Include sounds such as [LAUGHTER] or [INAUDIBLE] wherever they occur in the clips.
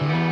Voy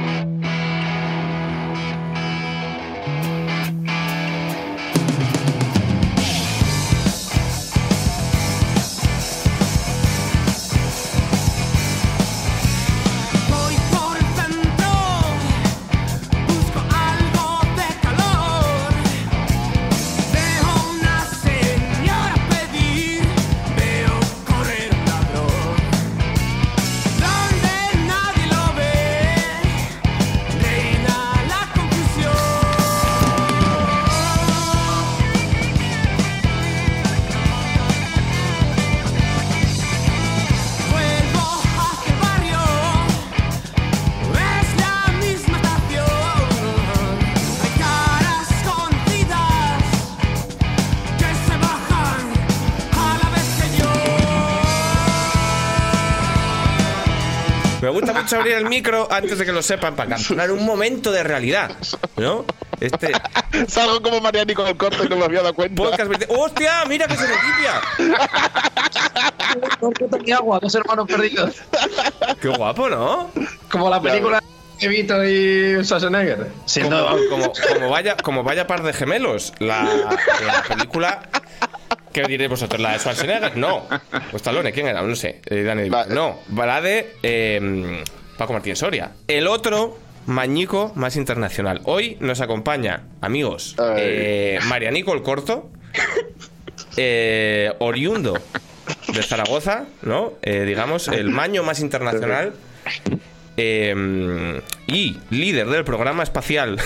Me mucho abrir el micro antes de que lo sepan para capturar un momento de realidad, ¿no? Este Salgo como Marianico del corte, no me había dado cuenta. podcast. ¡Hostia! ¡Mira que se repite! y agua, dos hermanos perdidos. ¡Qué guapo, ¿no? Como la película de Vito y Schwarzenegger. Siendo Como, como, como vaya, como vaya par de gemelos. La, la película. ¿Qué diréis vosotros? ¿La de Schwarzenegger? No. ¿O Stallone? ¿Quién era? No sé. Eh, No. La de eh, Paco Martín Soria. El otro. Mañico más internacional. Hoy nos acompaña, amigos, eh, Marianico el Corto, eh, oriundo de Zaragoza, ¿no? Eh, digamos, el maño más internacional eh, y líder del programa espacial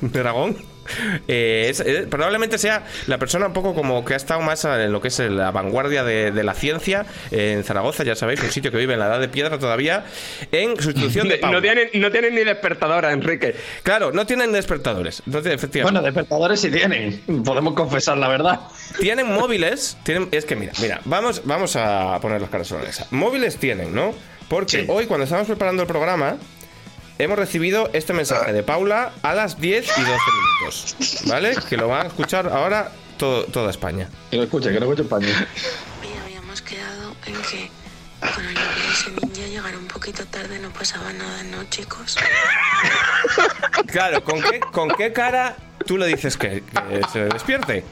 de Aragón. [LAUGHS] Eh, es- eh, probablemente sea la persona un poco como que ha estado más en lo que es la vanguardia de, de la ciencia eh, en Zaragoza, ya sabéis, un sitio que vive en la edad de piedra todavía, en sustitución [LAUGHS] de Pau. No tienen, no tienen ni despertadora, Enrique. Claro, no tienen despertadores. No tienen- efectivamente. Bueno, despertadores sí tienen. Podemos confesar la verdad. Tienen móviles, tienen, es que mira, mira, vamos, vamos a poner las caras sobre la mesa. Móviles tienen, ¿no? Porque Sí. hoy cuando estábamos preparando el programa, hemos recibido este mensaje de Paula a las 10 y 12 minutos, ¿vale? Que lo van a escuchar ahora todo, toda España. Que lo escuche, que lo escuche España. Oye, habíamos quedado en que con el de ese ninja llegar un poquito tarde no pasaba nada, ¿no, chicos? Claro, ¿con qué, con qué cara tú le dices que, que se despierte?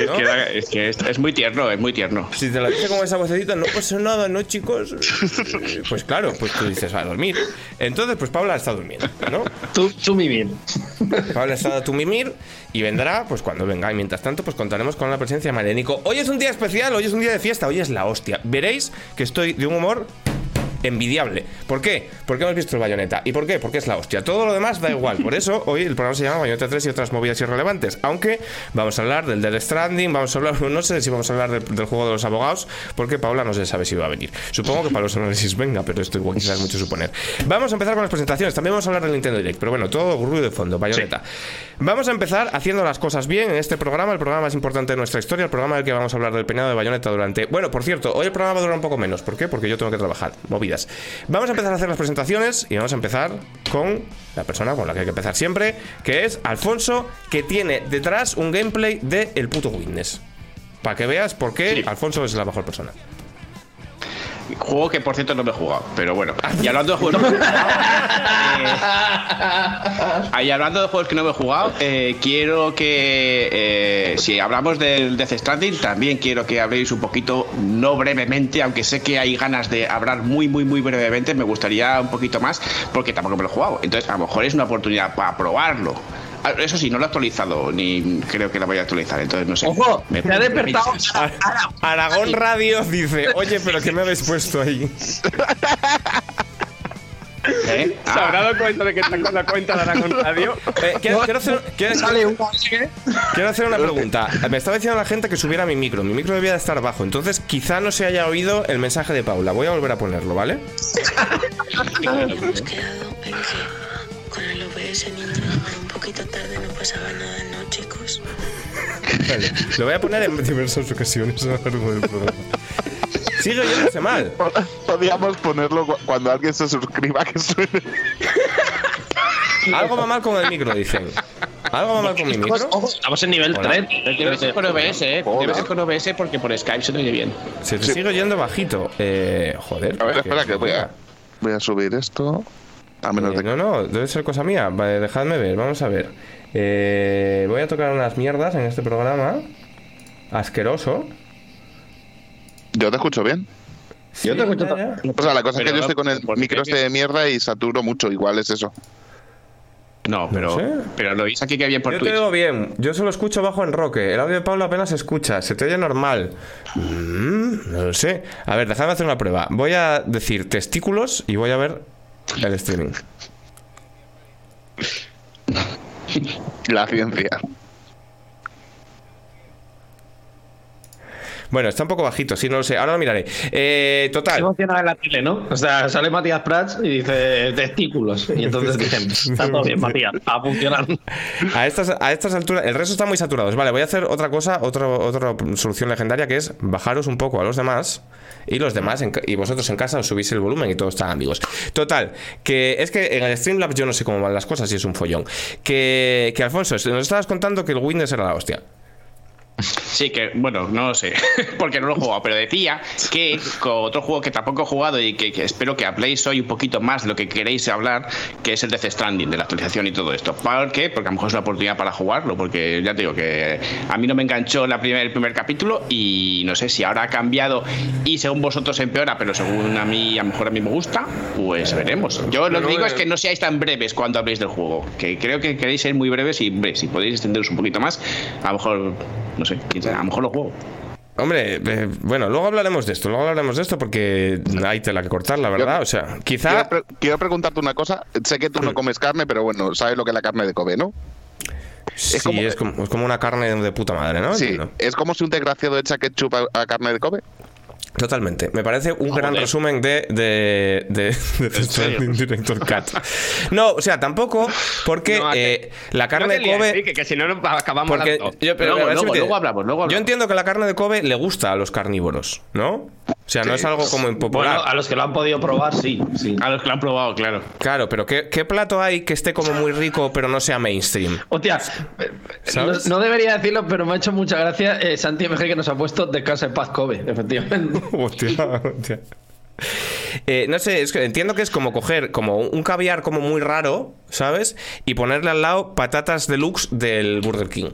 Es ¿No? que, era- es, que es, es muy tierno, es muy tierno. Si te lo dice con esa vocecita, no pasa nada, ¿no, chicos? Eh, Pues claro, pues tú dices, va a dormir. Entonces, pues Paula está durmiendo, ¿no? Tú, tú mimir. Pablo está a tu mimir y vendrá pues cuando venga. Y mientras tanto, pues contaremos con la presencia de Marianico. Hoy es un día especial, hoy es un día de fiesta, hoy es la hostia. Veréis que estoy de un humor envidiable. ¿Por qué? Porque hemos visto el Bayonetta. ¿Y por qué? Porque es la hostia. Todo lo demás da igual. Por eso hoy el programa se llama Bayonetta 3 y otras movidas irrelevantes. Aunque vamos a hablar del Death Stranding, vamos a hablar, [LAUGHS] no sé si vamos a hablar del, del juego de los abogados, porque Paula no se sabe si va a venir. Supongo que para los análisis venga, pero esto igual quizás es mucho suponer. Vamos a empezar con las presentaciones. También vamos a hablar del Nintendo Direct, pero bueno, todo ruido de fondo, Bayonetta. Vamos a empezar haciendo las cosas bien en este programa, el programa más importante de nuestra historia, el programa del que vamos a hablar del peinado de Bayonetta durante... Bueno, por cierto, hoy el programa va a durar un poco menos. ¿Por qué? Porque yo tengo que trabajar. Movidas. Vamos a empezar a hacer las presentaciones y vamos a empezar con la persona con la que hay que empezar siempre, que es Alfonso, que tiene detrás un gameplay de El puto Witness. Para que veas por qué Sí. Alfonso es la mejor persona. Juego que por cierto no me he jugado, pero bueno. Y hablando de juegos. eh, y hablando de juegos que no me he jugado, eh, quiero que. eh, si hablamos del Death Stranding, también quiero que habléis un poquito, no brevemente, aunque sé que hay ganas de hablar muy, muy, muy brevemente, me gustaría un poquito más, porque tampoco me lo he jugado. Entonces, a lo mejor es una oportunidad para probarlo. Ah, Eso sí, no lo he actualizado, ni creo que la voy a actualizar, entonces no sé. Ojo, Me- ha despertado. Aragón Radio dice, oye, pero ¿qué me habéis puesto ahí? [LAUGHS] ¿Eh? ¿Se Ah. habrá dado cuenta de que está con la cuenta de Aragón Radio? [LAUGHS] Eh, quiero, quiero hacer, quiero- Sale un quiero hacer una pregunta. Me estaba diciendo la gente que subiera mi micro. Mi micro debía de estar bajo. Entonces, quizá no se haya oído el mensaje de Paula. Voy a volver a ponerlo, ¿vale? [LAUGHS] Con el OBS ninja llegar un poquito tarde no pasaba nada, ¿no, chicos? Vale. Lo voy a poner en diversas ocasiones a lo largo del programa. Sigue oyéndose mal. Podríamos ponerlo cu- cuando alguien se suscriba que suene. Algo va mal con el micro, dicen. ¿Algo va mal con mi micro? Estamos en nivel Hola. 3. Debe ser con OBS, ¿eh? Debe ser con OBS porque por Skype se te oye bien. Se te sigue oyendo bajito. Eh, joder. A ver, ¿qué- espera que voy a, voy a subir esto. A menos Eh, de no, no, debe ser cosa mía. Vale, dejadme ver, vamos a ver. Eh, voy a tocar unas mierdas en este programa. Asqueroso. Yo te escucho bien. Yo te escucho Ya, ya. también. O sea, la cosa es que yo estoy con el micro este de mierda y saturo mucho. Igual es eso. No, pero, sé. pero lo oís aquí que bien por Yo te digo bien, yo solo escucho bajo en roque. El audio de Pablo apenas se escucha, se te oye normal. Mm, no lo sé. A ver, déjame hacer una prueba. Voy a decir testículos y voy a ver el streaming. La ciencia. Bueno, está un poco bajito, sí, no lo sé. Ahora lo miraré. Eh, total. emociona en la tele, ¿no? O sea, sale Matías Prats y dice testículos. Y entonces [LAUGHS] dicen, está todo bien, Matías, a funcionar. A estas, a estas alturas, el resto está muy saturados. Vale, voy a hacer otra cosa, otra, otra solución legendaria que es bajaros un poco a los demás y los demás en y vosotros en casa os subís el volumen y todos están amigos. Total, que es que en el Streamlabs yo no sé cómo van las cosas y es un follón. Que, que Alfonso, nos estabas contando que el Windows era la hostia. Sí, que bueno, no lo sé, [LAUGHS] porque no lo he jugado, pero decía que con otro juego que tampoco he jugado y que, que espero que habléis hoy un poquito más de lo que queréis hablar, que es el Death Stranding, de la actualización y todo esto. ¿Por qué? Porque a lo mejor es una oportunidad para jugarlo, porque ya te digo que a mí no me enganchó la primer, el primer capítulo y no sé si ahora ha cambiado y según vosotros empeora, pero según a mí, a lo mejor a mí me gusta, pues veremos. Yo lo que digo es que no seáis tan breves cuando habléis del juego, que creo que queréis ser muy breves y hombre, si podéis extenderos un poquito más, a lo mejor, no sé, quién sabe, a lo mejor lo juego. Hombre, eh, bueno, luego hablaremos de esto, luego hablaremos de esto porque hay tela que cortar, la verdad. Yo- O sea, Quiero, quizá... pre- quiero preguntarte una cosa. Sé que tú no comes carne, pero bueno, sabes lo que es la carne de Kobe, ¿no? Sí, como- es como, es como una carne de puta madre, ¿no? Sí. Es como si un desgraciado echa ketchup a, a carne de Kobe. Totalmente. Me parece un gran Joder. resumen de, de, de, Director Cut. No, o sea, tampoco porque No, eh, la carne No de Kobe. Que si no nos acabamos Porque yo, pero, hablamos, luego hablamos. Yo entiendo que la carne de Kobe le gusta a los carnívoros, ¿no? O sea, no es algo como impopular. Bueno, a los que lo han podido probar, sí. sí. A los que lo han probado, claro. Claro, pero ¿qué, qué plato hay que esté como muy rico pero no sea mainstream? Hostia, eh, no debería decirlo, pero me ha hecho mucha gracia eh, Santi MG que nos ha puesto de casa en paz Kobe, efectivamente. [LAUGHS] Hostia, hostia. Eh, no sé, es que entiendo que es como coger como un caviar como muy raro, ¿sabes? Y ponerle al lado patatas deluxe del Burger King.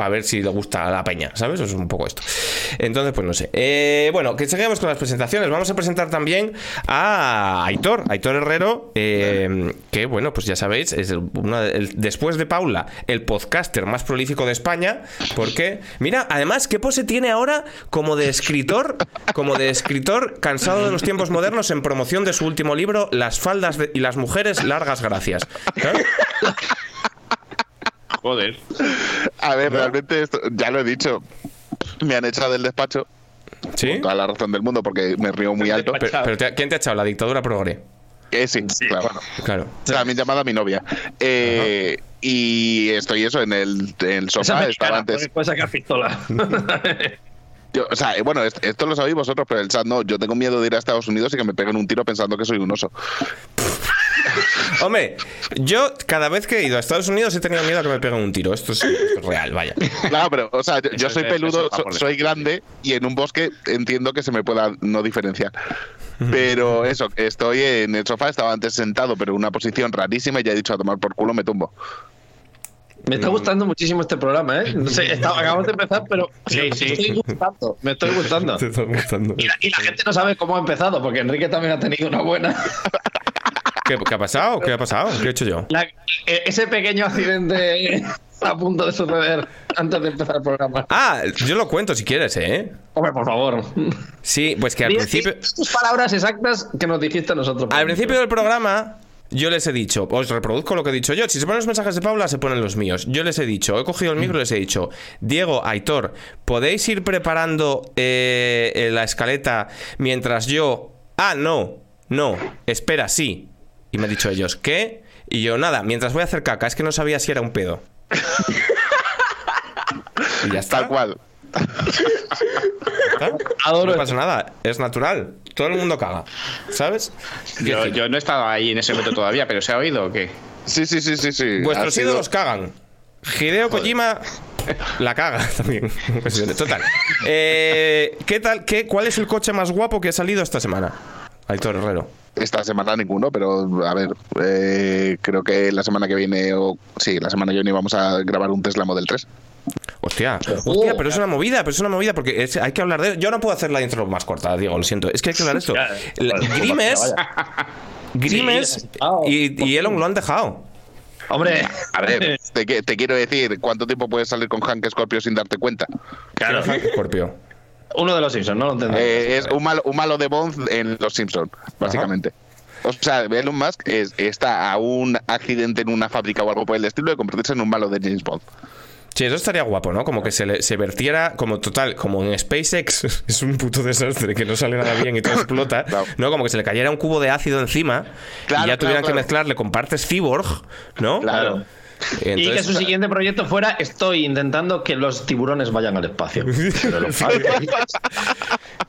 Para ver si le gusta la peña, ¿sabes? Es un poco esto. Entonces, pues no sé. Eh, bueno, que seguimos con las presentaciones. Vamos a presentar también a Aitor, Aitor Herrero, eh, que bueno, pues ya sabéis, es después de Paula, el podcaster más prolífico de España. Porque, mira, además, ¿qué pose tiene ahora como de escritor? Como de escritor cansado de los tiempos modernos en promoción de su último libro, Las faldas y las mujeres, largas gracias. Joder. A ver, realmente esto, ya lo he dicho. Me han echado del despacho. ¿Sí? Con toda la razón del mundo, porque me río muy alto. Pero, pero te- ¿quién te ha echado? La dictadura progre. Eh, sí, claro. Claro. También llamada a mi novia. Eh, y estoy eso en el, en el sofá. Estaba mexicana, antes. pues, puede sacar pistola. [LAUGHS] Yo- o sea, eh, bueno, est- esto lo sabéis vosotros, pero el chat no. Yo tengo miedo de ir a Estados Unidos y que me peguen un tiro pensando que soy un oso. [LAUGHS] [LAUGHS] Hombre, yo cada vez que he ido a Estados Unidos he tenido miedo a que me peguen un tiro. Esto es, esto es real, vaya. Claro, pero, o sea, yo, soy peludo, so- soy grande y en un bosque entiendo que se me pueda no diferenciar. Pero eso, estoy en el sofá, estaba antes sentado, pero en una posición rarísima y ya he dicho a tomar por culo, me tumbo. Me está gustando muchísimo este programa, ¿eh? No sé, está- acabamos de empezar, pero Sí, me sí. estoy gustando. Me estoy gustando. Te está gustando. Y la, y la gente no sabe cómo ha empezado, porque Enrique también ha tenido una buena. [LAUGHS] ¿Qué, qué ha pasado? ¿Qué ha pasado? ¿Qué he hecho yo? La- e- ese pequeño accidente [LAUGHS] a punto de suceder antes de empezar el programa. Ah, yo lo cuento si quieres, ¿eh? Hombre, por favor. Sí, pues que al principio... tus palabras exactas que nos dijiste a nosotros. Al principio del programa, yo les he dicho, os reproduzco lo que he dicho yo. Si se ponen los mensajes de Paula, se ponen los míos. Yo les he dicho, he cogido el micro y les he dicho, Diego, Aitor, ¿podéis ir preparando eh, eh, la escaleta mientras yo. Ah, no, no, espera, sí. Y me han dicho ellos, ¿qué? Y yo, nada, mientras voy a hacer caca, es que no sabía si era un pedo. [LAUGHS] y ya está. Tal cual. ¿está? [LAUGHS] Adoro No pasa nada, es natural. Todo el mundo caga, ¿sabes? Yo, yo no he estado ahí en ese momento todavía, pero ¿se ha oído o qué? Sí, sí, sí, sí, sí. Vuestros sido- ídolos cagan. Hideo Kojima la caga [LAUGHS] también. Total. Eh, ¿Qué tal? ¿Qué, ¿Cuál es el coche más guapo que ha salido esta semana? Aitor Herrero. Esta semana ninguno, pero a ver, eh, creo que la semana que viene, o sí, la semana que viene vamos a grabar un Tesla Model 3. Hostia, hostia, pero es una movida, pero es una movida porque es- hay que hablar de. Yo no puedo hacer la intro más corta, Diego, lo siento. Es que hay que hablar de esto. La- Grimes, [LAUGHS] Grimes necesitado. y, y Elon lo han dejado. Hombre, A ver, te, te quiero decir, ¿cuánto tiempo puedes salir con Hank Scorpio sin darte cuenta? claro, Scorpio. Uno de los Simpsons, no lo entiendo. Eh, es un malo, un malo de Bond en Los Simpsons, básicamente. O sea, Elon Musk es- está a un accidente en una fábrica o algo por el estilo de convertirse en un malo de James Bond. Sí, eso estaría guapo, ¿no? Como que se, le- se vertiera, como total, como en SpaceX, [LAUGHS] es un puto desastre que no sale nada bien y todo explota, [LAUGHS] Claro. ¿no? Como que se le cayera un cubo de ácido encima Claro, y ya tuvieran claro, que mezclarle con partes cyborg, ¿no? Claro. Y que su siguiente proyecto fuera estoy intentando que los tiburones vayan al espacio. [LAUGHS] Pero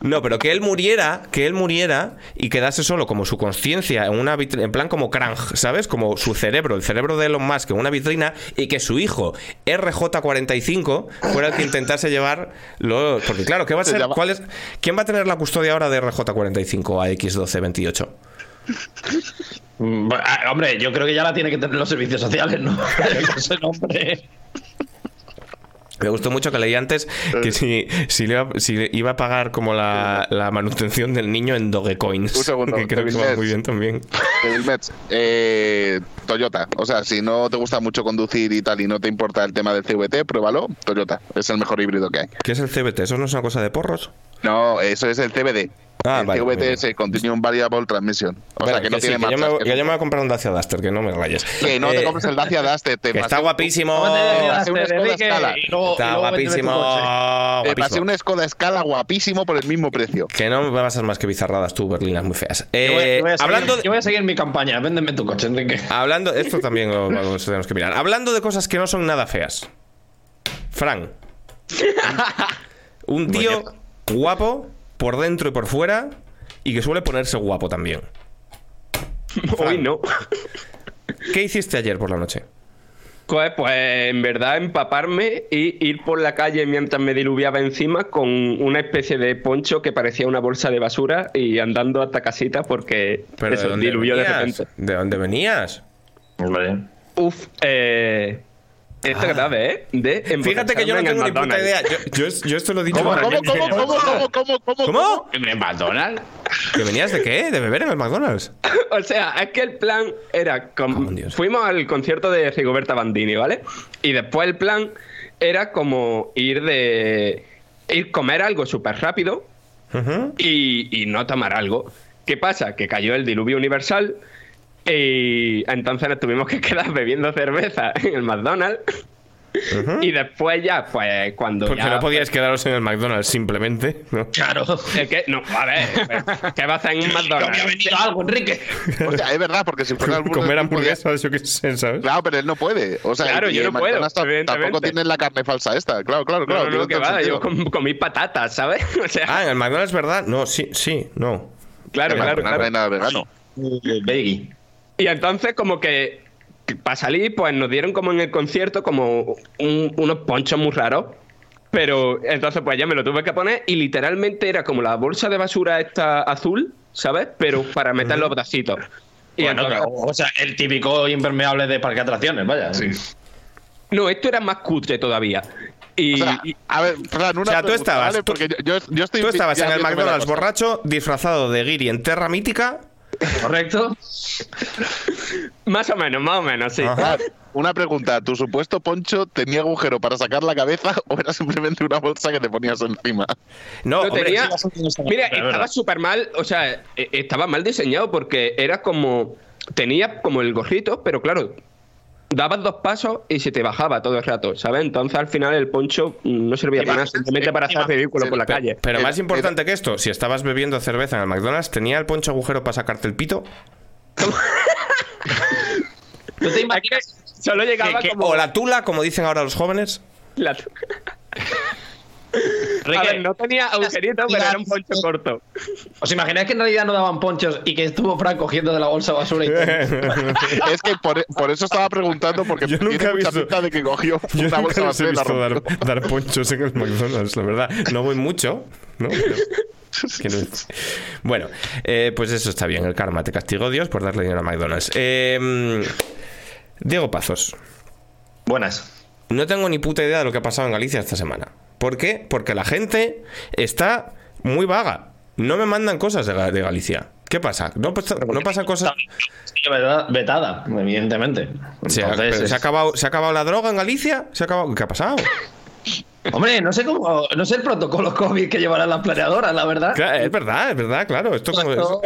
No, pero que él muriera, que él muriera y quedase solo como su conciencia en una vitrina, en plan como Krang, ¿sabes? Como su cerebro, el cerebro de Elon Musk en una vitrina y que su hijo RJ45 fuera el que intentase llevar los porque claro, ¿qué va a Se ser? ¿Cuál es quién va a tener la custodia ahora de RJ45 a X1228? Mm, bueno, ah, hombre, yo creo que ya la tiene que tener los servicios sociales, ¿no? [LAUGHS] Ese nombre. Me gustó mucho que leí antes que si, si, le iba, si le iba a pagar como la, la manutención del niño en Dogecoins. Un segundo, [LAUGHS] que creo que se va muy bien también. Eh, Toyota. O sea, si no te gusta mucho conducir y tal y no te importa el tema del CVT, pruébalo. Toyota. Es el mejor híbrido que hay. ¿Qué es el CBT? ¿Eso no es una cosa de porros? No, eso es el CVD. Ah, el vale, el Continuum Variable Transmission. O sea, que no sí, tiene que yo, me, que- yo me voy a comprar un Dacia Duster, que no me rayes. que no te Eh, compres el Dacia Duster. Te Que está pasé- guapísimo. ¿Cómo te una Skoda Scala. luego- Está guapísimo. Te pasé guapísimo. una Skoda Scala guapísimo por el mismo precio. Que no me pasas más que bizarradas tú, berlinas muy feas. Yo voy, Eh, yo voy a seguir, hablando, de- yo voy a seguir mi campaña. Véndeme tu coche, Enrique. hablando, esto también lo tenemos que mirar. Hablando de cosas que no son nada feas. Fran. [LAUGHS] Un tío guapo por dentro y por fuera y que suele ponerse guapo también. Hoy no. ¿Qué hiciste ayer por la noche? Pues, pues en verdad empaparme y ir por la calle mientras me diluviaba encima con una especie de poncho que parecía una bolsa de basura y andando hasta casita porque ¿Pero eso, de dónde diluyó de venías? repente. ¿De dónde venías? Hombre. Uf, eh, es grave, ¿eh? De Ah. Fíjate que yo no tengo ni puta idea. Yo, yo- yo esto lo he dicho ¿Cómo, cómo, que- cómo, cómo, cómo, cómo, cómo, ¿Cómo? ¿En el McDonald's? ¿Que venías de qué? ¿De beber en el McDonald's? [LAUGHS] O sea, es que el plan era. en Dios. fuimos al concierto de Rigoberta Bandini, ¿vale? Y después el plan era como ir de. ir comer algo súper rápido Ujú. y, y no tomar algo. ¿Qué pasa? Que cayó el diluvio universal y entonces nos tuvimos que [LAUGHS] quedar bebiendo cerveza en el McDonald's. Y después ya, pues cuando Porque ya, no podíais quedaros en el McDonald's simplemente. ¿no? Claro. Es que, no, a ver, ¿qué va a hacer en un Que había McDonald's? venido algo, Enrique. O sea, es verdad, porque si fuera el Burger Comer podía- hamburguesas, yo qué sé, ¿sabes? Claro, pero él no puede. O sea, Claro, yo el no puedo, McDonald's. Tampoco tienen la carne falsa esta. Claro, claro, claro. No, no, que el va, yo com- comí patatas, ¿sabes? [LAUGHS] O sea, Ah, en el McDonald's, ¿verdad? No, sí, sí, no. claro, claro, McDonald's no claro. hay nada vegano. Veggie. Y entonces como que para salir, pues nos dieron como en el concierto como un- unos ponchos muy raros. Pero entonces pues ya me lo tuve que poner y literalmente era como la bolsa de basura esta azul, ¿sabes? Pero para meter los bracitos. Y Bueno, entonces- claro, o sea, el típico impermeable de parque de atracciones, vaya. No, esto era más cutre todavía. Y, O sea, y- a ver, Fran, una O sea, tú pregunta, estabas- ¿vale? tú- Porque yo, yo, yo estoy Tú estabas en el McDonald's borracho, disfrazado de Giri en Terra Mítica. ¿Correcto? más o menos, más o menos, sí. Ajá. Una pregunta, ¿tu supuesto poncho tenía agujero para sacar la cabeza o era simplemente una bolsa que te ponías encima? No, hombre, tenía- Mira, estaba súper mal, o sea, e- estaba mal diseñado porque era como. Tenía como el gorrito, pero claro, dabas dos pasos y se te bajaba todo el rato, ¿sabes? Entonces al final el poncho mm, no servía para nada, simplemente para hacer ridículo por la Pero- calle. Pero Era- más importante que esto, si estabas bebiendo cerveza en el McDonald's, ¿tenía el poncho agujero para sacarte el pito? ¿Tú te imaginas? [LAUGHS] Solo llegaba Que- como. O la tula, como dicen ahora los jóvenes. la- [LAUGHS] A ver, no tenía agujerito, pero era un poncho corto. ¿Os imagináis que en realidad no daban ponchos y que estuvo Frank cogiendo de la bolsa basura y [LAUGHS] todo? es que por, por eso estaba preguntando, porque Yo nunca he visto- de que cogió [LAUGHS] Yo una nunca bolsa he basura la visto dar, ponchos en el McDonald's, la verdad. No voy mucho, ¿no? Pero- Bueno, eh, pues eso está bien. El karma te castigó Dios por darle dinero a McDonald's. Eh, Diego Pazos. Buenas. No tengo ni puta idea de lo que ha pasado en Galicia esta semana. ¿Por qué? Porque la gente está muy vaga. No me mandan cosas de, Ga- de Galicia. ¿Qué pasa? ¿No, pasa- no pasan cosas? Vetada, evidentemente. Se ha, ¿se, ha acabado, ¿Se ha acabado la droga en Galicia? ¿Se ha acabado? ¿Qué ha pasado? Hombre, no sé cómo, no sé el protocolo COVID que llevarán las planeadoras, la verdad. Claro, es verdad, es verdad, claro. Esto cómo, Esto-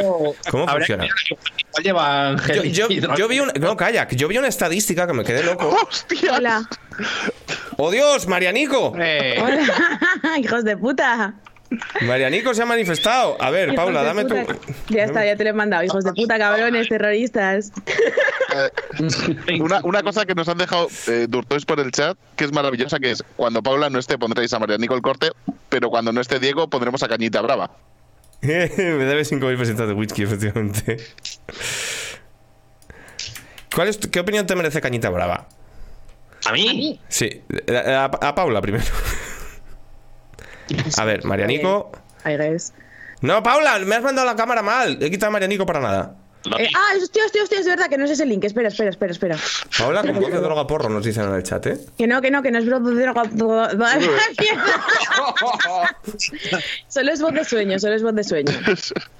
¿cómo funciona? que- llevan Yo, yo- vi una, no, calla, yo vi una estadística que me quedé loco. [LAUGHS] ¡Hostia! Hola. ¡Oh Dios, Marianico! Eh, Hola. [LAUGHS] Hijos de puta. Marianico se ha manifestado. A ver, Hijos Paula, dame tu. Ya está, ya te lo he mandado. Hijos de puta, cabrones, terroristas. Eh, una, una cosa que nos han dejado eh, Durtois por el chat, que es maravillosa, que es cuando Paula no esté pondréis a Marianico el corte, pero cuando no esté Diego pondremos a Cañita Brava. [LAUGHS] me debe 5.000 pesetas de whisky, efectivamente. ¿Cuál es tu- ¿Qué opinión te merece Cañita Brava? ¿A mí? Sí, a, a Paula primero. A ver, Marianico. Ay, guys. No, Paula, me has mandado la cámara mal. He quitado a Marianico para nada. Eh, ah, hostia, hostia, hostia, es verdad que no es ese link. Espera, espera, espera, espera. Paula, con voz de droga porro, nos dicen en el chat, ¿eh? Que no, que no, que no es voz de droga. [LAUGHS] [LAUGHS] Solo es voz de sueño, solo es voz de sueño.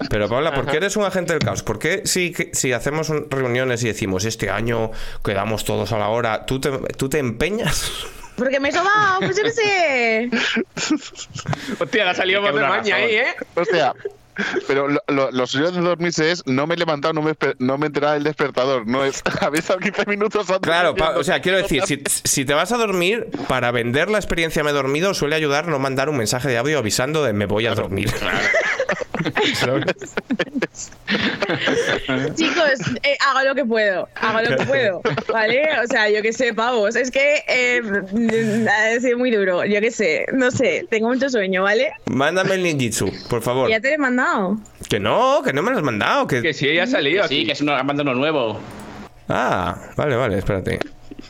Pero Paula, ¿por qué eres un agente del caos? ¿Por qué si, que- si hacemos un- reuniones y decimos este año quedamos todos a la hora, tú te, tú te empeñas? [LAUGHS] Porque me he sobado, pues yo qué sé. [LAUGHS] Hostia, ha salido voz de maña ahí, ¿eh? O sea, pero lo, lo, lo suyo de dormirse es no me he levantado, no me, no me he enterado del despertador. No es, habéis estado 15 minutos antes. Claro, o sea, quiero decir, [LAUGHS] si, si te vas a dormir, para vender la experiencia me he dormido, suele ayudar no mandar un mensaje de audio avisando de me voy a dormir. [LAUGHS] Chicos, eh, hago lo que puedo, hago lo que puedo, ¿vale? O sea, yo qué sé, pavos. Es que eh, mm, ha sido muy duro, yo qué sé, no sé, tengo mucho sueño, ¿vale? Mándame el ninjitsu, por favor. Ya te lo he mandado. Que no, que no me lo has mandado. Que... Que sí, ya ha salido sí, aquí. que es un abandono nuevo. Ah, vale, vale, espérate.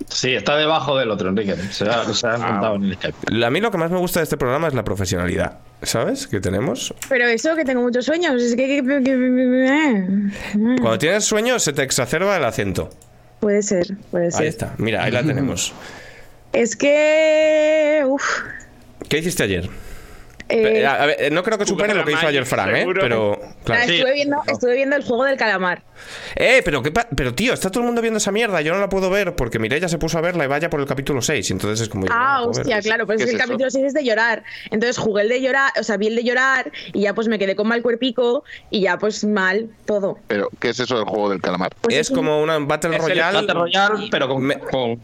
Sí, está debajo del otro, Enrique. Se ha, se ha montado en el Skype. A mí lo que más me gusta de este programa es la profesionalidad, ¿sabes? Que tenemos. Pero eso, que tengo muchos sueños, es que... que- que- que- Cuando tienes sueño se te exacerba el acento. Puede ser, puede ser. Ahí está, mira, ahí la [LAUGHS] tenemos. Es que... Uf. ¿Qué hiciste ayer? Eh, Eh, a ver, no creo que supere lo que hizo ayer Fran, ¿eh? Pero, claro. ah, estuve, viendo, estuve viendo el juego del calamar. Eh, pero, qué pa- pero tío, está todo el mundo viendo esa mierda. Yo no la puedo ver porque Mireia se puso a verla y vaya por el capítulo 6. Entonces es como. no Ah, ver. hostia, claro, pues ¿Qué es que el eso? capítulo 6 es de llorar. Entonces jugué el de llorar, o sea, vi el de llorar y ya pues me quedé con mal cuerpico y ya pues mal todo. Pero, ¿qué es eso del juego del calamar? Pues Es como una Battle Es el Royale. Battle Royale, pero con, Me- con,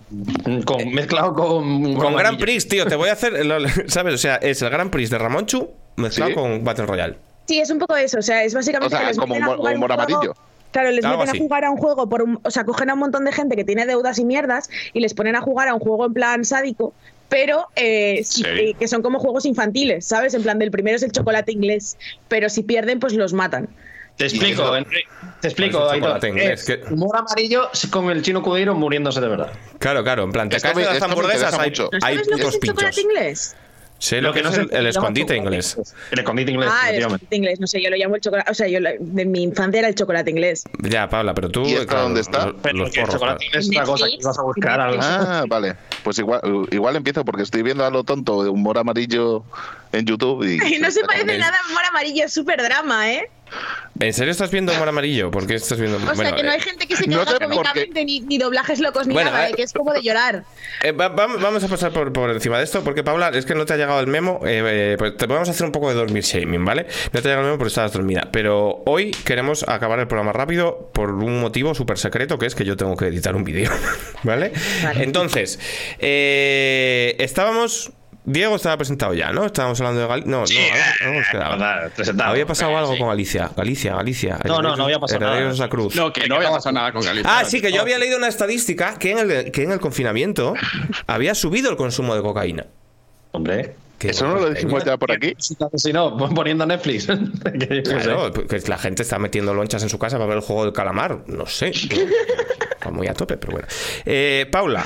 con- mezclado con. Con Grand. Prix, tío, te voy a hacer. lo- ¿Sabes? O sea, es el Grand Prix de Ramonchu mezclado Sí. con Battle Royale. Sí, es un poco eso, o sea, es básicamente O sea, que les como meten a un jugar humor un juego- amarillo. Claro, les Algo meten así. a jugar a un juego por un, o sea, cogen a un montón de gente que tiene deudas y mierdas y les ponen a jugar a un juego en plan sádico, pero eh, sí, eh, que son como juegos infantiles, ¿sabes? En plan del primero es el chocolate inglés, pero si pierden pues los matan. Te explico, Enrique. Te explico, chocolate inglés, Es que- Humor amarillo con el chino Cudeiro muriéndose de verdad. Claro, claro, en plan, te Esto caes me- de las hamburguesas, hay, mucho. ¿No hay sabes lo que es el pinchos. chocolate inglés? Sé lo, que, es sé el, escondite inglés. El escondite inglés, Ah, el chocolate inglés, no sé, yo lo llamo el chocolate, o sea, yo de mi infancia era el chocolate inglés. Ya, Paula, pero tú. ¿Y claro, dónde está? Los, Pero los que el chocolate inglés es otra cosa que vas a buscar al- Ah, vale. Pues igual, igual empiezo porque estoy viendo a lo tonto de humor amarillo en YouTube y. [LAUGHS] no se parece nada a Amor Amarillo, es súper drama, ¿eh? ¿En serio estás viendo humor amarillo? ¿Por qué estás viendo.? O sea, que no eh, hay gente que se [LAUGHS] no carga sé por qué. cómicamente ni, ni doblajes locos ni Bueno, nada, eh, eh, que es como de llorar. Eh, va- va- vamos a pasar por, por encima de esto, porque Paula, es que no te ha llegado el memo. eh, eh, pues te vamos a hacer un poco de dormir shaming, ¿vale? No te ha llegado el memo porque estabas dormida. Pero hoy queremos acabar el programa rápido por un motivo súper secreto, que es que yo tengo que editar un vídeo, [LAUGHS] ¿vale? Entonces, eh, estábamos. Diego estaba presentado ya, ¿no? Estábamos hablando de Galicia. No, no, no hemos quedado. Verdad, presentado. Había pasado algo Sí. con Galicia. Galicia, Galicia. No, no, no había pasado nada. Cruz. No, que no había pasado nada con Galicia. Ah, sí, que yo había leído una estadística que en el, que en el confinamiento había subido el consumo de cocaína. Hombre. Que Eso no lo dijimos ya por aquí. [LAUGHS] Si no, pon- [LAUGHS] poniendo Netflix. [LAUGHS] Que yo qué sé. Claro, que la gente está metiendo lonchas en su casa para ver el juego del calamar. No sé. Está muy a tope, pero bueno. Eh, Paula,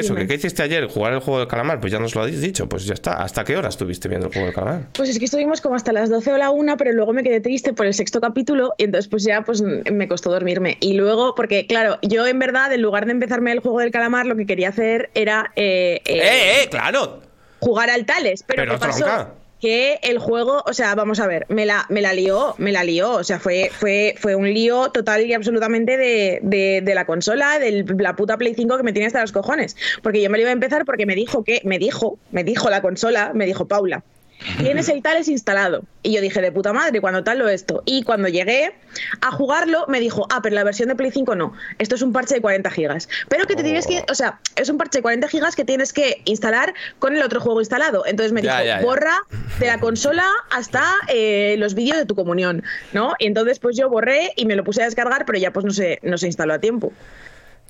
eso, que ¿qué hiciste ayer? ¿Jugar el juego del calamar? Pues ya nos lo habéis dicho, pues ya está. ¿Hasta qué hora estuviste viendo el juego del calamar? Pues es que estuvimos como hasta las 12 o la 1, pero luego me quedé triste por el sexto capítulo y entonces pues ya pues me costó dormirme. Y luego, porque claro, yo en verdad, en lugar de empezarme el juego del calamar, lo que quería hacer era eh, eh, ¡Eh, eh! ¡Claro! jugar al Tales. Pero, Pero ¿qué pasó? tronca. Que el juego, o sea, vamos a ver, me la, me la lió, me la lió. O sea, fue, fue, fue un lío total y absolutamente de, de, de la consola, de la puta Play 5 que me tiene hasta los cojones. Porque yo me lo iba a empezar porque me dijo que, me dijo, me dijo la consola, me dijo Paula. Tienes el Tales instalado. Y yo dije, de puta madre, cuando tal lo esto. Y cuando llegué a jugarlo, me dijo, ah, pero la versión de Play 5 no. Esto es un parche de 40 gigas. Pero que te tienes que, o sea, es un parche de 40 gigas que tienes que instalar con el otro juego instalado. Entonces me Ya, dijo, ya, ya. borra de la consola hasta eh, los vídeos de tu comunión, ¿no? Y entonces pues yo borré y me lo puse a descargar, pero ya pues no se, no se instaló a tiempo.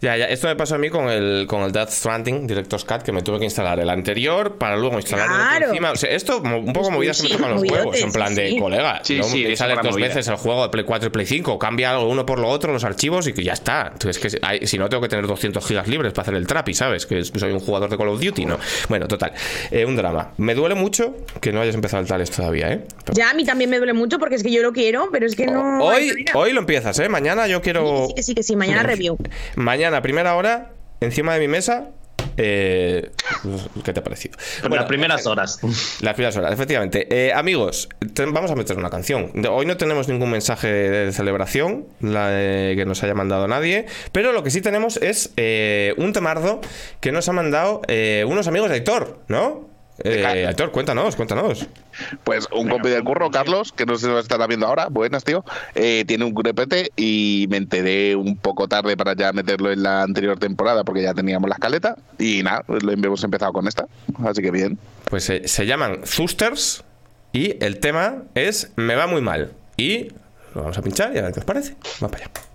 Ya, ya, esto me pasó a mí con el, con el Death Stranding Director's Cut, que me tuve que instalar el anterior para luego instalar el otro Claro. encima. O sea, esto, un poco Sí, movidas que me sí, tocan los huevos, en plan de sí. colega. Sí, no sí, es dos movida. veces el juego de Play 4 y Play 5, cambia lo uno por lo otro, los archivos y que ya está. Entonces, que hay- si no, tengo que tener 200 gigas libres para hacer el trapi, ¿sabes? Que soy un jugador de Call of Duty, ¿no? Bueno, total. Eh, un drama. Me duele mucho que no hayas empezado el Tales todavía, ¿eh? Pero- Ya a mí también me duele mucho porque es que yo lo quiero, pero es que no. hoy, hoy lo empiezas, ¿eh? Mañana yo quiero. Sí, que sí, que sí, mañana review. Mañana, primera hora, encima de mi mesa. eh, ¿Qué te ha parecido? Por las primeras horas. Las primeras horas, efectivamente. Eh, amigos, vamos a meter una canción. Hoy no tenemos ningún mensaje de celebración la que nos haya mandado nadie, pero lo que sí tenemos es eh, un temardo que nos ha mandado eh, unos amigos de Aitor, ¿no? Eh, cuéntanos, cuéntanos. Pues un compi del curro, Carlos, que no sé si lo estará viendo ahora, buenas, tío, eh, tiene un grupete y me enteré un poco tarde para ya meterlo en la anterior temporada porque ya teníamos la escaleta y nada, pues lo hemos empezado con esta, así que bien. Pues eh, se llaman Zusters y el tema es Me va muy mal. Y lo vamos a pinchar y a ver qué os parece. Vamos para allá.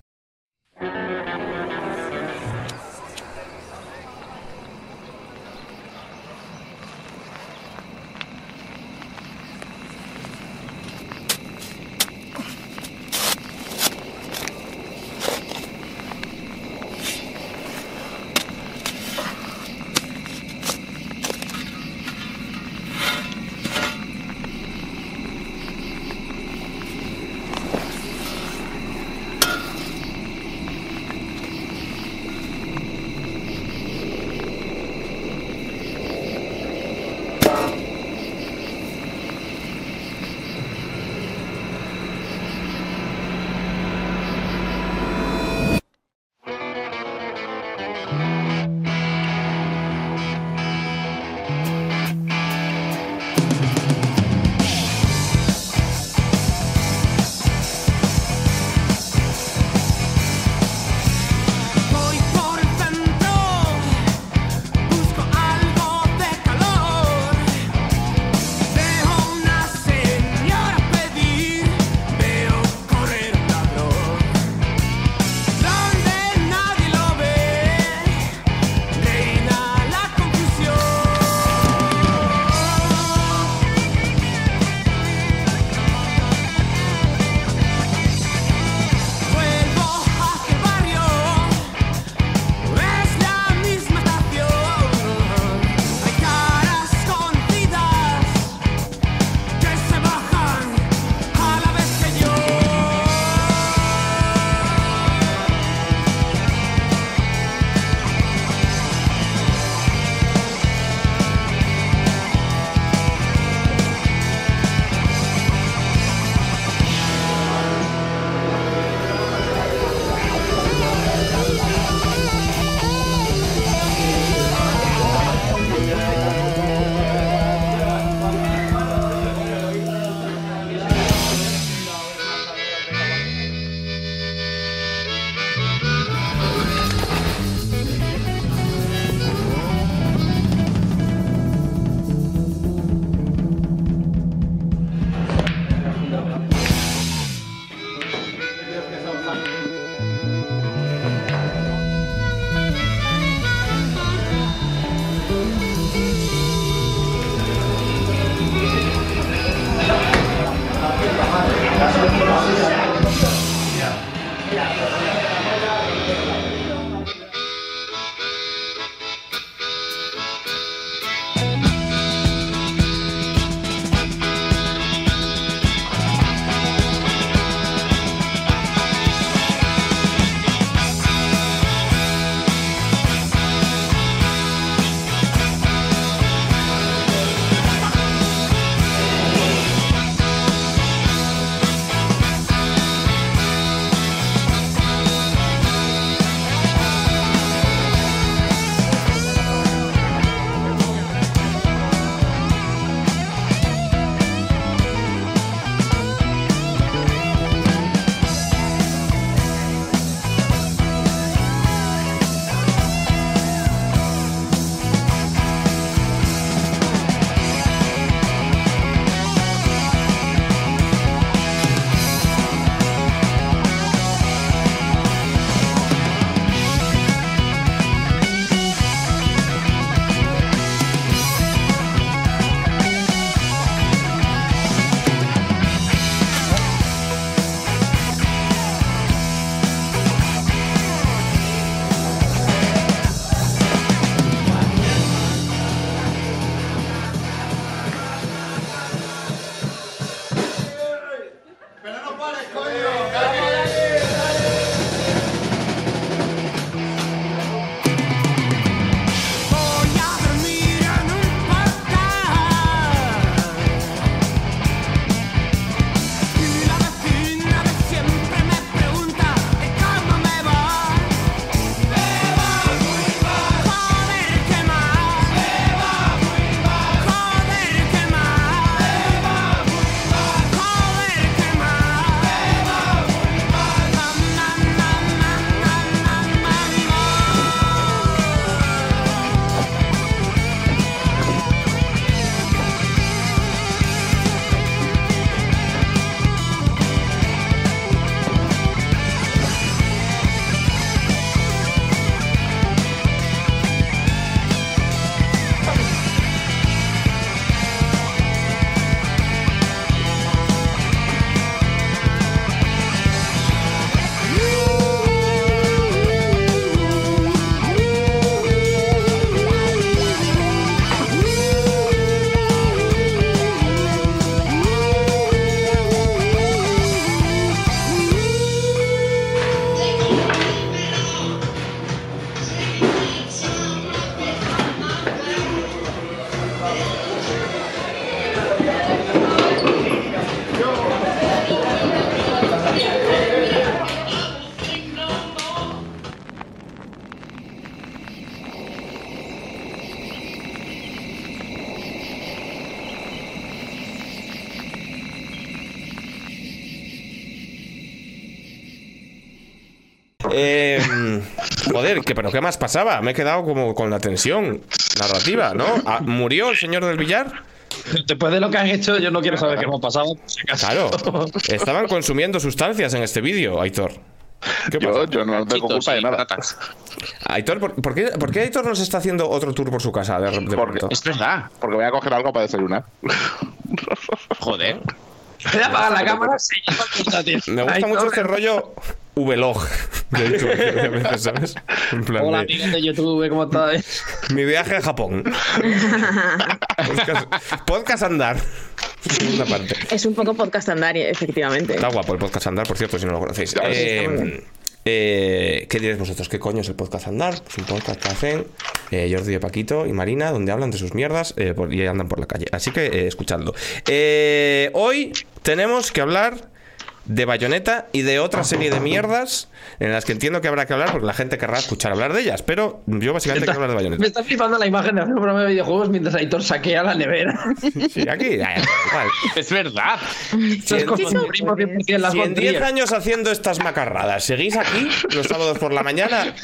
Pero ¿qué más pasaba? Me he quedado como con la tensión narrativa, ¿no? Ah, ¿Murió el señor del billar? Después de lo que han hecho, yo no quiero saber qué hemos pasado. Claro. Estaban consumiendo sustancias en este vídeo, Aitor. ¿Qué Yo, yo no tengo culpa de nada. Aitor, ¿por, por qué, por qué Aitor nos está haciendo otro tour por su casa? De, de Porque-? Es verdad. Porque voy a coger algo para desayunar. Joder. Voy a apagar la cámara. Me gusta Ay, mucho este rollo V-Log [LAUGHS] de YouTube, veces, ¿sabes? En plan Hola, de, amigos de YouTube, ¿cómo estáis? [LAUGHS] mi viaje a Japón. podcast, podcast andar. Segunda parte. Es un poco podcast andar, efectivamente. Está guapo el podcast andar, por cierto, si no lo conocéis. Eh, eh, ¿Qué diréis vosotros? ¿Qué coño es el podcast andar? Es un podcast que hacen eh, Jordi de Paquito y Marina, donde hablan de sus mierdas eh, por- y andan por la calle. Así que eh, escuchadlo. Eh, hoy tenemos que hablar de Bayonetta y de otra serie de mierdas en las que entiendo que habrá que hablar porque la gente querrá escuchar hablar de ellas. Pero yo básicamente quiero hablar de Me Bayonetta. está flipando la imagen de hacer un programa de videojuegos mientras Aitor saquea la nevera. [LAUGHS] Sí, aquí, ya, ya, igual. Es verdad. Es como primo 100% las Si en 10 bondrías. años haciendo estas macarradas seguís aquí los sábados por la mañana,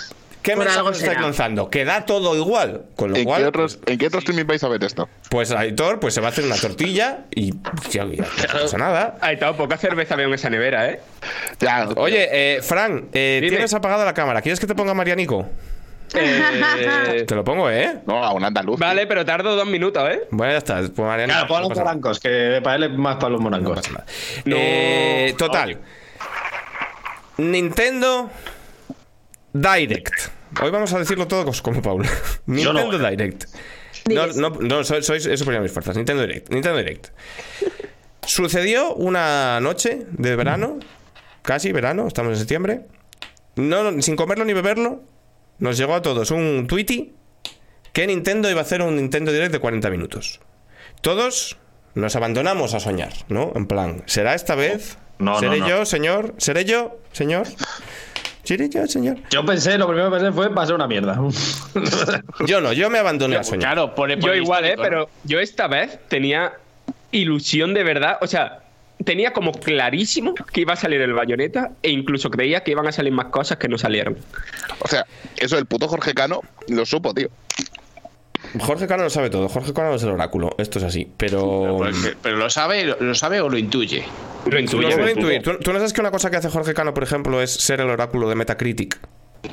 ¿qué Por mensaje estáis lanzando? Que da todo igual. Con lo ¿En qué, cual, otros, ¿En qué otros streaming vais a ver esto? pues Aitor pues se va a hacer una tortilla y ya, ya, no pasa nada. Hay todo poca cerveza veo en esa nevera, ¿eh? Ya, Oye, eh, Fran, eh, tienes apagada la cámara. ¿Quieres que te ponga Marianico? Eh, [LAUGHS] Te lo pongo, ¿eh? no, a un andaluz. Vale, pero tardo dos minutos, ¿eh? Bueno, ya está. Pues Marianico. Claro, pon no los morancos, que para él es más para los morancos. No. Eh, total. Nintendo Direct. Hoy vamos a decirlo todo cos- como Paula. No. Nintendo Direct. No, no, no, he superado mis fuerzas. Nintendo Direct. Nintendo Direct. Sucedió una noche de verano, casi verano, estamos en septiembre. No, sin comerlo ni beberlo, nos llegó a todos un tweety que Nintendo iba a hacer un Nintendo Direct de 40 minutos. Todos nos abandonamos a soñar, ¿no? En plan, ¿será esta vez? No, no, ¿Seré no. yo, señor? ¿Seré yo, señor? ¿Seré yo, señor? Yo pensé, lo primero que pensé fue va a ser una mierda. [LAUGHS] Yo no, yo me abandoné a soñar. Claro, por, por Yo igual, ¿eh? Pero yo esta vez tenía ilusión de verdad. O sea, tenía como clarísimo que iba a salir el bayoneta e incluso creía que iban a salir más cosas que no salieron. O sea, eso el puto Jorge Cano lo supo, tío. Jorge Cano lo sabe todo. Jorge Cano es el oráculo. Esto es así. Pero. Porque- pero lo sabe, lo, lo sabe o lo intuye. Lo Lo intuye. suele intuir. ¿Tú, tú no sabes que una cosa que hace Jorge Cano, por ejemplo, es ser el oráculo de Metacritic?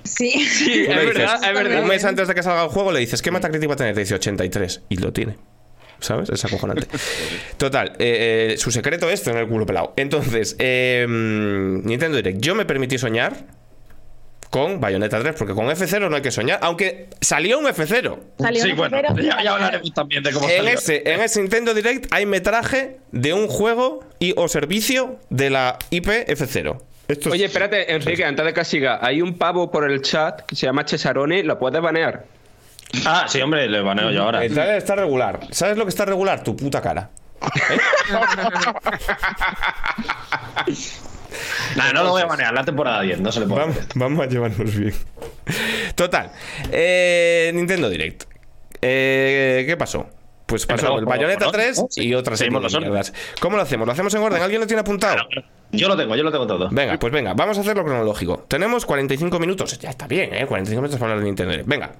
Sí. Sí, es dices, verdad, es verdad. Un mes antes de que salga el juego le dices, ¿qué Metacritic va a tener? Te dice 83. Y lo tiene. ¿Sabes? Es acojonante. [LAUGHS] Total, eh, eh, su secreto es tener el culo pelado. Entonces, eh, mm, Nintendo Direct, yo me permití soñar con Bayonetta 3, porque con F0 no hay que soñar, aunque salió un F0. Salió sí, un bueno, cero. ya, ya hablaremos también de cómo En salió. ese, en ese Nintendo Direct hay metraje de un juego y o servicio de la IP F0. Esto es- Oye, espérate, Enrique, antes de que siga, hay un pavo por el chat que se llama Cesarone, ¿lo puedes banear? Ah, sí, hombre, le baneo yo ahora. Está regular. ¿Sabes lo que está regular? Tu puta cara. [LAUGHS] [LAUGHS] [LAUGHS] Nah, no lo voy a banear, la temporada 10, no se le puede. Vamos, vamos a llevarnos bien. Total. eh, Nintendo Direct. Eh, ¿Qué pasó? Pues pasó el Bayonetta por 3 orden, ¿no? y otra serie de. ¿Cómo lo hacemos? ¿Lo hacemos en orden? ¿Alguien lo tiene apuntado? Yo lo tengo, yo lo tengo todo. Venga, pues venga, vamos a hacerlo cronológico. Tenemos 45 minutos. Ya está bien, ¿eh? 45 minutos para hablar de Nintendo Direct. Venga.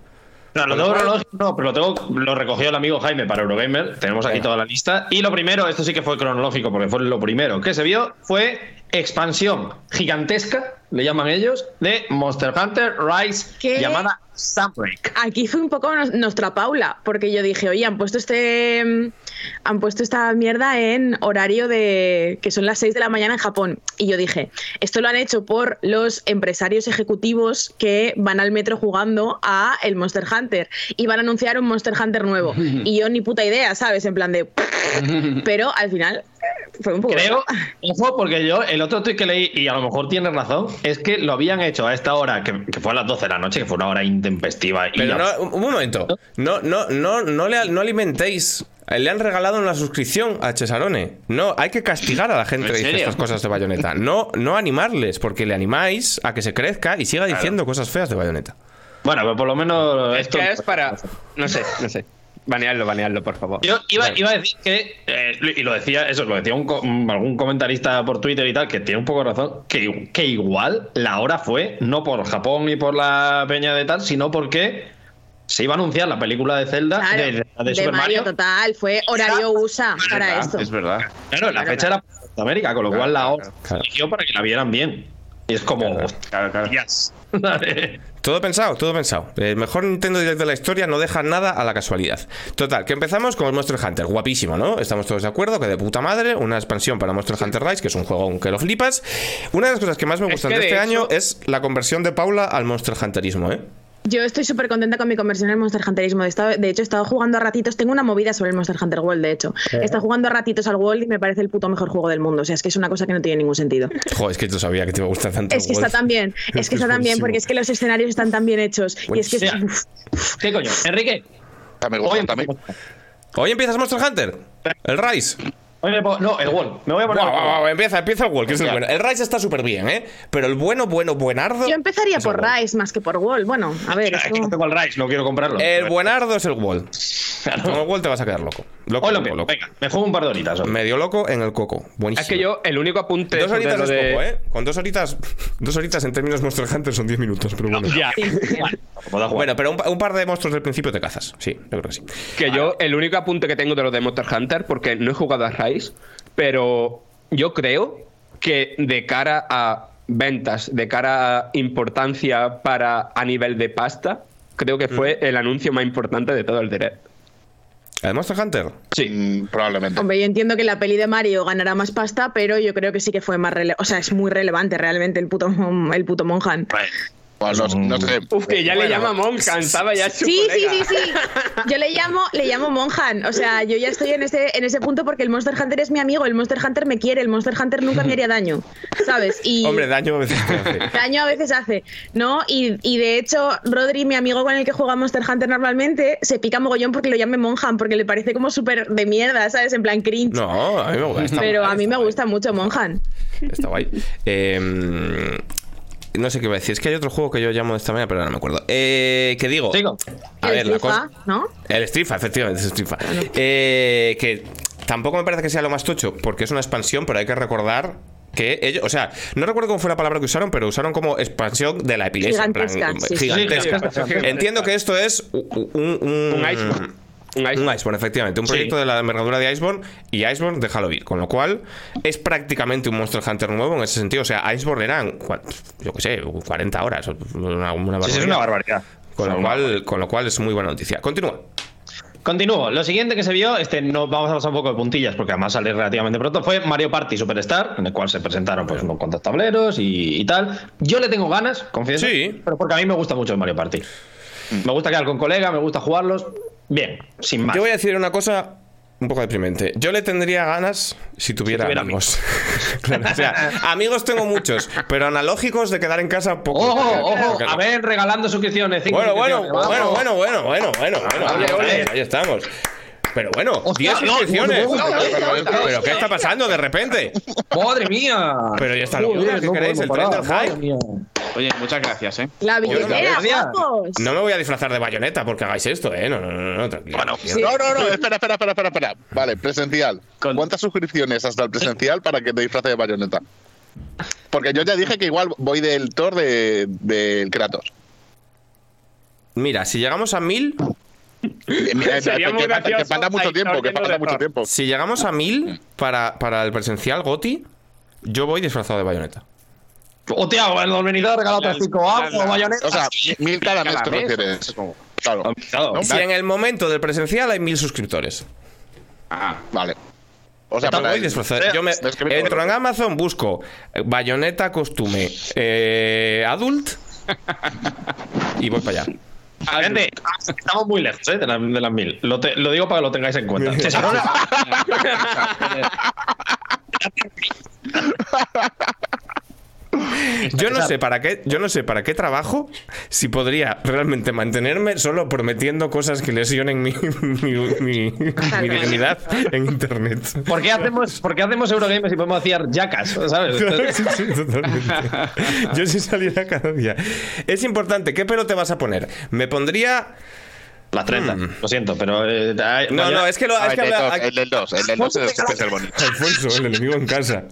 No, lo tengo cronológico, no, pero lo tengo, lo recogió el amigo Jaime para Eurogamer. Tenemos aquí toda la lista. Y lo primero, esto sí que fue cronológico, porque fue lo primero que se vio, fue expansión gigantesca, le llaman ellos, de Monster Hunter Rise, ¿Qué? llamada Sunbreak. Aquí fue un poco nuestra Paula, porque yo dije, oye, han puesto este. Han puesto esta mierda en horario de. que son las 6 de la mañana en Japón. Y yo dije, esto lo han hecho por los empresarios ejecutivos que van al metro jugando a el Monster Hunter. Y van a anunciar un Monster Hunter nuevo. [LAUGHS] Y yo ni puta idea, ¿sabes? En plan de. [LAUGHS] Pero al final fue un poco. Creo, [LAUGHS] ojo, porque yo el otro tweet que leí, y a lo mejor tienes razón, es que lo habían hecho a esta hora, que, que fue a las 12 de la noche, que fue una hora intempestiva. Pero no, un un momento. No, no, no, no, le, no alimentéis. Le han regalado una suscripción a Cesarone. No, hay que castigar a la gente ¿En que dice estas cosas de Bayonetta. No, no animarles, porque le animáis a que se crezca y siga diciendo cosas feas de Bayonetta. Bueno, pero por lo menos. Es esto- que es para. No sé, no sé. Baneadlo, baneadlo, por favor. Yo iba, Vale. iba a decir que, eh, y lo decía, eso, lo decía un- algún comentarista por Twitter y tal, que tiene un poco de razón, que, que igual la hora fue no por Japón y por la peña de tal, sino porque se iba a anunciar la película de Zelda, Claro, de, de- Super Mario, Mario. total, fue horario USA para esto. Es verdad. Claro, la Claro, fecha era para América, con lo cual la claro. se eligió para que la vieran bien. Y es como, Claro, claro. [LAUGHS] Todo pensado, todo pensado. El mejor Nintendo Direct de la historia no deja nada a la casualidad. Total, que empezamos con el Monster Hunter. Guapísimo, ¿no? Estamos todos de acuerdo que de puta madre, una expansión para Monster Hunter Rise, que es un juego que lo flipas. Una de las cosas que más me Es gustan que de este año es la conversión de Paula al Monster Hunterismo, ¿eh? Yo estoy súper contenta con mi conversión en el Monster Hunterismo. De hecho, he estado jugando a ratitos. Tengo una movida sobre el Monster Hunter World, de hecho. He estado jugando a ratitos al World y me parece el puto mejor juego del mundo. O sea, es que es una cosa que no tiene ningún sentido. Joder, es que yo sabía que te iba a gustar tanto. Es que está tan bien. Es que está tan bien porque es que los escenarios están tan bien hechos. Y es que es- ¿Qué coño? Enrique, gusta hoy también. Hoy empiezas Monster Hunter. El Rise. No, el Wall. Me voy a poner. Wall. guau, empieza, empieza el World, que es el bueno. El Rise está súper bien, ¿eh? Pero el bueno, bueno, buenardo. Yo empezaría por. Rise más que por World. Bueno, a ver, Es que no tengo el Rise, no quiero comprarlo. El buenardo es el. [LAUGHS] Claro. Con el World te vas a quedar loco. Loco. Venga, me juego un par de horitas. Medio loco en el coco. Buenísimo. Es que yo, el único apunte Dos horitas es de. poco, ¿eh? Con dos horitas, [LAUGHS] dos horitas en términos Monster Hunter son 10 minutos, pero bueno. Ya. Puedo jugar. Bueno, pero un, pa- un par de monstruos del principio te cazas. Sí, yo creo que sí. Que yo, el único apunte que tengo de lo de Monster Hunter, porque no he jugado a Rise, pero yo creo que de cara a ventas, de cara a importancia para a nivel de pasta, creo que fue el anuncio más importante de todo el direct. ¿El Monster Hunter? Mm, probablemente. Hombre, yo entiendo que la peli de Mario ganará más pasta, pero yo creo que sí que fue más relevante. O sea, es muy relevante realmente el puto, el puto Monjan. Pues no, no sé. Uf, que ya le llama Monja, estaba ya su Sí, sí, colega. sí, sí. Yo le llamo, le llamo Monjan. O sea, yo ya estoy en ese, en ese punto porque el Monster Hunter es mi amigo, el Monster Hunter me quiere, el Monster Hunter nunca me haría daño. ¿Sabes? Y Hombre, daño a veces hace. daño a veces hace, ¿no? Y, y de hecho, Rodri, mi amigo con el que juega Monster Hunter normalmente, se pica mogollón porque lo llame Monjan, porque le parece como súper de mierda, ¿sabes? En plan cringe. No, a mí me gusta. Pero guay, a mí me guay. gusta mucho Monjan. Está guay. Eh, no sé qué iba a decir. Es que hay otro juego que yo llamo de esta manera, pero no me acuerdo. Eh, ¿Qué digo? Sigo. A El ver, la FIFA, cosa. ¿no? El Strifa, efectivamente, es Strifa. Eh, que tampoco me parece que sea lo más tocho, porque es una expansión, pero hay que recordar que ellos, o sea, no recuerdo cómo fue la palabra que usaron, pero usaron como expansión de la epilepsia. en plan, Gigantesca, sí, sí. gigantesca. Sí, sí, sí. Entiendo que esto es un, un, Un. Un Iceborne. un Iceborne, efectivamente. Un Sí. proyecto de la envergadura de Iceborne y Iceborne déjalo ir. Con lo cual, es prácticamente un Monster Hunter nuevo en ese sentido. O sea, Iceborne eran, yo qué sé, 40 horas. Una, una Sí, es una barbaridad. Con lo, cual, con lo cual es muy buena noticia. Continúa. Continúo. Lo siguiente que se vio, este no vamos a pasar un poco de puntillas porque además sale relativamente pronto, fue Mario Party Superstar, en el cual se presentaron pues unos cuantos tableros y, y tal. Yo le tengo ganas, confieso. Sí. Pero porque a mí me gusta mucho el Mario Party. Me gusta quedar con colegas, me gusta jugarlos. Bien, sin más. Yo voy a decir una cosa un poco deprimente. Yo le tendría ganas si tuviera, tuviera amigos. [LAUGHS] Claro, o sea, amigos tengo muchos, pero analógicos de quedar en casa poco. Ojo, ojo, Porque- a ver, regalando suscripciones. cinco Bueno, bueno, suscripciones, bueno, bueno, bueno, bueno, bueno, bueno. Estamos, Ahí estamos. Pero bueno, Hostia, 10 no, suscripciones. Pero ¿qué está pasando de repente? ¡Madre mía! Pero ya está lo Joder, ¿qué queréis? ¿El tren del hype? Oye, muchas gracias, ¿eh? La no me billetera. No me voy a disfrazar de bayoneta porque hagáis esto, ¿eh? No, no, no, no tranquilo. No, no, no, espera, espera, espera, espera, espera. Vale, presencial. ¿Cuántas suscripciones hasta el presencial para que te disfrace de bayoneta? Porque yo ya dije que igual voy del Thor de- del Kratos. Mira, si llegamos a mil, Eh, mira, [LAUGHS] Sería que, muy que- que gracioso pasa mucho tiempo, que pasa mucho tiempo. si llegamos a mil para, para el presencial Goti, yo voy disfrazado de bayoneta. Hostia, el venido ha regalado otras cinco algo, bayoneta. O sea, mil cada mes Cada te refieres. Claro. Claro. ¿No? Si en el momento del presencial hay mil suscriptores. Ah, Vale. O sea, Voy para disfrazado. Yo me Es que me entro en Amazon, busco eh, bayoneta costume eh, adult [LAUGHS] y voy para allá. Gente, estamos muy lejos ¿eh? de, las, de las mil. Lo, te- lo digo para que lo tengáis en cuenta. [LAUGHS] [LAUGHS] [LAUGHS] Yo no sé para qué, yo no sé para qué trabajo si podría realmente mantenerme solo prometiendo cosas que lesionen mi, [LAUGHS] mi, mi- mi dignidad en internet. ¿Por qué hacemos, por qué hacemos Eurogames y podemos hacer jackas? ¿Sabes? [LAUGHS] Sí, sí, totalmente. Yo si saliera cada día. Es importante, ¿qué pero te vas a poner? Me pondría Las trenzas. Mm. Lo siento, pero. eh, hay- No, vaya- no, es que lo, Ah, hay el que del hablar. dos, hay- el del 2, el del 2 es es el bonito. [LAUGHS] Alfonso, el enemigo en casa.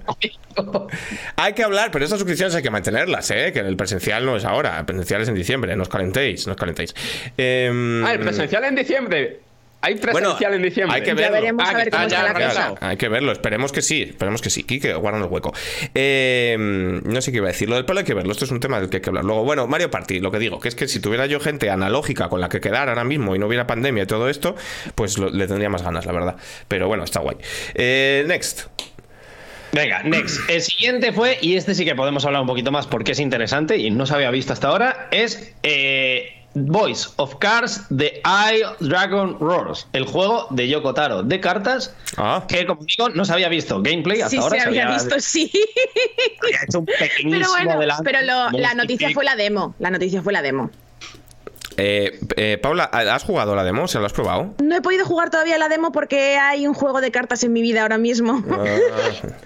[LAUGHS] Hay que hablar, pero estas suscripciones hay que mantenerlas, ¿eh? Que el presencial no es ahora. El presencial es en diciembre. No os calentéis, no os calentéis. Em, Ah, el presencial en diciembre. Hay Bueno, presencial en diciembre. hay que Ya verlo. veremos Ah, a ver que cómo está está ya la organizado. cosa. Hay que verlo, esperemos que sí, esperemos que sí. Kike, guardan el hueco. Eh, no sé qué iba a decir. Lo del pelo hay que verlo, esto es un tema del que hay que hablar. Luego, bueno, Mario Party, lo que digo, que es que si tuviera yo gente analógica con la que quedar ahora mismo y no hubiera pandemia y todo esto, pues lo- le tendría más ganas, la verdad. Pero bueno, está guay. Eh, next. Venga, next. El siguiente fue, y este sí que podemos hablar un poquito más porque es interesante y no se había visto hasta ahora, es eh, Voice of Cards The Eye Dragon Roars, el juego de Yoko Taro de cartas Ah. que, como digo, no se había visto gameplay hasta Sí, ahora. se había visto, sí. había hecho un [LAUGHS] pequeñísimo Pero bueno, adelanto, pero lo- la noticia fue la demo. La noticia fue la demo. Eh, eh, Paula, ¿has jugado la demo? ¿Se la has probado? No he podido jugar todavía la demo porque hay un juego de cartas en mi vida ahora mismo. Ah. [LAUGHS]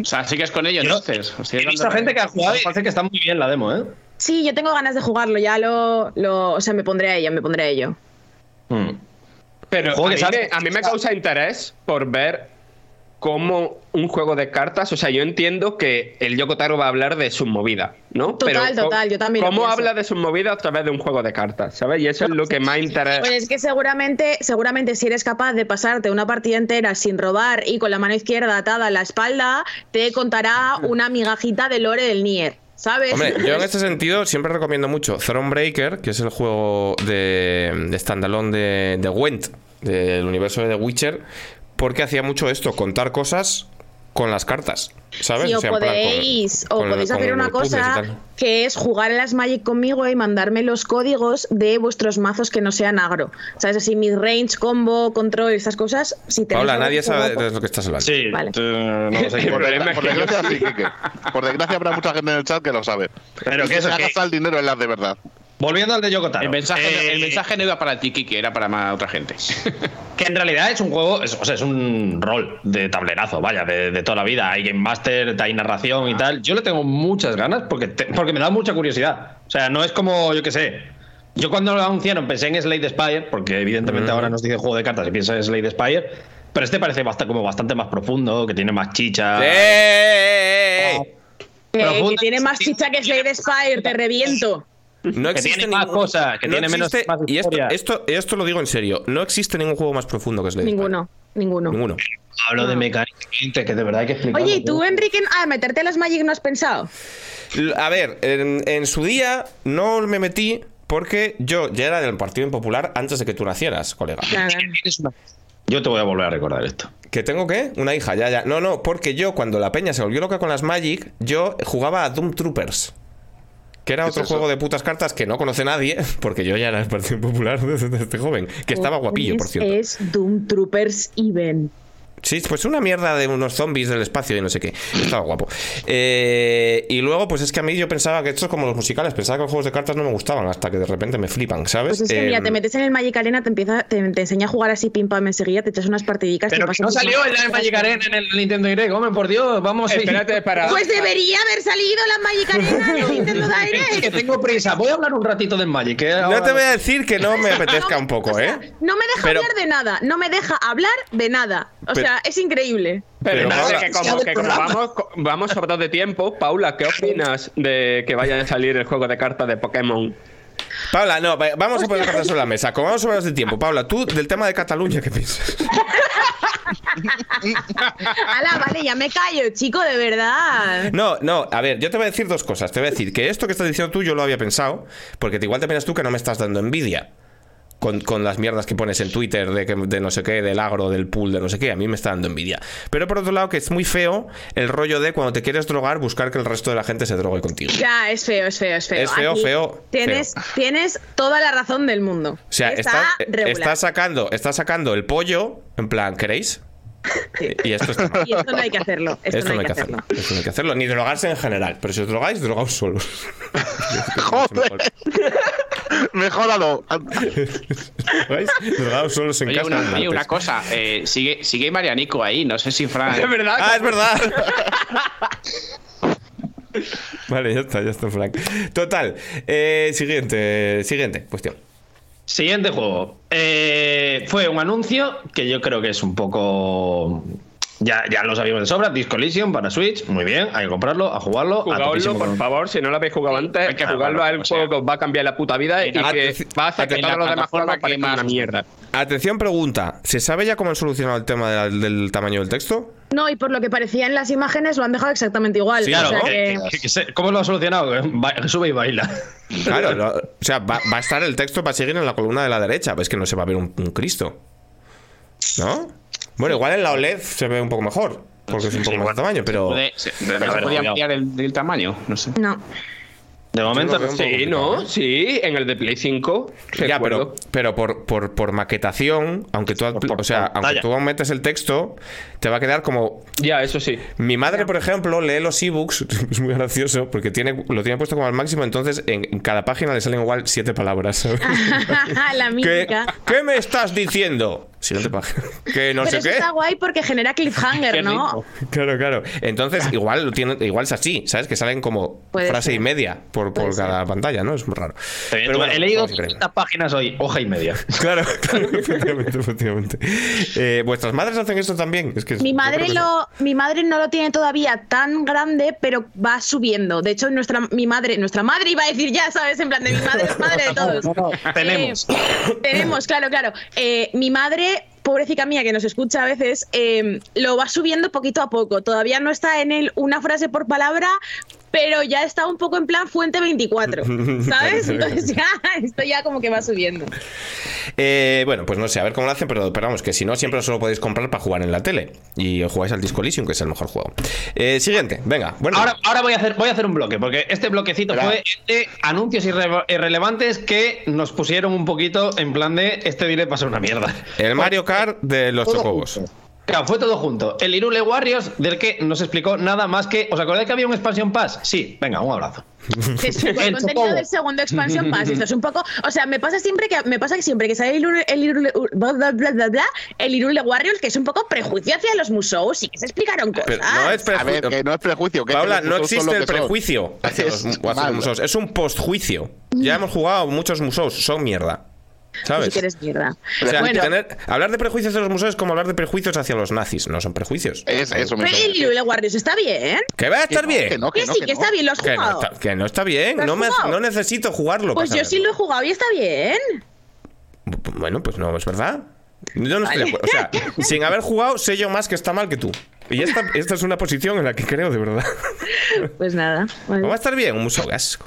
O sea, sigues con ello Yo- entonces. Sigues He visto gente que ha jugado y parece que está muy bien la demo, ¿eh? Sí, yo tengo ganas de jugarlo, ya lo, lo- o sea, me pondré a ello, me pondré a ello. Hmm. Pero a mí, me, a mí me causa interés por ver cómo un juego de cartas, o sea, yo entiendo que el Yoko Taro va a hablar de su movida, ¿no? Total, total, yo también ¿Cómo habla de su movida a través de un juego de cartas, ¿sabes? Y eso es lo que más interesa. Pues es que seguramente, seguramente si eres capaz de pasarte una partida entera sin robar y con la mano izquierda atada a la espalda, te contará una migajita de lore del Nier, ¿sabes? Hombre, yo en [LAUGHS] este sentido siempre recomiendo mucho Thronebreaker, que es el juego de, de standalone de, de Gwent, del universo de The Witcher, porque hacía mucho esto, contar cosas con las cartas, ¿sabes? Sí, o sea, en plan, con- podéis, o con- podéis con hacer una y cosa que es jugar a las Magic conmigo y mandarme los códigos de vuestros mazos que no sean agro. ¿Sabes? Así, mid-range, combo, control, estas cosas. Si Paula, nadie sabe de lo que estás hablando. Sí, Vale. tú- no lo sé. [LAUGHS] Por, problema desgra- es por desgracia, sí. Por desgracia habrá mucha gente en el chat que lo sabe. Pero Y que que se gastado el dinero en las de verdad. Volviendo al de Yoko Taro. El mensaje, Eh, el mensaje no iba para ti, Kiki, era para más otra gente. [LAUGHS] Que en realidad es un juego, es, o sea, es un rol de tablerazo, vaya, de, de toda la vida. Hay Game Master, hay narración y tal. Yo le tengo muchas ganas porque, te- porque me da mucha curiosidad. O sea, no es como, yo qué sé. Yo cuando lo anunciaron pensé en Slade Spire, porque evidentemente ahora nos dice juego de cartas y piensa en Slade Spire. Pero este parece bastante, como bastante más profundo, que tiene más chicha. ¡Eh! Que, Profunda- que tiene más chicha que Slade Spire, te reviento. No [LAUGHS] Que existe tiene más ningún- cosas, que no tiene menos- existe- más Y esto, esto, esto lo digo en serio. No existe ningún juego más profundo que Slade Spire. Ninguno, ninguno. Ninguno. Hablo de mecánica, que de verdad hay que explicarlo. Oye, ¿y tú, Enrique, a meterte a las Magic no has pensado? A ver, en, en su día no me metí porque yo ya era del Partido Popular antes de que tú nacieras, colega. Yo te voy a volver a recordar esto. ¿Que tengo qué? Una hija, ya, ya. No, no, porque yo cuando la peña se volvió loca con las Magic, yo jugaba a Doom Troopers. Que era ¿Qué otro es juego de putas cartas que no conoce nadie, [LAUGHS] porque yo ya era del Partido Popular [LAUGHS] desde este joven, que estaba guapillo, por cierto. Es Doom Troopers Even. Sí, pues una mierda de unos zombies del espacio y no sé qué. Estaba guapo. Eh, y luego, pues es que a mí yo pensaba que esto es como los musicales. Pensaba que los juegos de cartas no me gustaban hasta que de repente me flipan, ¿sabes? Pues es que, mira, Eh, te metes en el Magic Arena, te empieza, te, te enseña a jugar así pim pam enseguida, te echas unas partidicas. Pero que no salió el Magic Arena en el Nintendo Direct, hombre, por Dios, vamos. Espérate para. Pues debería haber salido la Magic Arena en el Nintendo [LAUGHS] que Direct. tengo prisa. Voy a hablar un ratito del Magic. que no te voy a decir que no me apetezca un poco, O sea, ¿eh? no me deja Pero- hablar de nada, no me deja hablar de nada. O sea, es increíble. Pero, Pero, espérate, Paula- que como, que como vamos, vamos sobrados de tiempo, Paula, ¿qué opinas de que vaya a salir el juego de cartas de Pokémon? Paula, no, va- vamos a poner cartas sobre la mesa. Como vamos a hablar de tiempo, Paula, tú del tema de Cataluña, ¿qué piensas? Ala, vale, ya me callo, chico, de verdad. No, no, a ver, yo te voy a decir dos cosas. Te voy a decir que esto que estás diciendo tú yo lo había pensado, porque igual te piensas tú que no me estás dando envidia. Con, con las mierdas que pones en Twitter de, que, de no sé qué, del agro, del pool, de no sé qué, a mí me está dando envidia. Pero por otro lado, que es muy feo el rollo de cuando te quieres drogar, buscar que el resto de la gente se drogue contigo. Ya, es feo, es feo, es feo. Es feo, Aquí feo, Tienes, tienes toda la razón del mundo. O sea, está estás sacando, estás sacando el pollo, en plan, ¿queréis? Y esto está mal. [LAUGHS] Y esto no hay que hacerlo. Esto, no hay que hacerlo. Esto no hay que hacerlo. Ni drogarse en general. Pero si os drogáis, drogaos solos. [LAUGHS] [LAUGHS] Joder. [LAUGHS] Mejóralo. ¿Drogáis? Drogaos solos en Oye, casa. una, oye, una cosa, eh, sigue, sigue Marianico ahí, no sé si Fran. Es verdad. Ah, es verdad. [LAUGHS] Vale, ya está, ya está, Frank. Total. eh, siguiente, siguiente cuestión. Siguiente juego. Eh, fue un anuncio que yo creo que es un poco. Ya, ya lo sabíamos de sobra. Disco Elysium para Switch. Muy bien, hay que comprarlo, a jugarlo. a Jugadlo, por con- favor, si no lo habéis jugado antes, hay que Ah, jugarlo bueno, a sea. juego que os va a cambiar la puta vida y que va a hacer que todos los la demás juegos que más- una mierda. Atención, pregunta. ¿Se sabe ya cómo han solucionado el tema de la- del tamaño del texto? No, y por lo que parecía en las imágenes lo han dejado exactamente igual. Sí, Claro, o sea que- ¿cómo lo ha solucionado? Sube y baila. Claro, [LAUGHS] lo- o sea, va, va a estar el texto, va a seguir en la columna de la derecha. Es que no se va a ver un, un Cristo. ¿No? Bueno, igual en la OLED se ve un poco mejor. Porque es un poco más de tamaño, pero. Puede- se, pero A se ver, podía cuidado. ampliar el, el tamaño, no sé. No. De momento, Sí, ¿no? ¿eh? Sí, en el de Play 5. Ya, pero, recuerdo. pero por, por, por maquetación, aunque tú, Por- o sea, aunque tú aumetes el texto, te va a quedar como Ya, eso sí. Mi madre, por ejemplo, lee los ebooks, [LAUGHS] es muy gracioso, porque tiene, lo tiene puesto como al máximo, entonces en, en cada página le salen igual siete palabras. ¿sabes? [LAUGHS] la ¿Qué, mítica. qué me estás diciendo? Siguiente página. [LAUGHS] Que no Pero sé eso qué. está guay porque genera cliffhanger, ¿no? Claro, claro. Entonces, igual lo tiene, igual es así, ¿sabes? Que salen como Puede frase ser. y media por, por cada pantalla, ¿no? Es muy raro. Pero bueno, he leído vamos, increíble. 30 páginas hoy, hoja y media. [LAUGHS] Claro, claro, efectivamente, efectivamente. Eh, ¿Vuestras madres hacen esto también? Es que Mi madre lo, mi madre no lo tiene todavía tan grande, pero va subiendo. De hecho, nuestra, mi madre, nuestra madre iba a decir ya, ¿sabes? En plan de mi madre es madre de todos. [LAUGHS] Tenemos. Eh, tenemos, claro, claro. Eh, mi madre, pobrecita mía, que nos escucha a veces, eh, lo va subiendo poquito a poco. Todavía no está en él una frase por palabra, pero ya está un poco en plan fuente 24, [LAUGHS] ¿sabes? Entonces ya, esto ya como que va subiendo. Eh, bueno, pues no sé, a ver cómo lo hacen, pero, pero vamos, que si no, siempre os lo podéis comprar para jugar en la tele. Y os jugáis al Disco Elysium, que es el mejor juego. Eh, siguiente, venga. Bueno, Ahora, ahora voy, a hacer, voy a hacer un bloque, porque este bloquecito Espera. fue de anuncios irre- irrelevantes que nos pusieron un poquito en plan de este direct va a ser una mierda. el Mario Kart de los chocobos. junto. Claro, fue todo junto. El Irule Warriors, del que no se explicó nada más que. ¿Os acordáis que había un expansion pass? Sí, venga, un abrazo. [LAUGHS] El [LAUGHS] El contenido Chocobo. del segundo expansion pass. Esto es un poco, o sea, me pasa siempre que me pasa que siempre que sale el Irule, el Irule- bla, bla, bla, bla, bla, el Irule Warriors, que es un poco prejuicio hacia los museos y que se explicaron cosas. Pero no es A ver, prejuicio. que no es prejuicio. Que Paula, no existe lo el prejuicio hacia los, hacia los museos. Es un postjuicio. Ya hemos jugado muchos museos, son mierda. Que eres mierda. O sea, Bueno. tener- hablar de prejuicios de los museos es como hablar de prejuicios hacia los nazis. No son prejuicios. Es eso Pero mismo. Warriors está bien. Que va a estar no, bien. que no, Que no, sí, que está bien, lo has Que no, jugado. está, que no está bien. ¿Lo has No, me- jugado? no necesito jugarlo. Pues yo sí lo he jugado y está bien. Bueno, pues no, es verdad. Yo no estoy de acuerdo. O sea, [LAUGHS] sin haber jugado, sé yo más que está mal que tú. Y esta, esta es una posición en la que creo de verdad. [LAUGHS] Pues nada. vale. No va a estar bien, un museo gasco.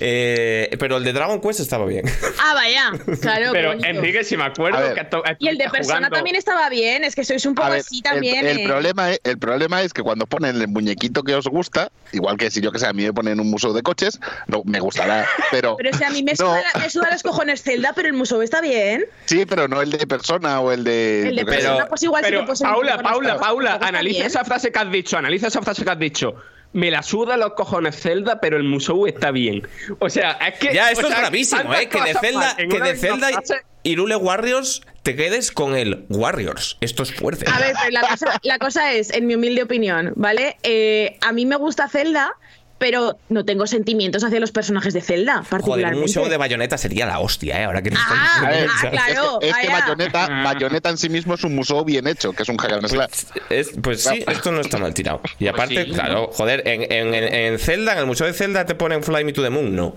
Eh, pero el de Dragon Quest estaba bien. Ah, vaya. Claro, Pero bonito. Enrique, si me acuerdo A ver. que to- Y el de Persona jugando- también estaba bien. Es que sois un poco ver, así también. el, eh. problema es, el problema es que cuando ponen el muñequito que os gusta, igual que si yo que sé, a mí me ponen un museo de coches, no me gustará, pero, Pero o sea, a mí me No. suda, me suda los cojones Zelda, pero el museo está bien. sí, pero no el de persona o el de. El de. Persona, pues igual Pero, un Paula, Paula. Paula, Tampoco está analiza bien. esa frase que has dicho, analiza esa frase que has dicho. Me la suda los cojones Zelda, pero el museo está bien. O sea, es que. Ya, esto sea, es gravísimo, ¿eh? Que de Zelda, que de Zelda frase. y Rule Warriors te quedes con el Warriors. Esto es fuerte. A ver, pero la cosa, la cosa es, en mi humilde opinión, ¿vale? Eh, a mí me gusta Zelda, pero no tengo sentimientos hacia los personajes de Zelda, Joder, particularmente. un museo de bayoneta sería la hostia, ¿eh? Ahora que Ah, ah, claro. es que vaya. Bayonetta, Bayonetta en sí mismo es un museo bien hecho, que es un hack and slash. Es- pues sí, esto no está mal tirado. Y aparte, sí. claro, joder, en, en, en- en Zelda, en el museo de Zelda te ponen Fly Me to the Moon, no.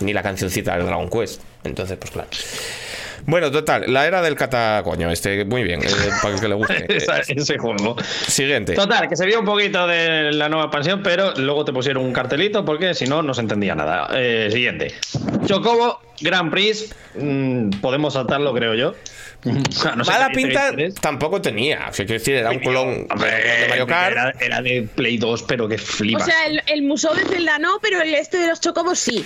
Ni la cancioncita del Dragon Quest. Entonces, pues claro. Bueno, total, la era del catacoño, este, muy bien, eh, para que le guste. [LAUGHS] Esa- ese juego. siguiente. Total, que se vio un poquito de la nueva expansión, pero luego te pusieron un cartelito porque si no, no se entendía nada. Eh, siguiente. Chocobo, Grand Prix. mm, podemos saltarlo, creo yo. No Mala pinta tampoco tenía. O sea, quiero decir, era un clon Hombre, de Mario Kart. Era, era de Play 2, pero que O flipas. sea, el, el museo de Zelda no, pero el este de los chocobos sí.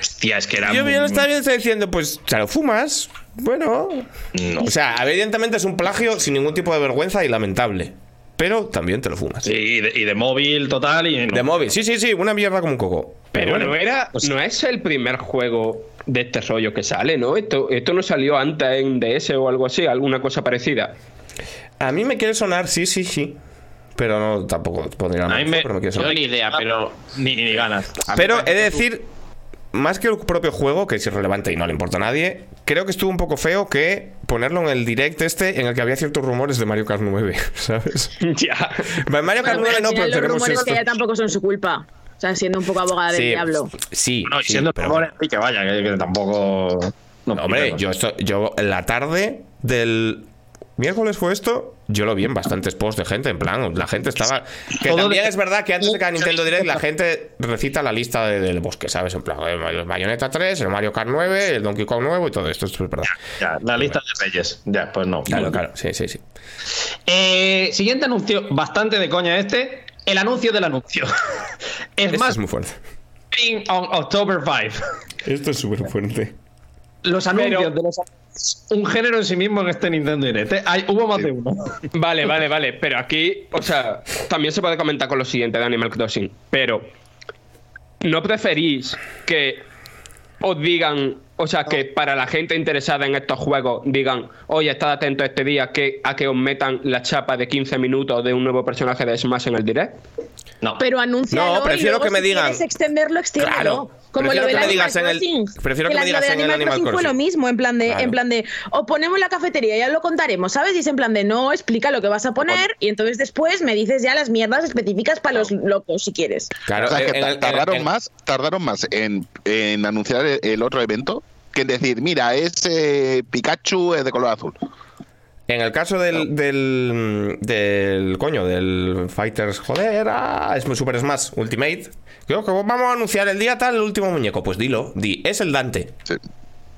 Hostia, es que era. Yo muy- bien estaba bien está diciendo, pues, claro, fumas. Bueno. No. O sea, evidentemente es un plagio sin ningún tipo de vergüenza y lamentable. Pero también te lo fumas. Sí, y de, y de móvil total. Y no. De móvil, sí, sí, sí, una mierda como un coco. Pero bueno, no era, no es el primer juego de este rollo que sale, ¿no? Esto, esto no salió antes en DS o algo así, alguna cosa parecida. a mí me quiere sonar, sí, sí, sí. Pero no, tampoco pondría la A mí mano, me- pero me quiere Yo sonar. ni idea, pero. Ni, ni ganas. Pero he de decir más que el propio juego, que es irrelevante y no le importa a nadie, creo que estuvo un poco feo que ponerlo en el direct este en el que había ciertos rumores de Mario Kart 9, [LAUGHS] ¿sabes? [LAUGHS] ya. Mario Kart Bueno, 9 al no, pero los tenemos rumores esto. que ya tampoco son su culpa. O sea, siendo un poco abogada del Sí, diablo. sí, No, y sí, siendo pero- sí que vaya, que, que tampoco. No, No, hombre, yo, esto, yo en la tarde del miércoles fue esto, yo lo vi en bastantes posts de gente, en plan, la gente estaba... Que Todo también de- es verdad que antes de cada Nintendo Direct la gente recita la lista de- del bosque, ¿sabes? En plan, el Bayonetta 3, el Mario Kart 9, el Donkey Kong nuevo y todo esto, esto es verdad. Ya, la lista de reyes. Ya, pues no. Claro, claro, sí, sí, sí. Eh, siguiente anuncio, bastante de coña este. El anuncio del anuncio. [LAUGHS] es Esto más, es muy fuerte. on October 5. Esto es súper fuerte. Los anuncios Pero- de los un género en sí mismo en este Nintendo Direct. ¿eh? Hay, hubo más de uno. [LAUGHS] Vale, vale, vale. Pero aquí, o sea, también se puede comentar con lo siguiente de Animal Crossing. Pero, ¿no preferís que os digan, o sea, que para la gente interesada en estos juegos digan, oye, estad atento este día que, a que os metan la chapa de 15 minutos de un nuevo personaje de Smash en el direct? No. Pero anúncialo No, prefiero y luego, que me si digan- quieres extenderlo, extiéndelo. Claro, Como prefiero lo que me Animal digas en el- prefiero que la- me digas en el Animal Crossing fue lo mismo, en plan de, Claro. en plan de, o ponemos la cafetería, ya lo contaremos, ¿sabes? Y es en plan de, no, explica lo que vas a poner y entonces después me dices ya las mierdas específicas para los locos, si quieres. Claro, o sea, que el- en- tardaron más, tardaron más en, en anunciar el, otro evento que en decir, mira, es eh, Pikachu es de color azul. En el caso del, del, del coño, del Fighters, joder, ah, es Super Smash Ultimate. Creo que vamos a anunciar el día tal el último muñeco. Pues dilo, di, es el Dante. Sí,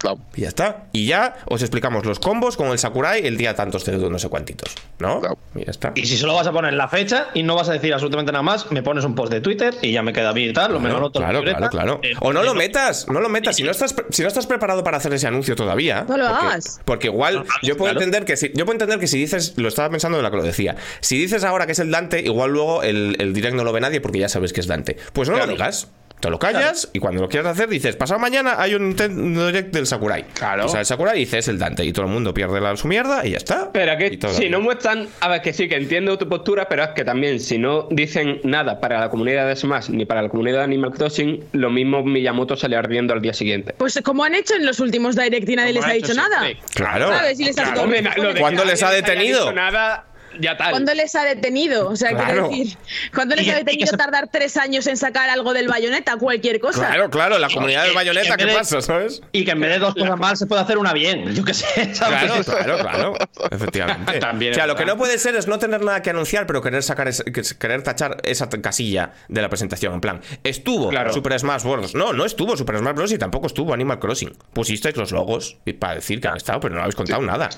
claro. Y ya está. Y ya os explicamos los combos con el Sakurai el día tantos de no sé cuántitos. ¿No? Claro. Y ya está. Y si solo vas a poner la fecha y no vas a decir absolutamente nada más, me pones un post de Twitter y ya me queda bien y tal, lo Claro, claro, claro, claro. Eh, O no lo metas, no lo metas. Si no estás, si no estás preparado para hacer ese anuncio todavía. No lo porque, hagas. Porque igual, yo puedo claro. entender que si, yo puedo entender que si dices, lo estaba pensando de la que lo decía. Si dices ahora que es el Dante, igual luego el, el direct no lo ve nadie porque ya sabes que es Dante. Pues no lo digas. Te lo callas y cuando lo quieras hacer dices, pasado mañana hay un Nintendo Direct del Sakurai. Claro. O sea, el Sakurai dice es el Dante y todo el mundo pierde la, su mierda y ya está. Pero que si no muestran, a ver, que sí, que entiendo tu postura, pero es que también si no dicen nada para la comunidad de Smash ni para la comunidad de Animal Crossing, lo mismo Miyamoto sale ardiendo al día siguiente. Pues como han hecho en los últimos Direct y nadie les ha dicho nada. Claro. ¿Sabes? Y les ha Claro, dicho, hombre, na- lo de ¿Cuándo que les ha nadie haya detenido? Nada, ya tal. ¿Cuándo les ha detenido? O sea, Claro. quiero decir, ¿cuándo les Y ha detenido se- tardar tres años en sacar algo del bayoneta? Cualquier cosa. Claro, claro, la comunidad del bayoneta, ¿qué de- pasa, sabes? Y que en vez de dos cosas mal se puede hacer una bien. Yo qué sé, [LAUGHS] ¿sabes? Claro, claro, claro. Efectivamente. También o sea, es lo que no puede ser es no tener nada que anunciar, pero querer sacar que- querer tachar esa casilla de la presentación. En plan, estuvo Claro. Super Smash Bros. No, no estuvo Super Smash Bros. y tampoco estuvo Animal Crossing. Pusisteis los logos y para decir que han estado, pero no habéis contado nada.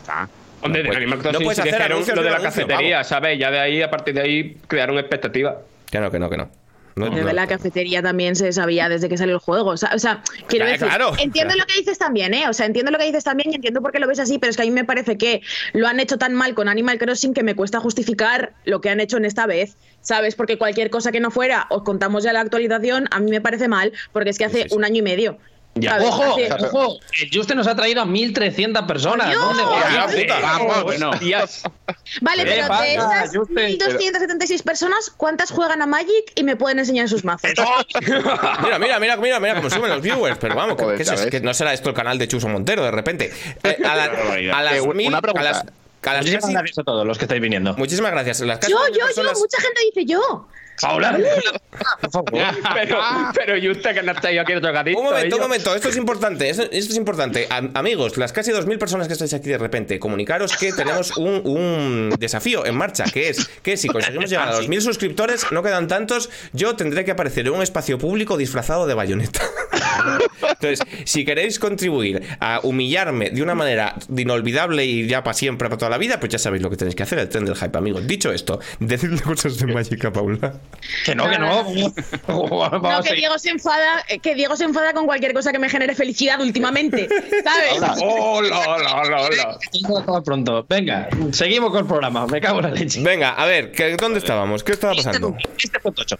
Hombre, No de puede- Animal no Crossing puedes sí hacer dijeron anuncios lo de la anuncio, cafetería, ¿sabes? Ya de ahí, a partir de ahí, crearon expectativa. Que no, que no, que no. No, Lo no. de la cafetería también se sabía desde que salió el juego. O sea, o sea, quiero Claro, decir, claro. entiendo lo que dices también, ¿eh? O sea, entiendo lo que dices también y entiendo por qué lo ves así, pero es que a mí me parece que lo han hecho tan mal con Animal Crossing que me cuesta justificar lo que han hecho en esta vez, ¿sabes? Porque cualquier cosa que no fuera, os contamos ya la actualización, a mí me parece mal, porque es que hace Sí, sí, sí. un año y medio. ¿Sabes? Ojo, ojo, el Juste nos ha traído a 1300 personas. ¿Dónde Ya. Vamos. Hostias. Vale, ¿Qué pero pasa, de esas Juste? 1.276 personas, ¿cuántas juegan a Magic y me pueden enseñar sus mazos? [LAUGHS] Mira, mira, mira, mira, mira cómo suben los viewers. Pero vamos, ¿qué, Joder, qué es ya que no será esto el canal de Chuso Montero de repente. Eh, a, la- a las Eh, una mil, a pregunta. las, a las Muchísimas casi- gracias a todos los que estáis viniendo. Muchísimas gracias. Las Yo, yo, yo, mucha gente dice yo. Paula, [LAUGHS] por favor. Pero, pero y usted que no está yo aquí otro gatito. Un momento, yo- un momento, esto es importante, esto, esto es importante. Am- amigos, las casi 2.000 personas que estáis aquí de repente, comunicaros que tenemos un, un desafío en marcha, que es que si conseguimos llegar a los 1.000 suscriptores, no quedan tantos, yo tendré que aparecer en un espacio público disfrazado de bayoneta. [LAUGHS] Entonces, si queréis contribuir a humillarme de una manera inolvidable y ya para siempre, para toda la vida, pues ya sabéis lo que tenéis que hacer, el tren del hype, amigos. Dicho esto, decidle cosas de Magic a Paula. Que no, que no. [LAUGHS] No, que Diego se enfada, eh, que Diego se enfada con cualquier cosa que me genere felicidad últimamente, ¿sabes? Hola, hola, hola, hola. pronto. Venga, seguimos con el programa. Me cago en la leche. Venga, a ver, ¿qué- ¿dónde estábamos? ¿Qué estaba pasando? Este fue tocho.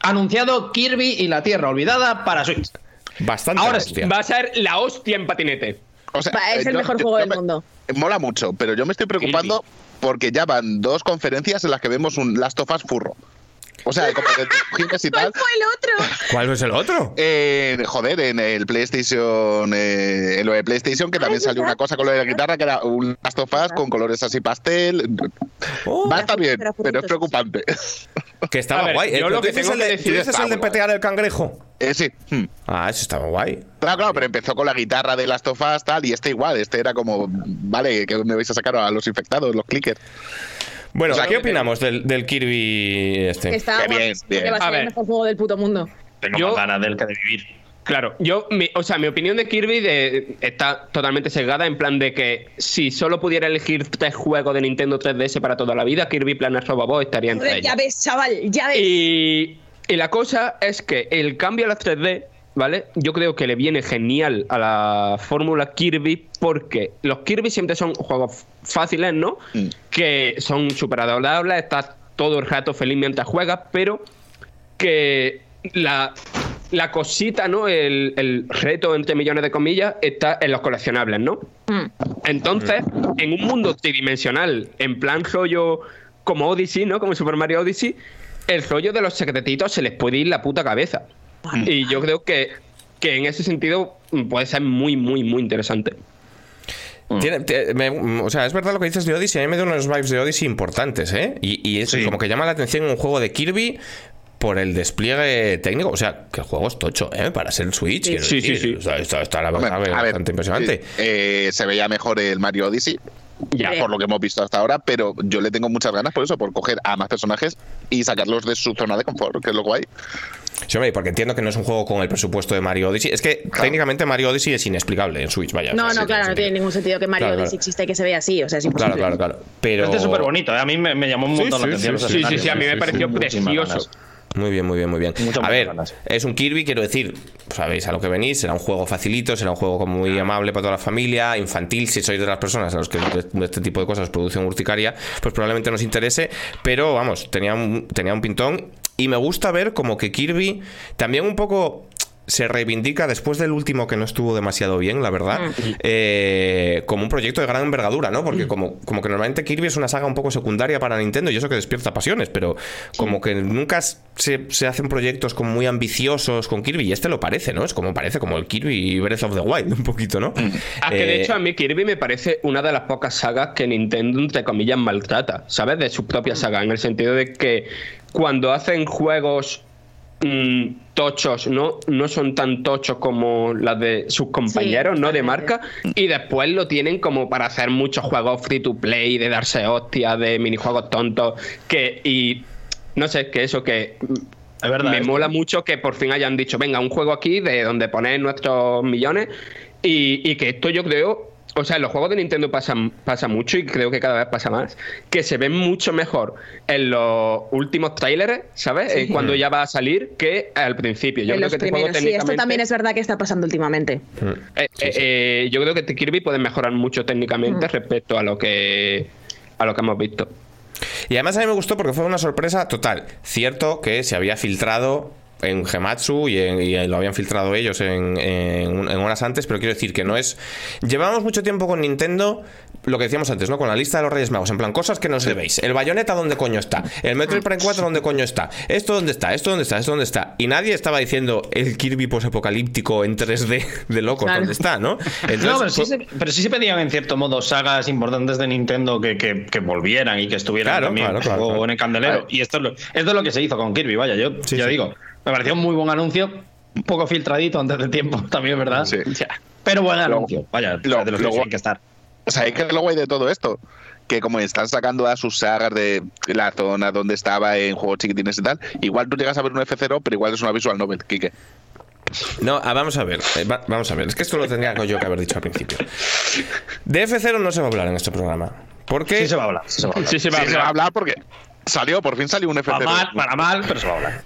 Anunciado Kirby y la Tierra Olvidada para Switch. Bastante Ahora hostia. Va a ser la hostia en patinete. O sea, Va, es eh, el yo- mejor yo- juego yo del me- mundo. Mola mucho, pero yo me estoy preocupando porque ya van dos conferencias en las que vemos un Last of Us furro. O sea, como de dibujines y ¿Cuál tal. fue el otro? ¿Cuál es el otro? Eh, joder, en el PlayStation, eh, en lo de PlayStation, que también es salió una cosa con lo de la guitarra, que era un Last of Us con colores así pastel. Oh, Va a estar bien, Pero es preocupante. que estaba ver, guay. yo Eh, lo ¿tú que tengo el que decir está el de petear el cangrejo? Eh, sí. hmm. Ah, eso estaba guay. Claro, claro, pero empezó con la guitarra de Last of Us tal, y este igual, este era como, vale, que me vais a sacar a los infectados, los clickers. Bueno, O sea, ¿qué opinamos del, del Kirby este? Está Qué bien, guapísimo, que bien. va a A ser el ver. mejor juego del puto mundo. Tengo Yo- más ganas de él que de vivir. Claro, yo, mi- o sea, mi opinión de Kirby de- está totalmente sesgada en plan de que si solo pudiera elegir tres juegos de Nintendo 3DS para toda la vida, Kirby Planet Robobot estaría entre Joder, ya ellos. ves, chaval, ya ves. Y, y la cosa es que el cambio a las 3D, ¿vale? Yo creo que le viene genial a la fórmula Kirby porque los Kirby siempre son juegos fáciles, ¿no? Mm. Que son súper adorables, estás todo el rato feliz mientras juegas, pero que la, la cosita, ¿no? El, el reto, entre millones de comillas, está en los coleccionables, ¿no? Mm. Entonces, en un mundo tridimensional, en plan rollo como Odyssey, ¿no? Como Super Mario Odyssey, el rollo de los secretitos se les puede ir la puta cabeza. Y yo creo que, que en ese sentido mm, puede ser muy, muy, muy interesante. Tiene- te- me- o sea, es verdad lo que dices de Odyssey. A mí me da unos vibes de Odyssey importantes, ¿eh? Y, y es Sí. como que llama la atención un juego de Kirby por el despliegue técnico. O sea, que el juego es tocho, ¿eh? Para ser el Switch. Sí, sí, decir. sí. O sea, está, está la Hombre, verdad a ver, bastante impresionante. sí, eh, se veía mejor el Mario Odyssey, Ya. por lo que hemos visto hasta ahora, pero yo le tengo muchas ganas por eso, por coger a más personajes y sacarlos de su zona de confort, que es lo guay. Sí, hombre, porque entiendo que no es un juego con el presupuesto de Mario Odyssey. Es que técnicamente Mario Odyssey es inexplicable en Switch, vaya. No, O sea, no, claro, no tiene ningún sentido que Mario Claro, Odyssey claro. exista y que se vea así. O sea, es imposible. Claro, claro, claro. Pero. Este es súper bonito, ¿eh? a mí me, me llamó un montón sí, la atención. sí, los sí, Sí, sí, a mí me pareció precioso. Muy bien, muy bien, muy bien. Muchas, a ver, ganas. es un Kirby, quiero decir, sabéis a lo que venís, será un juego facilito, será un juego como muy amable para toda la familia, infantil, si sois de las personas a los que este tipo de cosas producen urticaria, pues probablemente nos interese, pero vamos, tenía un, tenía un pintón y me gusta ver como que Kirby también un poco se reivindica después del último que no estuvo demasiado bien, la verdad, eh, como un proyecto de gran envergadura, ¿no? Porque como, como que normalmente Kirby es una saga un poco secundaria para Nintendo y eso que despierta pasiones, pero como que nunca se, se hacen proyectos como muy ambiciosos con Kirby y este lo parece, ¿no? Es como parece como el Kirby Breath of the Wild, un poquito, ¿no? Ah, que de Eh, hecho a mí Kirby me parece una de las pocas sagas que Nintendo, entre comillas, maltrata, ¿sabes? De su propia saga, en el sentido de que cuando hacen juegos mm, tochos, ¿no? No son tan tochos como las de sus compañeros, ¿no? De marca. Y después lo tienen como para hacer muchos juegos free to play, de darse hostias, de minijuegos tontos. Que, y no sé, que eso que Es verdad. me es- mola mucho que por fin hayan dicho, venga, un juego aquí de donde poner nuestros millones y, y que esto yo creo, o sea, en los juegos de Nintendo pasa, pasa mucho y creo que cada vez pasa más, que se ven mucho mejor en los últimos trailers, ¿sabes? Eh, cuando ya va a salir que al principio. Yo En creo los que este juego primeros. Sí, esto también es verdad que está pasando últimamente. eh, eh, eh, yo creo que este Kirby puede mejorar mucho técnicamente respecto a lo que a lo que hemos visto. Y además a mí me gustó porque fue una sorpresa total. Cierto que se había filtrado en Gematsu y, en- y lo habían filtrado ellos en, en- en horas antes, pero quiero decir que no es... Llevamos mucho tiempo con Nintendo, lo que decíamos antes, ¿no? Con la lista de los Reyes Magos, en plan, cosas que no se veis. El Bayonetta, ¿dónde coño está? El Metroid Prime 4, ¿dónde coño está? ¿Esto dónde está? ¿Esto dónde está? ¿Esto dónde está? Y nadie estaba diciendo el Kirby posapocalíptico en 3D de locos, Claro. ¿dónde está? ¿no? Entonces, [LAUGHS] No, pero sí, pues- se, pero sí se pedían en cierto modo sagas importantes de Nintendo que, que- que volvieran y que estuvieran Claro, también en el candelero. Claro. Y esto es, lo, esto es lo que se hizo con Kirby, vaya, yo Sí, ya sí. digo, me pareció un muy buen anuncio, un poco filtradito antes de tiempo, [LAUGHS] también, ¿verdad? Sí. Ya. Pero buen Lo- anuncio, vaya, lo- de los lo- que tienen que estar. ¿Sabéis qué es lo guay de todo esto? Que como están sacando a sus sagas de la zona donde estaba en juegos chiquitines y tal, igual tú llegas a ver un F0, pero igual es una visual novel, Kike. No, ah, vamos a ver, eh, va- vamos a ver. Es que esto lo tendría yo que haber dicho al principio. De F0 no se va a hablar en este programa. Porque Sí se va a hablar, sí se va a hablar. Sí, se va a Sí, se va a hablar. hablar porque salió, por fin salió un F0. Para mal, para mal, pero se va a hablar.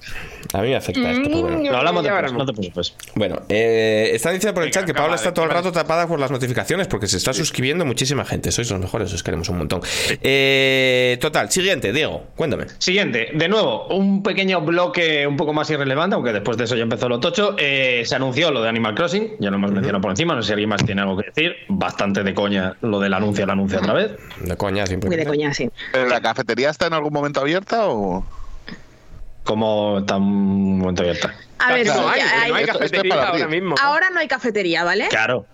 a mí me afecta esto. pero bueno. Lo hablamos después, no te preocupes. Bueno, eh, están diciendo por el chat que Paula está todo el rato tapada por las notificaciones porque se está suscribiendo muchísima gente. Sois los mejores, os queremos un montón. Eh, total, siguiente, Diego, cuéntame. Siguiente, de nuevo, un pequeño bloque un poco más irrelevante, aunque después de eso ya empezó lo tocho. Eh, se anunció lo de Animal Crossing, ya lo hemos mencionado por encima, no sé si alguien más tiene algo que decir. Bastante de coña lo del anuncio, el anuncio otra vez. De coña, Muy simplemente. de coña, sí. ¿Pero la cafetería está en algún momento abierta o...? como está un momento abierta. A ver, no sí, hay, hay- no hay Esto- cafetería ahora mismo. ahora no hay cafetería, ¿vale? Claro.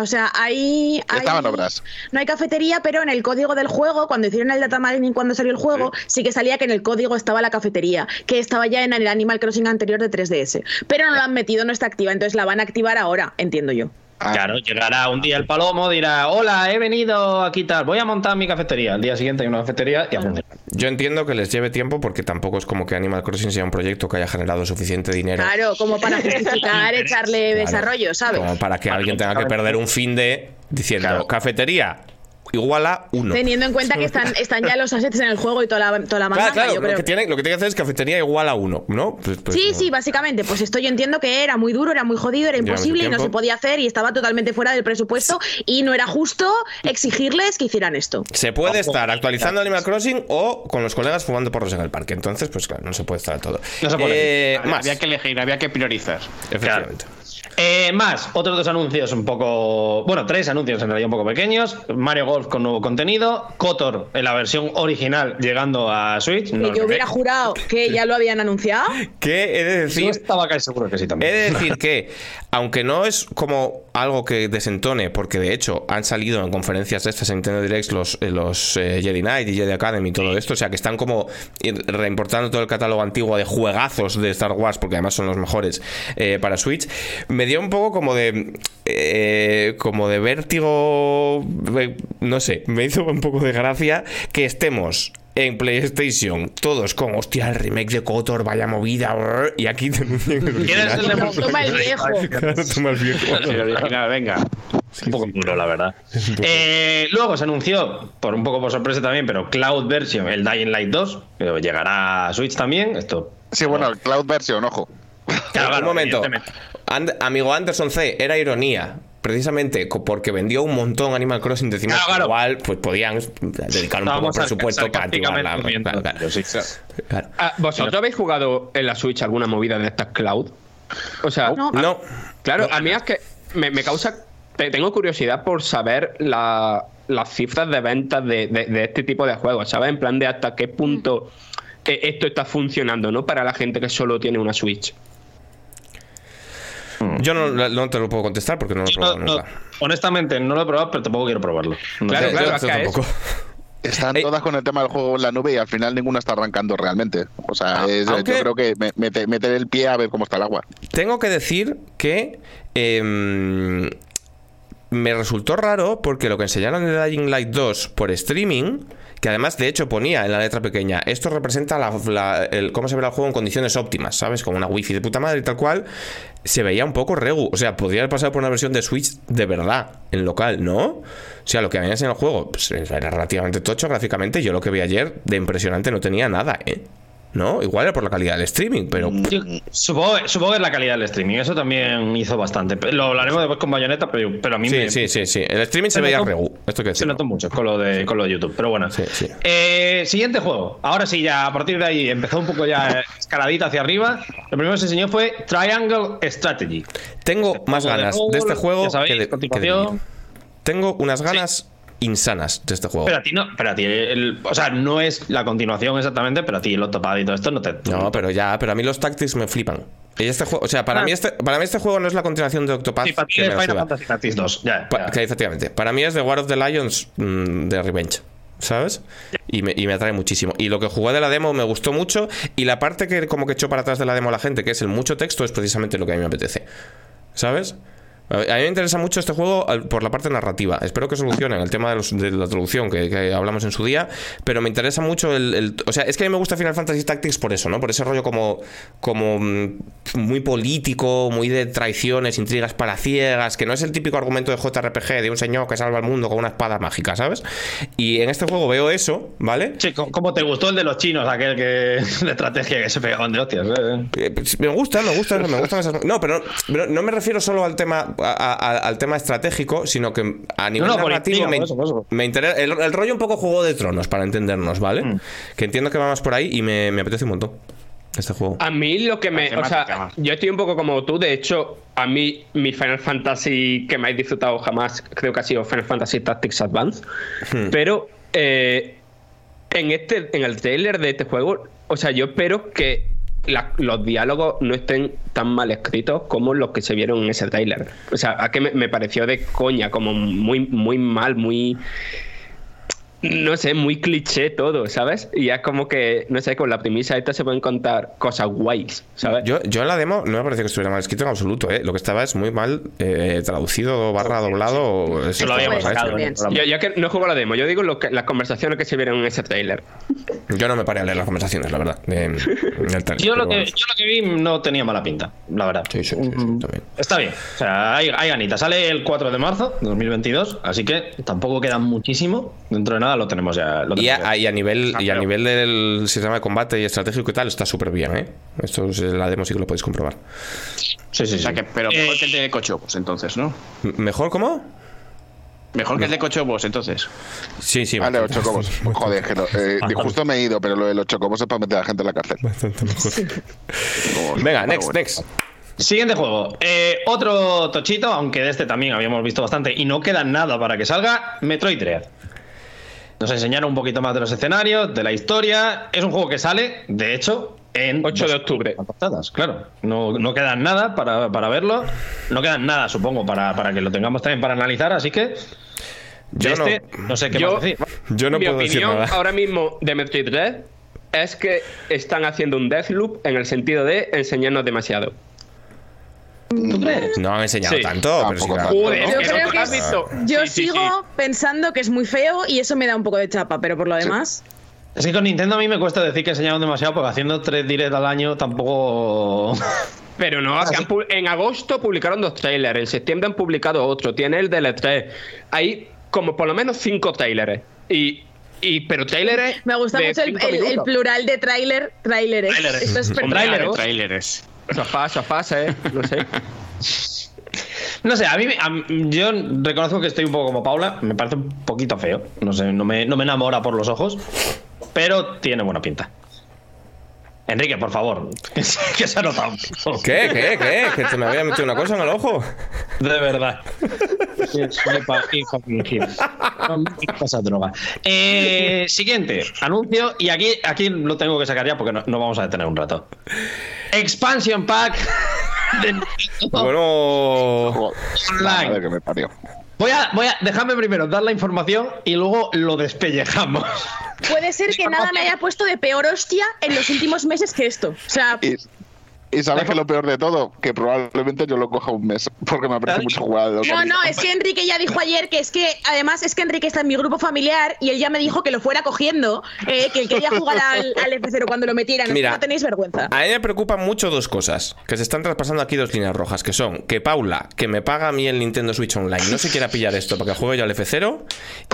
O sea, hay- obras. No hay cafetería, pero en el código del juego, cuando hicieron el data mining cuando salió el juego, sí. que salía que en el código estaba la cafetería, que estaba ya en el Animal Crossing anterior de 3DS. Pero no la han metido, no está activa, entonces la van a activar ahora, entiendo yo. Ah, Claro, llegará un día el palomo, dirá, hola, he venido a quitar, voy a montar mi cafetería. Al día siguiente hay una cafetería y a funcionar. Yo entiendo que les lleve tiempo porque tampoco es como que Animal Crossing sea un proyecto que haya generado suficiente dinero Claro, como para [LAUGHS] justificar echarle Claro. desarrollo, ¿sabes? como para que alguien tenga que perder un fin de diciendo Claro. cafetería igual a uno. Teniendo en cuenta que [LAUGHS] están, están ya los assets en el juego y toda la, toda la Claro, claro, yo lo que, tiene, lo que tiene que hacer es cafetería igual a uno, ¿no? Pues- pues Sí, no. sí, básicamente. Pues esto yo entiendo que era muy duro, era muy jodido, era imposible y no se podía hacer y estaba totalmente fuera del presupuesto y no era justo exigirles que hicieran esto. Se puede estar actualizando Animal Crossing o con los colegas fumando porros en el parque. Entonces, pues claro, no se puede estar todo. No se puede. Eh, más, Había que elegir, había que priorizar. efectivamente. Eh, más, otros dos anuncios un poco. Bueno, tres anuncios en realidad un poco pequeños. Mario Golf con nuevo contenido. Kotor en la versión original llegando a Switch. No que yo hubiera jurado que ya lo habían anunciado. Que he de Yo decir estaba casi seguro que sí He también. de decir que, [LAUGHS] aunque no es como algo que desentone, porque de hecho han salido en conferencias de estas en Nintendo Direct los, eh, los eh, Jedi Knight y Jedi Academy y todo esto, o sea que están como reimportando todo el catálogo antiguo de juegazos de Star Wars, porque además son los mejores eh, para Switch, me dio un poco como de. eh, como de vértigo. No sé, me hizo un poco de gracia que estemos en PlayStation, todos con hostia, el remake de Kotor, vaya movida, brr, y aquí te anuncian el. [LAUGHS] Toma el viejo. Toma el viejo. El original, venga. [LAUGHS] un poco duro, la verdad. Eh, luego se anunció, por un poco por sorpresa también, pero Cloud Version, el Dying Light 2, que llegará a Switch también. Esto. Sí, bueno, el Cloud Version, ojo. Claro, un momento. amigo Anderson C, era ironía. Precisamente porque vendió un montón Animal Crossing, decimos Claro, claro. igual pues podían dedicar un poco de presupuesto para activar la. claro, sí. Ah, ¿Vosotros habéis jugado en la Switch alguna movida de estas cloud? O sea, No. No, claro, a mí es que me, me causa. te- Tengo curiosidad por saber la- las cifras de ventas de, de- de este tipo de juegos, ¿sabes? En plan de hasta qué punto eh, esto está funcionando, ¿no? Para la gente que solo tiene una Switch. Yo no, no te lo puedo contestar porque no lo he probado No, no, nunca. honestamente, no lo he probado, pero tampoco quiero probarlo. No Claro, sé. Claro, es-. [LAUGHS] Están todas con el tema del juego en la nube y al final ninguna está arrancando realmente. O sea, Ah, es- aunque- yo creo que me- mete- meter el pie a ver cómo está el agua. Tengo que decir que em, me resultó raro porque lo que enseñaron de Dying Light 2 por streaming, que además de hecho ponía en la letra pequeña, esto representa la, el, cómo se verá el juego en condiciones óptimas, ¿sabes? Con una wifi de puta madre y tal cual, se veía un poco regu. O sea, podría haber pasado por una versión de Switch de verdad, en local, ¿no? O sea, lo que había enseñado el juego pues, era relativamente tocho gráficamente. Yo lo que vi ayer de impresionante no tenía nada, ¿eh? ¿No? Igual era por la calidad del streaming, pero... Yo supongo, supongo que es la calidad del streaming. Eso también hizo bastante. Lo hablaremos después con Bayonetta, pero, pero a mí Sí, me, sí, sí, sí. El streaming se, se veía notó- regu. Esto que se notó mucho con lo de, con lo de YouTube. Pero bueno. Sí, sí. Eh, siguiente juego. Ahora sí, ya a partir de ahí empezó un poco ya [LAUGHS] escaladita hacia arriba. Lo primero que se enseñó fue Triangle Strategy. Tengo más Juego de ganas de este juego ya sabéis, que de, que de. Tengo unas ganas insanas de este juego. Pero a ti no, pero a ti, el- o sea, no es la continuación exactamente, pero a ti el Octopad y todo esto no te. No, pero ya, pero a mí los tactics me flipan. Y este juego, o sea, para Ah. mí este, para mí este juego no es la continuación de Octopath. Sí, para ti es Final. Fantasy Tactics 2. Ya, Pa- ya. que efectivamente. Para mí es The War of the Lions mm, de Revenge. ¿Sabes? Y me, y me atrae muchísimo. Y lo que jugué de la demo me gustó mucho. Y la parte que como que echó para atrás de la demo la gente, que es el mucho texto, es precisamente lo que a mí me apetece. ¿Sabes? A mí me interesa mucho este juego por la parte narrativa. Espero que solucionen el tema de, los- de la traducción que, que hablamos en su día. Pero me interesa mucho el, el- O sea, es que a mí me gusta Final Fantasy Tactics por eso, ¿no? Por ese rollo como, como mm, muy político, muy de traiciones, intrigas palaciegas, que no es el típico argumento de JRPG de un señor que salva al mundo con una espada mágica, ¿sabes? Y en este juego veo eso, ¿vale? Sí, co- ¿cómo te gustó el de los chinos, aquel que [LAUGHS] de estrategia que se pegaban de hostias? eh? Pues, Me gusta, me gusta, me gustan esas. No, pero, pero no me refiero solo al tema a- a- al tema estratégico, sino que a nivel no, narrativo me, por eso, por eso. me interesa el, el rollo un poco juego de tronos para entendernos, ¿vale? Mm. Que entiendo que va más por ahí y me, me apetece un montón este juego. A mí lo que me. O sea, yo estoy un poco como tú. De hecho, a mí, mi Final Fantasy que me he disfrutado jamás, creo que ha sido Final Fantasy Tactics Advance. Hmm. Pero eh, en este en el trailer de este juego o sea, yo espero que los diálogos no estén tan mal escritos como los que se vieron en ese tráiler. O sea, a que me, me pareció de coña, como muy, muy mal, muy. No sé, muy cliché todo, ¿sabes? Y es como que, no sé, con la premisa esta se pueden contar cosas guays, ¿sabes? Yo, yo en la demo no me parece que estuviera mal escrito en absoluto, ¿eh? Lo que estaba es muy mal eh, traducido, barra doblado. o- Eso lo habíamos sacado. Yo, yo que no juego la demo, yo digo lo que, las conversaciones que se vieron en ese tráiler. Yo no me paré a leer las conversaciones, la verdad. de- [LAUGHS] trailer, Yo lo, que, bueno. yo lo que vi no tenía mala pinta, la verdad. Sí, sí, sí, sí, Mm, también. Está bien. O sea, hay, hay ganitas. Sale el 4 de marzo de 2022, así que tampoco queda muchísimo. Dentro de nada lo tenemos ya. Lo Y a, ya. y a nivel, y a pero- nivel del sistema de combate y estratégico y tal, está súper bien, ¿eh? Esto es la demo, sí que lo podéis comprobar. Sí, sí, sí. O sea que, pero Eh, mejor que el de Cochobos, entonces, ¿no? ¿Mejor cómo? Mejor que el de Cochobos, entonces. Sí, sí. Vale, los chocobos. [LAUGHS] Joder, que no, eh, [LAUGHS] justo me he ido, pero lo de los chocobos es para meter a la gente en la cárcel. bastante mejor. [LAUGHS] Venga, next, bueno. next. Siguiente juego. Eh, otro tochito, aunque de este también habíamos visto bastante y no queda nada para que salga, Metroid Dread. Nos enseñaron un poquito más de los escenarios, de la historia. Es un juego que sale, de hecho, en 8 de octubre. portadas, claro. No, no queda nada para, para verlo. No queda nada, supongo, para, para que lo tengamos también para analizar. Así que, Yo no- este, no, sé qué Yo- más decir. Yo no Mi puedo decir opinión nada. ahora mismo de Metroid Dread es que están haciendo un Deathloop en el sentido de enseñarnos demasiado. ¿Tú crees? No han enseñado Sí. tanto, pero sí. Joder, Yo creo que has es- visto. Yo Sí, sigo sí. pensando que es muy feo y eso me da un poco de chapa, pero por lo demás. Es que con Nintendo a mí me cuesta decir que enseñaron demasiado porque haciendo tres direct al año tampoco. [LAUGHS] Pero no, en agosto publicaron dos trailers, en septiembre han publicado otro, tiene el del E3. Hay como por lo menos cinco trailers. Y, y pero trailers. Me gusta de mucho el, plural de tráiler, tráileres. Tráileres. Esto es perfecto. tráileres. No sé. No sé, a mí, a yo reconozco que estoy un poco como Paula, me parece un poquito feo, no sé, no me, no me enamora por los ojos, pero tiene buena pinta. Enrique, por favor, [LAUGHS] que se, ha notado. ¿Qué? ¿Qué? ¿Qué? ¿Que te me había metido una cosa en el ojo? De verdad. Pasa droga. Eh, siguiente, anuncio, y aquí, aquí lo tengo que sacar ya porque no, no vamos a detener un rato. Expansion Pack de Nintendo Bueno. Joder, Online. madre que me parió. Voy a, voy a, déjame primero dar la información y luego lo despellejamos. Puede ser que nada me haya puesto de peor hostia en los últimos meses que esto. O sea, y sabes que lo peor de todo, que probablemente yo lo coja un mes, porque me apetece mucho jugar. no, no, es que Enrique ya dijo ayer que es que, además, es que Enrique está en mi grupo familiar y él ya me dijo que lo fuera cogiendo, eh, que él quería jugar al, al F0 cuando lo metieran. Mira. no tenéis vergüenza. A mí me preocupan mucho dos cosas, que se están traspasando aquí dos líneas rojas, que son que Paula, que me paga a mí el Nintendo Switch Online, no se quiera pillar esto para que juegue yo al F0,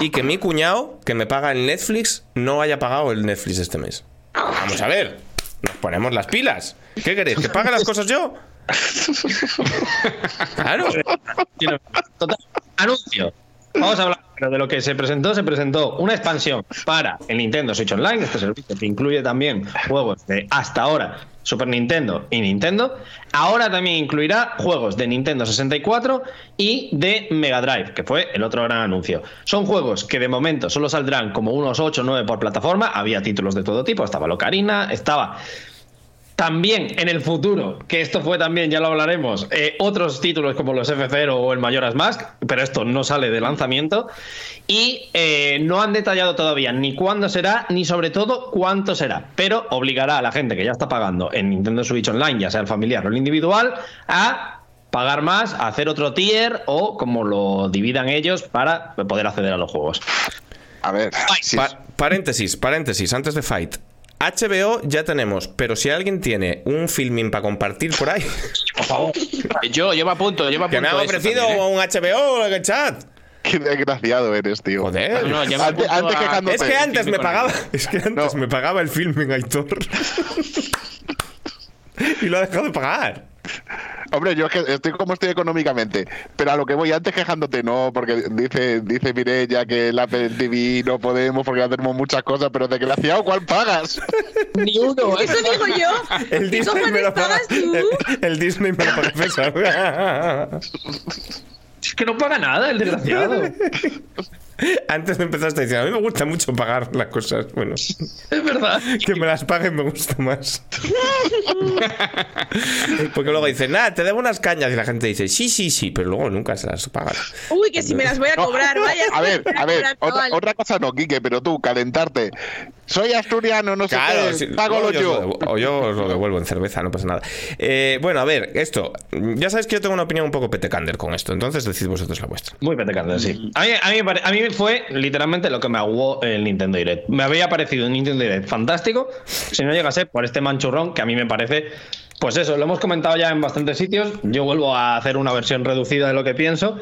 y que mi cuñado, que me paga el Netflix, no haya pagado el Netflix este mes. Vamos a ver, nos ponemos las pilas. ¿Qué queréis? ¿Que pague las cosas yo? [LAUGHS] Claro. Total, anuncio. Vamos a hablar de lo que se presentó. Se presentó una expansión para el Nintendo Switch Online, este servicio que incluye también juegos de hasta ahora Super Nintendo y Nintendo. Ahora también incluirá juegos de Nintendo 64 y de Mega Drive, que fue el otro gran anuncio. Son juegos que de momento solo saldrán como unos 8 o 9 por plataforma. Había títulos de todo tipo, estaba Locarina, estaba también en el futuro, que esto fue también, ya lo hablaremos, eh, otros títulos como los F0 o el Majora's Mask, pero esto no sale de lanzamiento. Y eh, no han detallado todavía ni cuándo será, ni sobre todo cuánto será. Pero obligará a la gente que ya está pagando en Nintendo Switch Online, ya sea el familiar o el individual, a pagar más, a hacer otro tier o como lo dividan ellos para poder acceder a los juegos. A ver, si Pa- paréntesis, paréntesis, antes de Fight. HBO ya tenemos, pero si alguien tiene un filming para compartir por ahí, Yo, yo me apunto, yo me apunto. que me ha ofrecido también, ¿eh? un HBO en el chat. qué desgraciado eres, tío. Joder. No, no, ya me Antes, apunto antes a-. Es que antes me pagaba, es que antes No. me pagaba el filming Aitor. [LAUGHS] y lo ha dejado de pagar. Hombre, yo es que estoy como estoy económicamente, pero a lo que voy antes quejándote, no, porque dice, dice Mireya que la Apple TV no podemos porque ya tenemos muchas cosas, pero desgraciado, ¿cuál pagas? [LAUGHS] Ni uno, [LAUGHS] Eso digo yo. El ¿Qué Disney me lo paga. pagas tú? El, el Disney me lo paga. [LAUGHS] Es que no paga nada el desgraciado. [LAUGHS] Antes de empezar esta diciendo, a mí me gusta mucho pagar las cosas. Bueno, [LAUGHS] Es verdad. que me las paguen me gusta más. [LAUGHS] Porque luego dicen, nada, te debo unas cañas. Y la gente dice, sí, sí, sí, pero luego nunca se las pagan. Uy, que si me las voy a cobrar, vaya. A ver, a ver, otra, otra cosa no, Quique, pero tú, calentarte. Soy asturiano, no sé Claro, qué, yo o yo os lo devuelvo en cerveza, no pasa nada. Eh, bueno, a ver, esto. Ya sabéis que yo tengo una opinión un poco petecander con esto, entonces decid vosotros la vuestra. Muy petecante, sí. A mí, a, mí, a mí fue literalmente lo que me aguó el Nintendo Direct. Me había parecido un Nintendo Direct fantástico, si no llegase por este manchurrón que a mí me parece. Pues eso, lo hemos comentado ya en bastantes sitios. Yo vuelvo a hacer una versión reducida de lo que pienso.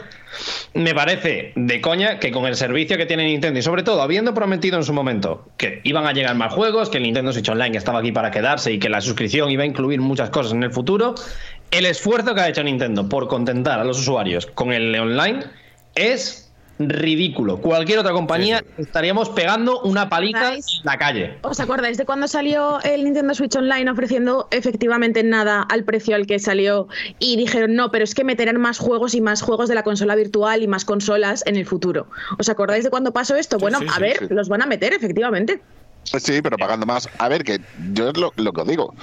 Me parece de coña que con el servicio que tiene Nintendo y sobre todo habiendo prometido en su momento que iban a llegar más juegos, que el Nintendo Switch Online estaba aquí para quedarse y que la suscripción iba a incluir muchas cosas en el futuro, el esfuerzo que ha hecho Nintendo por contentar a los usuarios con el online es ridículo. Cualquier otra compañía estaríamos pegando una paliza en la calle. ¿Os acordáis de cuando salió el Nintendo Switch Online ofreciendo efectivamente nada al precio al que salió? Y dijeron, no, pero es que meterán más juegos y más juegos de la consola virtual y más consolas en el futuro. ¿Os acordáis de cuando pasó esto? bueno, sí, a sí, ver, sí. los van a meter efectivamente. Sí, pero pagando más. A ver, que yo es lo, lo que os digo.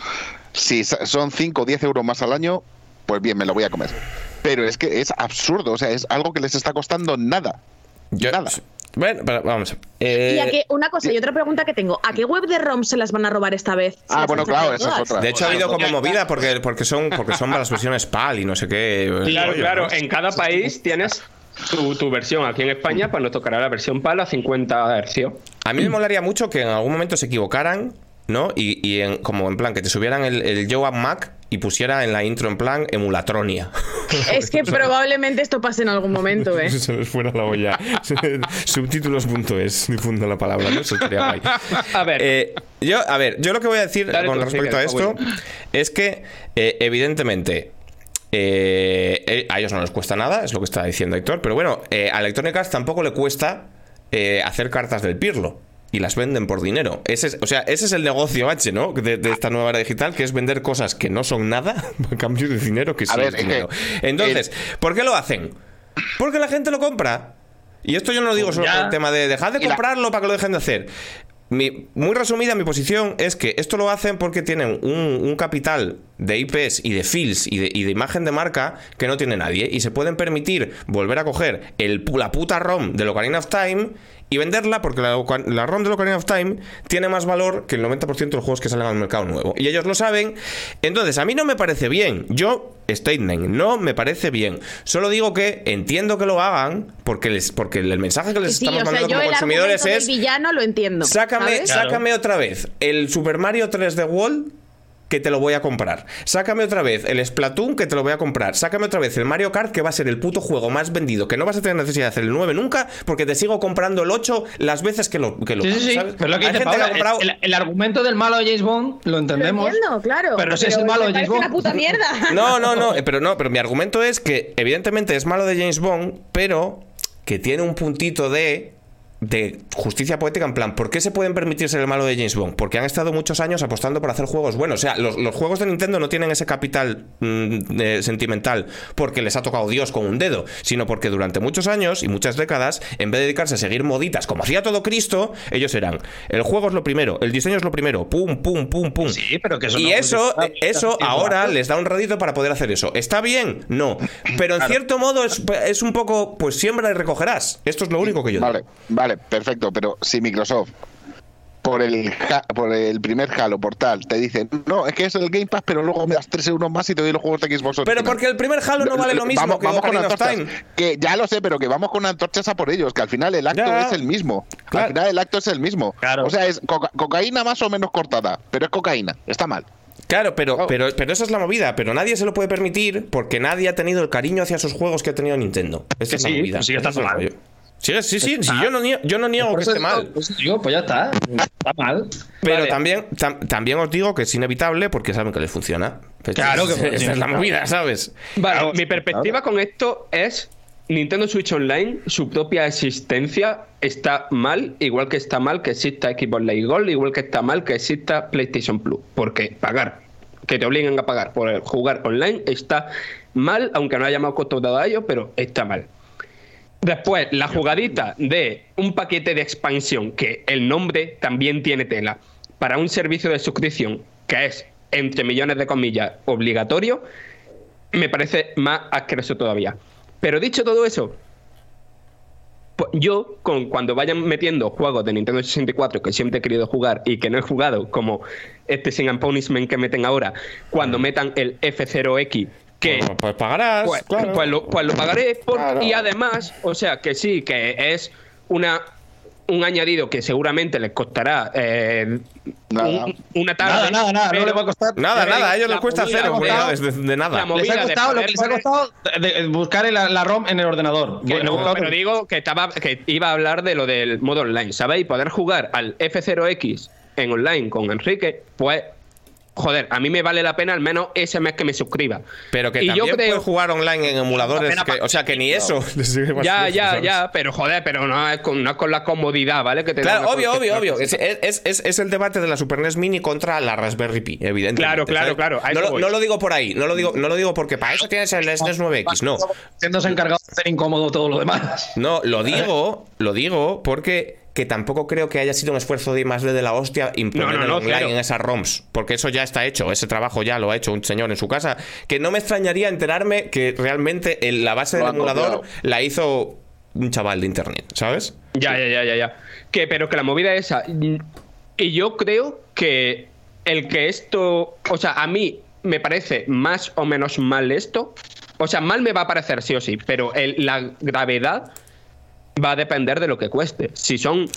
Si son 5 o 10 euros más al año, pues bien, me lo voy a comer. Pero es que es absurdo, o sea, es algo que les está costando nada. Yo- Nada. Bueno, pero vamos. eh, y a qué, una cosa y otra pregunta que tengo, ¿a qué web de ROM se las van a robar esta vez? Ah, bueno, claro, esa es otra. de hecho, ha habido como movida porque, porque son porque son las versiones PAL y no sé qué. Claro, rollo, claro. ¿no? En cada país tienes tu, tu versión. Aquí en España, pues nos tocará la versión PAL a 50 hercios. A mí me molaría mucho que en algún momento se equivocaran, ¿no? Y, y en- como en plan que te subieran el, el Joe Up Mac y pusiera en la intro en plan emulatronia. [LAUGHS] Es que probablemente esto pase en algún momento, ¿eh? [LAUGHS] se les fuera la olla. [LAUGHS] Subtítulos.es, difunda la palabra, ¿no? Eso estaría guay. A ver. Eh, yo, a ver, yo lo que voy a decir Dale con respecto a esto es que, eh, evidentemente, eh, eh, a ellos no les cuesta nada, es lo que está diciendo Héctor, pero bueno, eh, a Electronic Arts tampoco le cuesta eh, hacer cartas del Pirlo. Y las venden por dinero. Ese es, o sea, ese es el negocio H, ¿no? De, de esta nueva era digital, que es vender cosas que no son nada [LAUGHS] a cambio de dinero que sí es que dinero. Entonces, ¿por qué lo hacen? Porque la gente lo compra. Y esto yo no lo digo solo Ya. por el tema de dejar de la- comprarlo para que lo dejen de hacer. Mi- muy resumida, mi posición es que esto lo hacen porque tienen un, un capital de IPs y de feels y de, y de imagen de marca que no tiene nadie. Y se pueden permitir volver a coger el, la puta ROM de Ocarina of Time y venderla porque la, la ROM de Ocarina of Time tiene más valor que el 90% de los juegos que salen al mercado nuevo. Y ellos lo saben. Entonces, a mí no me parece bien. Yo, statement, no me parece bien. Solo digo que entiendo que lo hagan porque, les, porque el mensaje que les Sí, estamos sea, mandando como consumidores es... del villano lo entiendo. Sácame, sácame otra vez el Super Mario 3D World que te lo voy a comprar. Sácame otra vez el Splatoon que te lo voy a comprar. Sácame otra vez el Mario Kart que va a ser el puto juego más vendido, que no vas a tener necesidad de hacer el 9 nunca porque te sigo comprando el 8 las veces que lo que lo Sí, sí, sí. Pero lo que dice que comprado el, el argumento del malo de James Bond lo Lo entendemos. entiendo, claro. Pero si es el malo de James Bond. una puta mierda. [LAUGHS] No, no, no, eh, pero no, pero mi argumento es que evidentemente es malo de James Bond, pero que tiene un puntito de de justicia poética en plan, ¿por qué se pueden permitir ser el malo de James Bond? Porque han estado muchos años apostando por hacer juegos buenos. O sea, los, los juegos de Nintendo no tienen ese capital mm, eh, sentimental porque les ha tocado Dios con un dedo, sino porque durante muchos años y muchas décadas, en vez de dedicarse a seguir moditas como hacía todo Cristo, ellos eran, el juego es lo primero, el diseño es lo primero, pum, pum, pum, pum. Sí, pero que eso y no eso, estar- eso ahora les da un radito para poder hacer eso. ¿Está bien? No. Pero en cierto modo es, es un poco, pues siembra y recogerás. Esto es lo único que yo digo. Vale, vale, perfecto, pero si Microsoft por el por el primer Halo portal te dice, no, es que es el Game Pass, pero luego me das 3 euros más y te doy los juegos de Xbox Pero original". porque el primer Halo no vale lo mismo vamos, que vamos con antorchas. Time. Que ya lo sé, pero que vamos con antorchas a por ellos, que al final el acto Ya. es el mismo. Claro. Al final el acto es el mismo. Claro. O sea, es coca- cocaína más o menos cortada, pero es cocaína, está mal. Claro, pero, Oh. pero, pero esa es la movida. Pero nadie se lo puede permitir porque nadie ha tenido el cariño hacia esos juegos que ha tenido Nintendo. Esa Que es la sí, movida. pues sigue Sí, sí, sí, yo no niego, yo no niego que esté mal. por eso digo, pues ya está. Está mal. Pero Vale. también, tam- también os digo que es inevitable porque saben que les funciona. Claro que Esa es la funciona. movida, ¿sabes? Vale, Claro, mi perspectiva con esto es Nintendo Switch Online, su propia existencia está mal, igual que está mal que exista Xbox Live Gold, igual que está mal que exista PlayStation Plus, porque pagar, que te obliguen a pagar por jugar online está mal, aunque no haya más costado a ello, pero está mal. Después, la jugadita de un paquete de expansión, que el nombre también tiene tela, para un servicio de suscripción que es, entre millones de comillas, obligatorio, me parece más asqueroso todavía. Pero dicho todo eso, pues yo, con, cuando vayan metiendo juegos de Nintendo 64 que siempre he querido jugar y que no he jugado, como este Sin and Punishment que meten ahora, cuando metan el F0X, que pues pagarás. pues, claro. pues lo, pues lo pagaré por- Claro. y además, o sea que sí, que es una un añadido que seguramente les costará eh, Nada. un- una tarde. Nada, nada, nada, no le va a costar. Nada, nada, a ellos les cuesta movida cero, de- de, de nada. Les ha costado lo que les ha costado de- de buscar la, la ROM en el ordenador. Que Bueno, no, pero digo que estaba que iba a hablar de lo del modo online, ¿sabéis? Poder jugar al F0X en online con Enrique, pues joder, a mí me vale la pena al menos ese mes que me suscriba. Pero que Y yo también creo- puedes jugar online en emuladores. que- o sea, que ni eso. [LAUGHS] Ya, [LAUGHS] ya, ¿sabes? ya, pero joder, pero no es con, no es con la comodidad, ¿vale? Que te da Claro, obvio, obvio, obvio. Es, es- es- es el debate de la Super NES Mini contra la Raspberry Pi, evidentemente. Claro, claro, ¿sabes? claro, No lo, voy. no lo digo por ahí, no lo digo, no lo digo porque para eso tienes el SNES 9X, no. Siéndose encargado de hacer incómodo todo lo demás. No, lo [LAUGHS] digo, lo digo porque que tampoco creo que haya sido un esfuerzo de más de la hostia imponer No, no, el no, online en esas ROMs, porque eso ya está hecho, ese trabajo ya lo ha hecho un señor en su casa, que no me extrañaría enterarme que realmente el- la base Lo del emulador copiado. la hizo un chaval de internet, ¿sabes? Ya, ya, ya, ya, ya. Que, pero que la movida es esa. Y yo creo que el que esto. O sea, a mí me parece más o menos mal esto. O sea, mal me va a parecer sí o sí, pero el- la gravedad va a depender de lo que cueste. Si son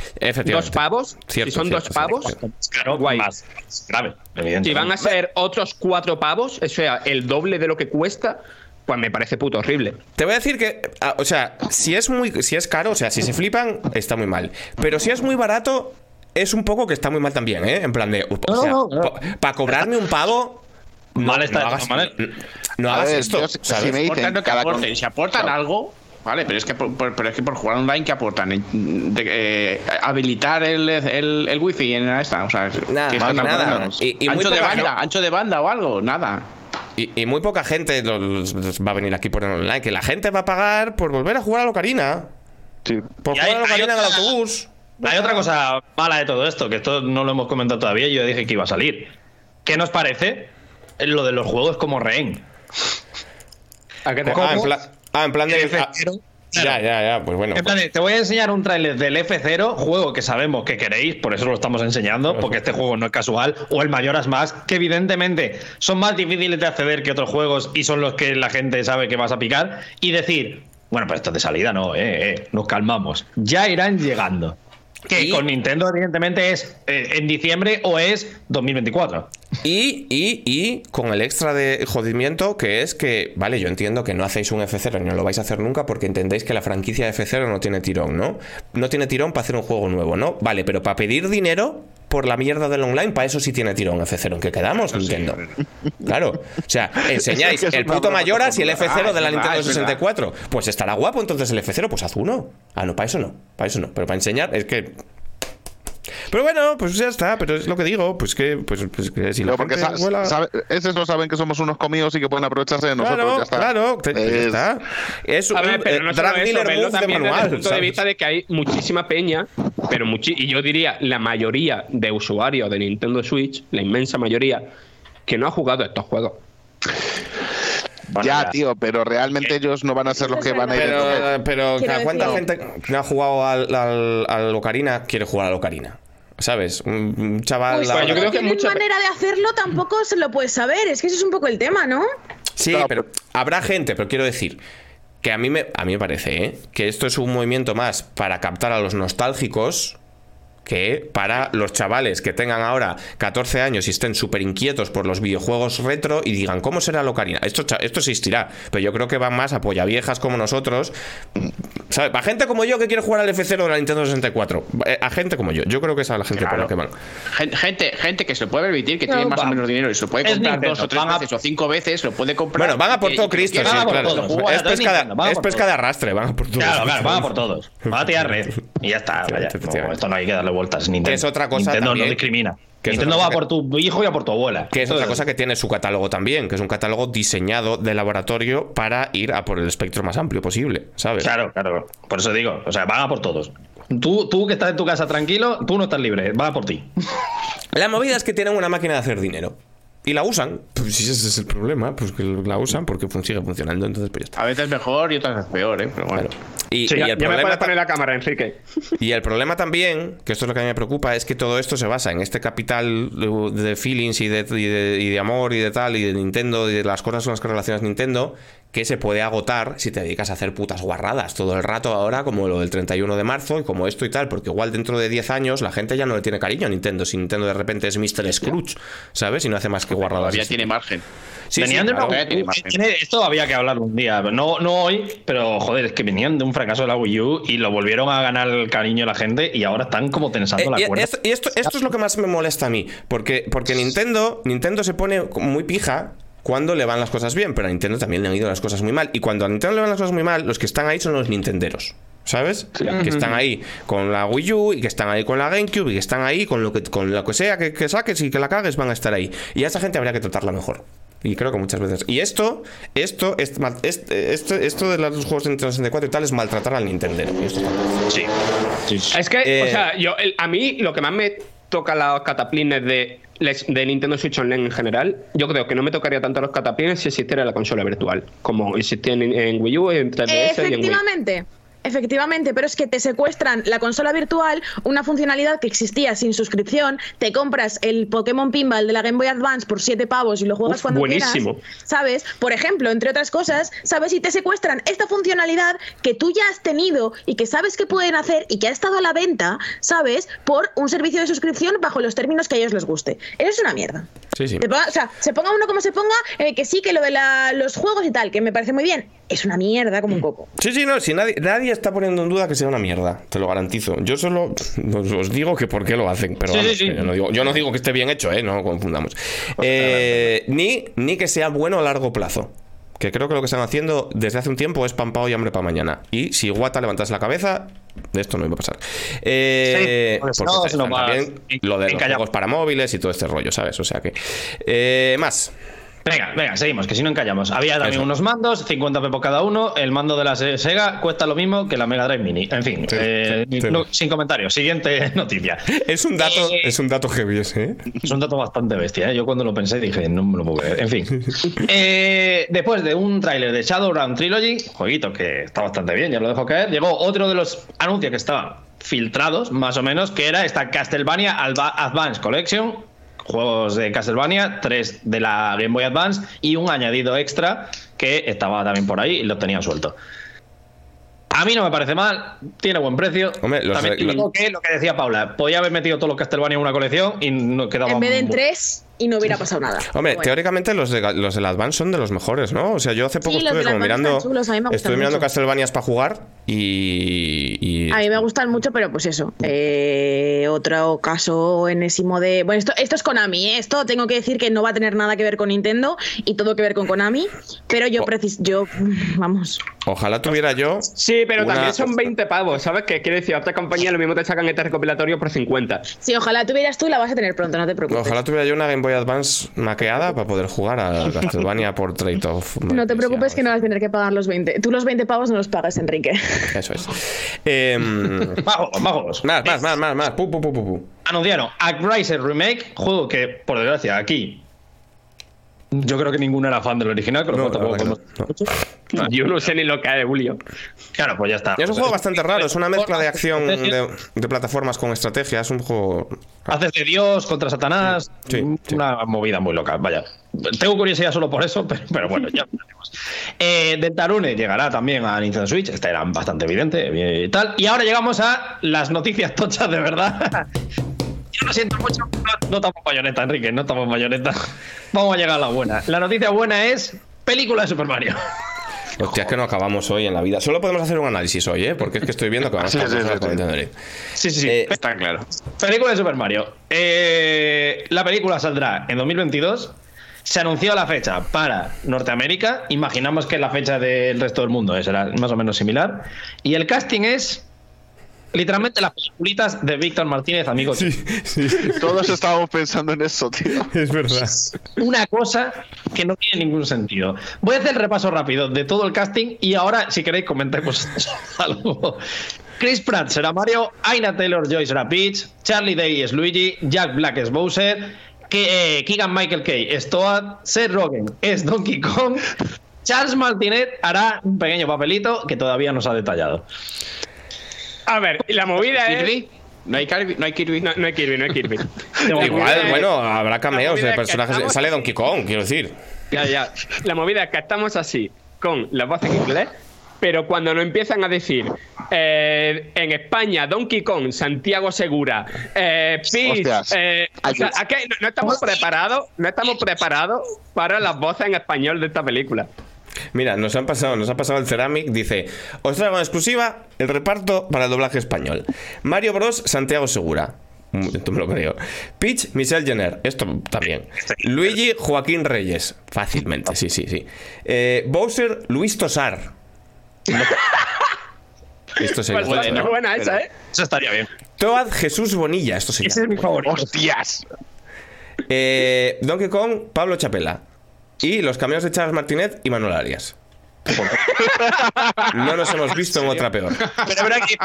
dos pavos, Cierto, si son cierto, dos pavos, cierto. Claro, Guay. más, más grave, evidentemente. si van a ser otros cuatro pavos, o sea, el doble de lo que cuesta, pues me parece puto horrible. Te voy a decir que, ah, o sea, si es muy, si es caro, o sea, si se flipan, está muy mal. Pero si es muy barato, es un poco que está muy mal también, ¿eh? En plan de, o No, sea, no, no. para cobrarme un pavo, no, Mal está no hagas, no A hagas ver, esto, yo si- me dicen Aportan cada aporten. con- Si aportan Claro. algo, vale, pero es que por, por- pero es que por jugar online, ¿qué aportan? Eh, de- eh, habilitar el, el, el wifi en esta, o sea, Nada, ¿qué están nada. Y- y ancho de banda, ancho de banda o algo, nada. Y, y muy poca gente los- los va a venir aquí por el online, que la gente va a pagar por volver a jugar a Locarina, Sí. por Y jugar hay- a Locarina en el autobús. Hay otra cosa mala de todo esto, que esto no lo hemos comentado todavía y yo dije que iba a salir. ¿Qué nos parece lo de los juegos como rehén? ¿A qué te Ah, en ah, en plan de... El ah, F0, ya, ya, ya, pues bueno. En plan, de, te voy a enseñar un tráiler del F0, juego que sabemos que queréis, por eso lo estamos enseñando, porque este juego no es casual, o el Mayoras Más, que evidentemente son más difíciles de acceder que otros juegos y son los que la gente sabe que vas a picar, y decir, bueno, pues esto de salida no, eh, eh, nos calmamos, ya irán llegando. Que Y- con Nintendo, evidentemente, es eh, en diciembre o es 2024. Y, y, y con el extra de jodimiento que es que, vale, yo entiendo que no hacéis un F0 ni no lo vais a hacer nunca porque entendéis que la franquicia de F0 no tiene tirón, ¿no? No tiene tirón para hacer un juego nuevo, ¿no? Vale, pero para pedir dinero por la mierda del online, para eso sí tiene tirón F0. ¿En qué quedamos, Nintendo? Claro. O sea, [LAUGHS] enseñáis Es que es el puto Mayoras y el popular. F0 Ah, de la verdad, Nintendo es verdad. 64. Pues estará guapo entonces el F0, pues haz uno. Ah, no, para eso no. Para eso no. Pero para enseñar es que... Pero bueno, pues ya está, pero es lo que digo, pues que, pues, pues que si la porque gente vuela- sabe- esos no saben que somos unos comidos y que pueden aprovecharse de nosotros. Claro, ya está. claro, te- ya Es- está. Es A un ver, pero eh, no solo drag eso, también desde manual. el punto de vista de que hay muchísima peña, pero muchi y yo diría la mayoría de usuarios de Nintendo Switch, la inmensa mayoría, que no ha jugado estos juegos. Bueno, ya, ya. tío, pero realmente ellos no van a ser los que van a ir. Pero, entonces- pero Quiero ¿cuánta decir- gente que no ha jugado al, al, al Ocarina quiere jugar al Ocarina? ¿Sabes? Un, chaval. Pues yo creo que mucha- manera de hacerlo tampoco se lo puedes saber. Es que ese es un poco el tema, ¿no? Sí, pero habrá gente, pero quiero decir que a mí me, a mí me parece ¿eh? que esto es un movimiento más para captar a los nostálgicos que para los chavales que tengan ahora 14 años y estén súper inquietos por los videojuegos retro y digan, ¿cómo será la Ocarina? Esto, esto existirá, pero yo creo que van más a viejas como nosotros. ¿sabes? Para gente como yo que quiere jugar al F0 de la Nintendo 64. eh, A gente como yo. Yo creo que es a la gente por la que van. Gen- Gente, gente que se lo puede permitir, que No, tiene más o menos dinero y se lo puede Es comprar Nintendo, dos o tres van a- veces o cinco veces, lo puede comprar. Bueno, van a por todo Cristo, sí, claro. todo, Es pesca, de, Nintendo, van a es por pesca todo. de arrastre, van a por todo. Claro, claro, van a por todos. Van a tirar red. [LAUGHS] Y ya está. vaya. No, esto no hay que darle vueltas. Nintendo, Es otra cosa Nintendo también. no discrimina. Que Nintendo va por tu hijo y a por tu abuela. Que es otra cosa que tiene su catálogo también, que es un catálogo diseñado de laboratorio para ir a por el espectro más amplio posible, ¿sabes? Claro, claro. Por eso digo, o sea, van a por todos. Tú, tú que estás en tu casa tranquilo, tú no estás libre, va a por ti. [LAUGHS] La movida es que tienen una máquina de hacer dinero. Y la usan. Pues si ese es el problema, pues que la usan porque fun- sigue funcionando, entonces pues ya está. A veces mejor y otras veces peor, ¿eh? Pero bueno. Claro. Y, Sí, y ya, el ya me problema puedes ta- poner la cámara, Enrique. Y el problema también, que esto es lo que a mí me preocupa, es que todo esto se basa en este capital de de feelings y de, y de- y de amor y de tal, y de Nintendo, y de las cosas con las que relacionas Nintendo, que se puede agotar si te dedicas a hacer putas guarradas todo el rato ahora, como lo del 31 de marzo y como esto y tal, porque igual dentro de 10 años la gente ya no le tiene cariño a Nintendo, si Nintendo de repente es Mr. Scrooge, ¿sabes? Y no hace más que guarradas. Todavía así. tiene margen. Sí, venían sí, de una- claro. tiene margen. esto había que hablar un día, no, no hoy, pero joder, es que venían de un fracaso de la Wii U y lo volvieron a ganar el cariño de la gente y ahora están como tensando Eh, la y cuerda. esto, y esto, esto es lo que más me molesta a mí. Porque, porque Nintendo, Nintendo se pone muy pija cuando le van las cosas bien, pero a Nintendo también le han ido las cosas muy mal. Y cuando a Nintendo le van las cosas muy mal, los que están ahí son los Nintenderos. ¿Sabes? Que están ahí con la Wii U y que están ahí con la GameCube y que están ahí con lo que, con lo que sea que, que saques y que la cagues, van a estar ahí. Y a esa gente habría que tratarla mejor. Y creo que muchas veces. Y esto, esto, es, mal- es- esto, esto de los juegos de Nintendo 64 y tal es maltratar al Nintendero. Sí. Es que, Eh, o sea, yo, el- a mí lo que más me toca los cataplines de, de Nintendo Switch Online en general, yo creo que no me tocaría tanto los cataplines si existiera la consola virtual, como existía en, en Wii U, en 3DS y en Wii. Efectivamente. Efectivamente, pero es que te secuestran la consola virtual, una funcionalidad que existía sin suscripción, te compras el Pokémon Pinball de la Game Boy Advance por 7 pavos y lo juegas Uf, cuando buenísimo. quieras, ¿sabes? Por ejemplo, entre otras cosas, ¿sabes? Y te secuestran esta funcionalidad que tú ya has tenido y que sabes que pueden hacer y que ha estado a la venta, ¿sabes? Por un servicio de suscripción bajo los términos que a ellos les guste. Eso es una mierda. Sí, sí. Se ponga- o sea, se ponga uno como se ponga, eh, que sí, que lo de la- los juegos y tal, que me parece muy bien, es una mierda como un coco. Sí, sí, no, si nadie, nadie está poniendo en duda que sea una mierda, te lo garantizo. Yo solo os, digo que por qué lo hacen, pero Sí, vamos, sí, sí. que Yo, no digo, yo no digo que esté bien hecho, ¿eh? no confundamos. Eh, ni, ni que sea bueno a largo plazo. Que creo que lo que están haciendo desde hace un tiempo es pan pa hoy, hambre para mañana. Y si Guata levantase la cabeza, de esto no iba a pasar. Eh, Sí, pues no, también lo de los juegos para móviles y todo este rollo, ¿sabes? O sea que. eh, más. Venga, venga, seguimos, que si no encallamos. Había también Eso. unos mandos, 50 p por cada uno. El mando de la Se- Sega cuesta lo mismo que la Mega Drive Mini. En fin, Sí, eh, sí, sí. no- sin comentarios. Siguiente [LAUGHS] noticia. Es un dato, Eh, es un dato heavy ese, ¿eh? Es un dato bastante bestia, ¿eh? Yo cuando lo pensé dije, no me lo puedo creer. En fin. [LAUGHS] Después de un tráiler de Shadowrun Trilogy, jueguito que está bastante bien, ya lo dejo caer, llegó otro de los anuncios que estaban filtrados, más o menos, que era esta Castlevania Advance Collection. Juegos de Castlevania, tres de la Game Boy Advance y un añadido extra que estaba también por ahí y lo tenían suelto. A mí no me parece mal, tiene buen precio. Hombre, los- También te digo que lo que decía Paula, podía haber metido todos los Castlevania en una colección y no quedaba En vez de en tres y no hubiera pasado nada. Hombre, Bueno. teóricamente los, de, los del Advance son de los mejores, ¿no? O sea, yo hace poco Sí, estuve como mirando. chulos, estuve mirando. Castlevanias para jugar y. y- A mí me gustan mucho, pero pues eso. eh, otro caso enésimo de. Bueno, esto, esto es Konami, ¿eh? Esto tengo que decir que no va a tener nada que ver con Nintendo y todo que ver con Konami. Pero yo precis yo. [LAUGHS] Vamos. Ojalá tuviera yo. Sí, pero una- también son [LAUGHS] 20 pavos, ¿sabes? Que quiere decir, a otra compañía lo mismo te sacan este recopilatorio por 50. Si ojalá tuvieras tú, la vas a tener pronto, no te preocupes. Ojalá tuviera yo una Game Boy Advance maqueada para poder jugar a Castlevania por Trade of. No te preocupes que no vas a tener que pagar los 20. Tú los 20 pavos no los pagas, Enrique. [LAUGHS] Eso es. Em, Más juegos, más más, más, más, más. Pu, pu, pu. Anunciaron Uprising Remake, juego que, por desgracia, aquí. Yo creo que ninguno era fan del original, con lo No, cual tampoco no, no. [LAUGHS] Yo no sé ni lo que hay de Julio. Claro, pues ya está. Es un juego bastante raro, es una mezcla de acción de, de plataformas con estrategia. Es un juego. Haces de Dios contra Satanás. Sí, sí. Una movida muy loca, vaya. Tengo curiosidad solo por eso, [LAUGHS] pero, pero bueno, ya veremos. Eh, Deltarune llegará también a Nintendo Switch, esta era bastante evidente eh, y tal. Y ahora llegamos a las noticias tochas de verdad. [LAUGHS] Lo siento mucho, no, no estamos bayoneta, Enrique, no estamos bayoneta. Vamos a llegar a la buena. La noticia buena es película de Super Mario. Hostia, es que no acabamos hoy en la vida. Solo podemos hacer un análisis hoy, ¿eh? Porque es que estoy viendo que vamos Sí, a sí, sí, sí. Sí, sí, sí. Eh, Está claro. Película de Super Mario. Eh, la película saldrá en 2022. Se anunció la fecha para Norteamérica. Imaginamos que la fecha del resto del mundo será más o menos similar. Y el casting es Literalmente las peliculitas de Víctor Martínez, amigo. Sí, sí, Todos estábamos pensando en eso, tío. es verdad. Una cosa que no tiene ningún sentido. Voy a hacer el repaso rápido de todo el casting y ahora, si queréis, comentemos [LAUGHS] algo. Chris Pratt será Mario, Aina Taylor Joy será Peach, Charlie Day es Luigi, Jack Black es Bowser, que, eh, Keegan Michael Kay es Toad, Seth Rogen es Donkey Kong, Charles Martinet hará un pequeño papelito que todavía no se ha detallado. A ver, la movida es. ¿Kirby? ¿No hay Kirby? ¿No hay Kirby? No, no hay Kirby, no hay Kirby. [LAUGHS] Igual, Eh, bueno, habrá cameos de que personajes. estamos- Sale Donkey Kong, quiero decir. Ya, ya. La movida es que estamos así, con la voz en inglés, pero cuando nos empiezan a decir eh, en España, Donkey Kong, Santiago Segura, eh, Peach, eh, o sea, ¿a qué? no, no estamos preparados, no estamos preparados para las voces en español de esta película. Mira, nos han pasado, nos ha pasado el Ceramic, dice, os traigo en exclusiva el reparto para el doblaje español. Mario Bros, Santiago Segura. Mm, Esto me lo creo. Peach, Michelle Jenner. Esto también. Luigi, Joaquín Reyes. Fácilmente, sí, sí, sí. Eh, Bowser, Luis Tosar. [LAUGHS] Esto sería Pues, guapo, es ¿no? buena esa, ¿eh? Eso estaría bien. Toad, Jesús Bonilla. Esto sería. Ese es mi favorito. ¡Hostias! Eh, Donkey Kong, Pablo Chapela. Y los cameos de Charles Martinet y Manuel Arias. No nos hemos visto en otra peor. Pero verdad que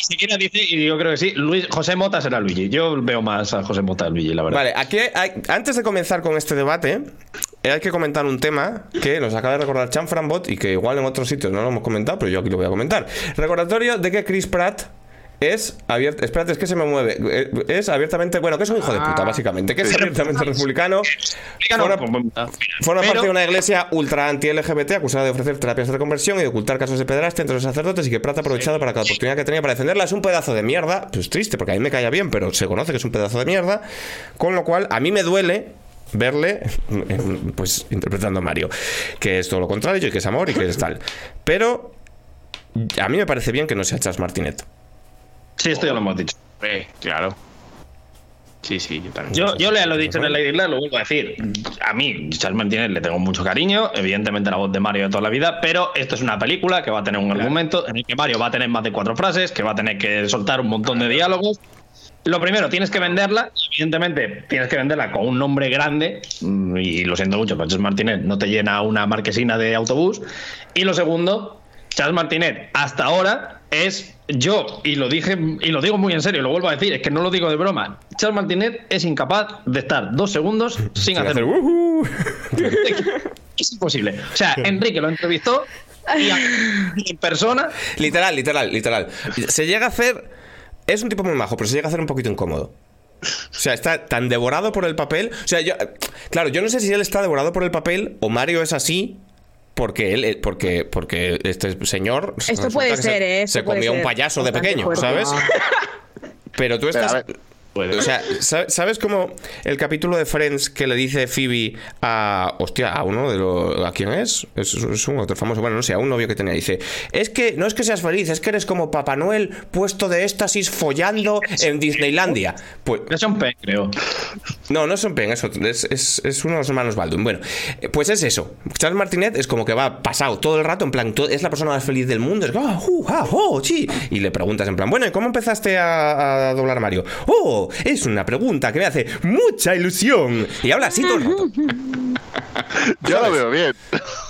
Ezequiel dice, y yo creo que sí, Luis, José Mota será Luigi. Yo veo más a José Mota a Luigi, la verdad. Vale, aquí hay- antes de comenzar con este debate, eh, hay que comentar un tema que nos acaba de recordar Chanfranbot y que igual en otros sitios no lo hemos comentado, pero yo aquí lo voy a comentar. Recordatorio de que Chris Pratt es abierto. Espérate, es que se me mueve. Eh, Es abiertamente. Bueno, que es un hijo de puta, básicamente. Que es abiertamente republicano. Forma, forma parte de una iglesia ultra anti-LGBT acusada de ofrecer terapias de reconversión y de ocultar casos de pederastia entre los sacerdotes y que Pratt ha aprovechado para cada oportunidad que tenía para defenderla. Es un pedazo de mierda. Pues triste, porque a mí me caía bien, pero se conoce que es un pedazo de mierda. Con lo cual, a mí me duele verle [LAUGHS] pues interpretando a Mario que es todo lo contrario y que es amor y que es tal pero a mí me parece bien que no sea Charles Martinet Sí, esto ya lo hemos dicho. Eh, claro. Sí, sí, yo también. Yo, yo le lo he dicho en el Lady lo vuelvo a decir. A mí, Charles Martínez le tengo mucho cariño, evidentemente la voz de Mario de toda la vida, pero esto es una película que va a tener un argumento en el que Mario va a tener más de cuatro frases, que va a tener que soltar un montón de diálogos. Lo primero, tienes que venderla, evidentemente tienes que venderla con un nombre grande, mm, y lo siento mucho, pero Charles Martínez no te llena una marquesina de autobús. Y lo segundo, Charles Martínez hasta ahora es yo, y lo dije y lo digo muy en serio, lo vuelvo a decir, es que no lo digo de broma. Charles Martínez es incapaz de estar dos segundos sin hacer. hacer. [LAUGHS] Es imposible. O sea, Enrique lo entrevistó y en persona. Literal, literal, literal. Se llega a hacer. Es un tipo muy majo, pero se llega a hacer un poquito incómodo. O sea, está tan devorado por el papel. O sea, yo. Claro, yo no sé si él está devorado por el papel o Mario es así. Porque él, porque, porque este señor. Esto puede se- ser, ¿eh? Se, Esto comió un payaso de pequeño, fuerte. ¿sabes? Pero tú estás. O sea, sa- ¿sabes cómo el capítulo de Friends que le dice Phoebe a. Hostia, a uno de los. ¿A quién es? es? es un otro famoso. Bueno, no sé, a un novio que tenía. Dice: Es que no es que seas feliz, es que eres como Papá Noel puesto de éxtasis follando en Disneylandia. Pues. Es un P, creo. No, no es un pen, es, otro, es, es, es unos hermanos Baldwin. Bueno, pues es eso. Charles Martinet es como que va pasado todo el rato, en plan, es la persona más feliz del mundo. Es, ah, uh, ah, oh, sí. Y le preguntas en plan, bueno, ¿y cómo empezaste a, a doblar a Mario? Oh, es una pregunta que me hace mucha ilusión. Y habla así todo el rato. [LAUGHS] yo lo veo bien.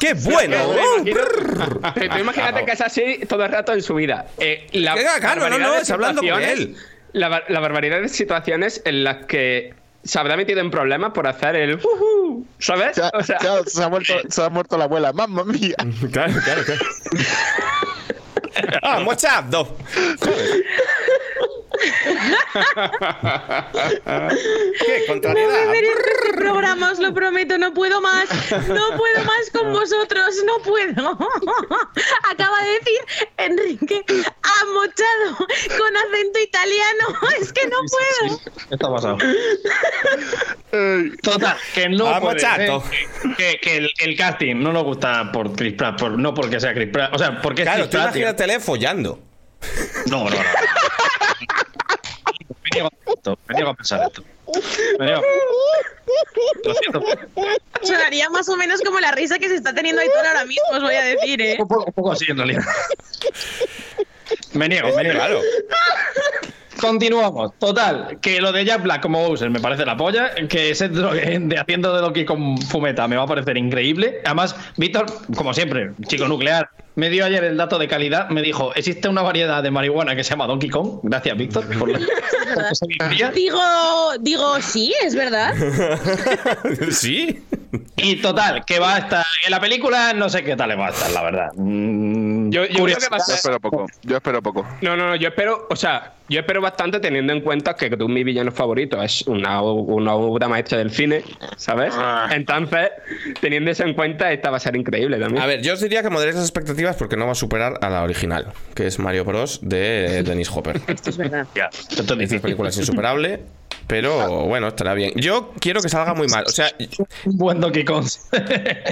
¡Qué bueno! Oh, imagínate- tú imagínate que es así todo el rato en su vida. Eh, la Que, claro, no, barbaridad no, de es hablando con situaciones- él. La, bar- la barbaridad de situaciones en las que se habrá metido en problemas por hacer el "Ujú", ¿sabes? Se ha, O sea, se ha- se ha muerto, se ha muerto la abuela. ¡Mamma mía! [LAUGHS] Claro, claro, claro. [LAUGHS] Ah, WhatsApp, do. ¿Qué? Contrariedad. Me merezco este programa, os lo prometo, no puedo más. No puedo más con vosotros, no puedo. [LAUGHS] Acaba de decir Enrique amochado con acento italiano. [LAUGHS] Es que no puedo. Esto ha pasado. Ey, Total, que no Vamos, puede ser chato. que, que el, el casting no nos gusta por Chris Pratt, por- no porque sea Chris Pratt, o sea, porque es Claro, Chris tú Pratt. tío. imagínatele follando. No, no, no. [LAUGHS] Me niego a esto, me niego a pensar esto. Me niego. Lo siento. Sonaría más o menos como la risa que se está teniendo Aitor ahora mismo, os voy a decir, ¿eh? Un poco, un poco así en realidad. Me niego, me niego. Claro. Continuamos. Total, que lo de Jack Black como Bowser me parece la polla. Que ese de haciendo de Donkey con fumeta me va a parecer increíble. Además, Víctor, como siempre, chico nuclear, me dio ayer el dato de calidad. Me dijo: existe una variedad de marihuana que se llama Donkey Kong. Gracias, Víctor, por la [LAUGHS] por. Digo, digo, sí, es verdad. [LAUGHS] sí. Y total, que va a estar en la película, no sé qué tal le va a estar, la verdad. Mm, Yo, yo creo curioso. que va a Yo ser- espero poco. Yo espero poco. No, no, no, yo espero, o sea, yo espero bastante teniendo en cuenta que tú, mi villano favorito, es una, una obra maestra del cine, ¿sabes? Entonces, teniendo eso en cuenta, esta va a ser increíble también. A ver, yo os diría que moderéis las expectativas porque no va a superar a la original, que es Mario Bros. de [LAUGHS] Dennis Hopper. Esto es verdad. Ya, Esta película es insuperable, pero bueno, estará bien. Yo quiero que salga muy mal. O sea, un [LAUGHS] buen Donkey Kong.